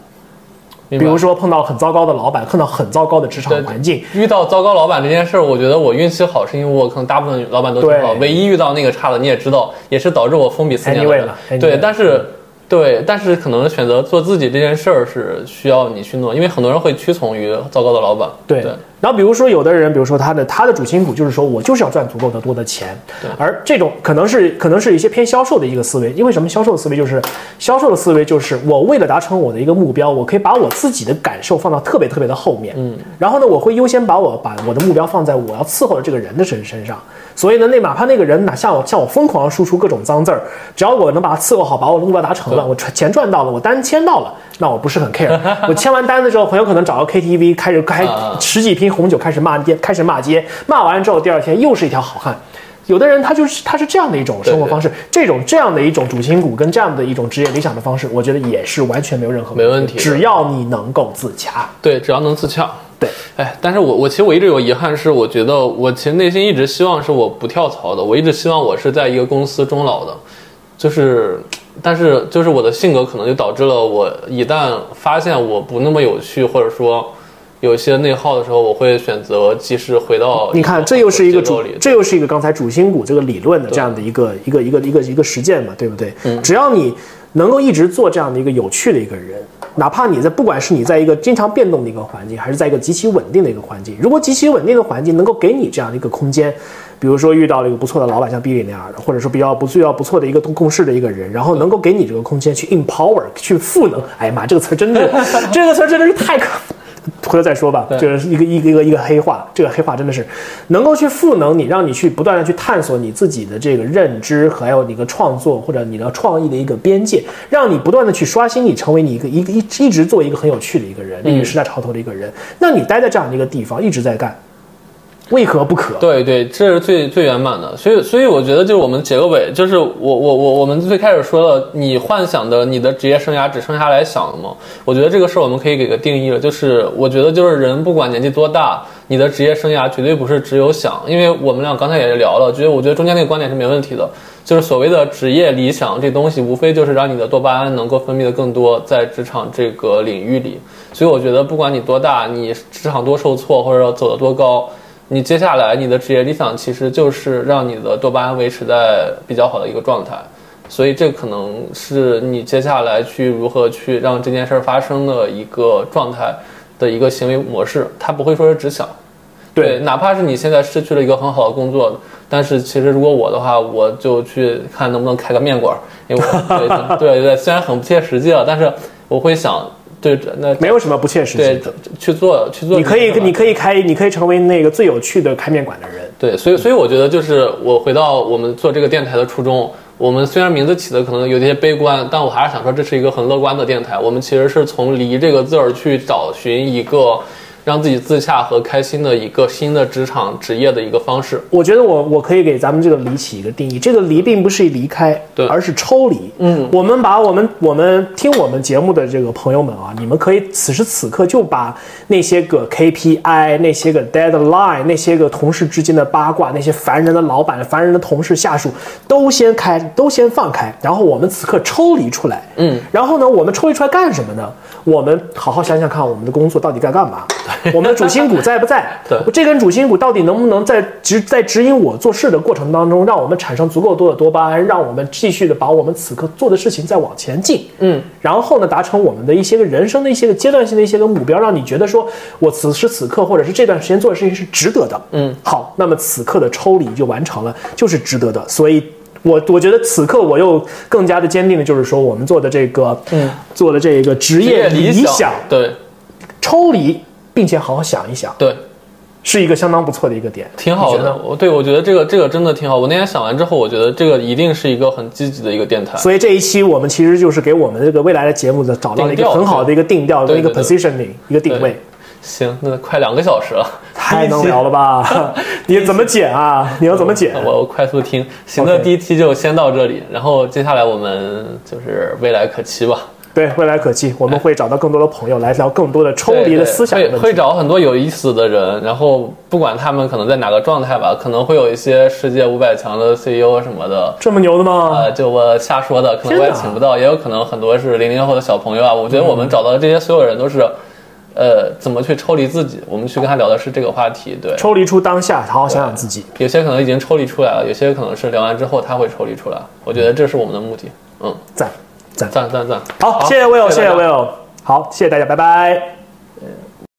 比如说碰到很糟糕的老板，碰到很糟糕的职场环境，遇到糟糕老板这件事儿，我觉得我运气好，是因为我可能大部分老板都挺好，唯一遇到那个差的，你也知道，也是导致我封闭四年了。对，但是对，但是可能选择做自己这件事儿是需要你去弄，因为很多人会屈从于糟糕的老板。对。然后比如说有的人，比如说他的他的主心骨就是说我就是要赚足够的多的钱，而这种可能是可能是一些偏销售的一个思维。因为什么？销售的思维就是销售的思维就是我为了达成我的一个目标，我可以把我自己的感受放到特别特别的后面。嗯。然后呢，我会优先把我把我的目标放在我要伺候的这个人的身身上。所以呢，那哪怕那个人哪向我向我疯狂输出各种脏字儿，只要我能把他伺候好，把我的目标达成了，我钱赚到了，我单签到了，那我不是很 care。[laughs] 我签完单子之后，很有可能找个 KTV 开始开十几瓶红酒开始骂街，开始骂街，骂完之后第二天又是一条好汉。有的人他就是他是这样的一种生活方式，这种这样的一种主心骨跟这样的一种职业理想的方式，我觉得也是完全没有任何没问题，只要你能够自洽。对，只要能自洽。对，哎，但是我我其实我一直有遗憾，是我觉得我其实内心一直希望是我不跳槽的，我一直希望我是在一个公司终老的，就是，但是就是我的性格可能就导致了我一旦发现我不那么有趣，或者说有些内耗的时候，我会选择及时回到。你看，这又是一个主，这又是一个刚才主心骨这个理论的这样的一个一个一个一个一个实践嘛，对不对？嗯，只要你能够一直做这样的一个有趣的一个人。哪怕你在，不管是你在一个经常变动的一个环境，还是在一个极其稳定的一个环境，如果极其稳定的环境能够给你这样的一个空间，比如说遇到了一个不错的老板，像 Billy 那样的，或者说比较不需要不错的一个共事的一个人，然后能够给你这个空间去 empower，去赋能。哎呀妈，这个词真的，这个词真的是太可。回头再说吧，就是一个一个一个一个黑话，这个黑话真的是能够去赋能你，让你去不断的去探索你自己的这个认知，还有你的创作或者你的创意的一个边界，让你不断的去刷新你，成为你一个一个一一直做一个很有趣的一个人，立于时代潮头的一个人。那你待在这样的一个地方，一直在干。为何不可？对对，这是最最圆满的。所以所以我觉得就是我们结个尾，就是我我我我们最开始说了，你幻想的你的职业生涯只剩下来想了吗？我觉得这个事儿我们可以给个定义了，就是我觉得就是人不管年纪多大，你的职业生涯绝对不是只有想，因为我们俩刚才也聊了，觉得我觉得中间那个观点是没问题的，就是所谓的职业理想这东西，无非就是让你的多巴胺能够分泌的更多，在职场这个领域里。所以我觉得不管你多大，你职场多受挫，或者说走得多高。你接下来你的职业理想其实就是让你的多巴胺维持在比较好的一个状态，所以这可能是你接下来去如何去让这件事儿发生的一个状态的一个行为模式。它不会说是只想，对，哪怕是你现在失去了一个很好的工作，但是其实如果我的话，我就去看能不能开个面馆，因为我对对对，虽然很不切实际了，但是我会想。对，那没有什么不切实际的，去做去做。你可以，你可以开，你可以成为那个最有趣的开面馆的人。对，所以，所以我觉得就是我回到我们做这个电台的初衷。我们虽然名字起的可能有些悲观，但我还是想说这是一个很乐观的电台。我们其实是从“离”这个字儿去找寻一个。让自己自洽和开心的一个新的职场职业的一个方式。我觉得我我可以给咱们这个离起一个定义，这个离并不是离开，对，而是抽离。嗯，我们把我们我们听我们节目的这个朋友们啊，你们可以此时此刻就把那些个 KPI、那些个 deadline、那些个同事之间的八卦、那些烦人的老板、烦人的同事下属都先开，都先放开，然后我们此刻抽离出来。嗯，然后呢，我们抽离出来干什么呢？我们好好想想看，我们的工作到底该干嘛？[laughs] 我们的主心骨在不在？对，这根主心骨到底能不能在指在指引我做事的过程当中，让我们产生足够多的多巴胺，让我们继续的把我们此刻做的事情再往前进？嗯，然后呢，达成我们的一些个人生的一些个阶段性的一些个目标，让你觉得说我此时此刻或者是这段时间做的事情是值得的。嗯，好，那么此刻的抽离就完成了，就是值得的。所以，我我觉得此刻我又更加的坚定的就是说，我们做的这个，嗯，做的这个职业理想，对，抽离。并且好好想一想，对，是一个相当不错的一个点，挺好的。我对我觉得这个这个真的挺好。我那天想完之后，我觉得这个一定是一个很积极的一个电台。所以这一期我们其实就是给我们这个未来的节目的找到了一个很好的一个定调跟一个 positioning 一个定位。行，那快两个小时了，太能聊了吧？[laughs] 你怎么剪啊？你要怎么剪？我快速听。行，那第一期就先到这里，然后接下来我们就是未来可期吧。对，未来可期，我们会找到更多的朋友来聊更多的抽离的思想。会会找很多有意思的人，然后不管他们可能在哪个状态吧，可能会有一些世界五百强的 CEO 什么的。这么牛的吗？呃，就我瞎说的，可能我也请不到，也有可能很多是零零后的小朋友啊。我觉得我们找到的这些所有人都是，呃，怎么去抽离自己？我们去跟他聊的是这个话题。对，抽离出当下，好好想想自己。有些可能已经抽离出来了，有些可能是聊完之后他会抽离出来。我觉得这是我们的目的。嗯，赞。赞赞赞赞。好，谢谢 Will，谢谢 Will，好，谢谢大家，拜拜。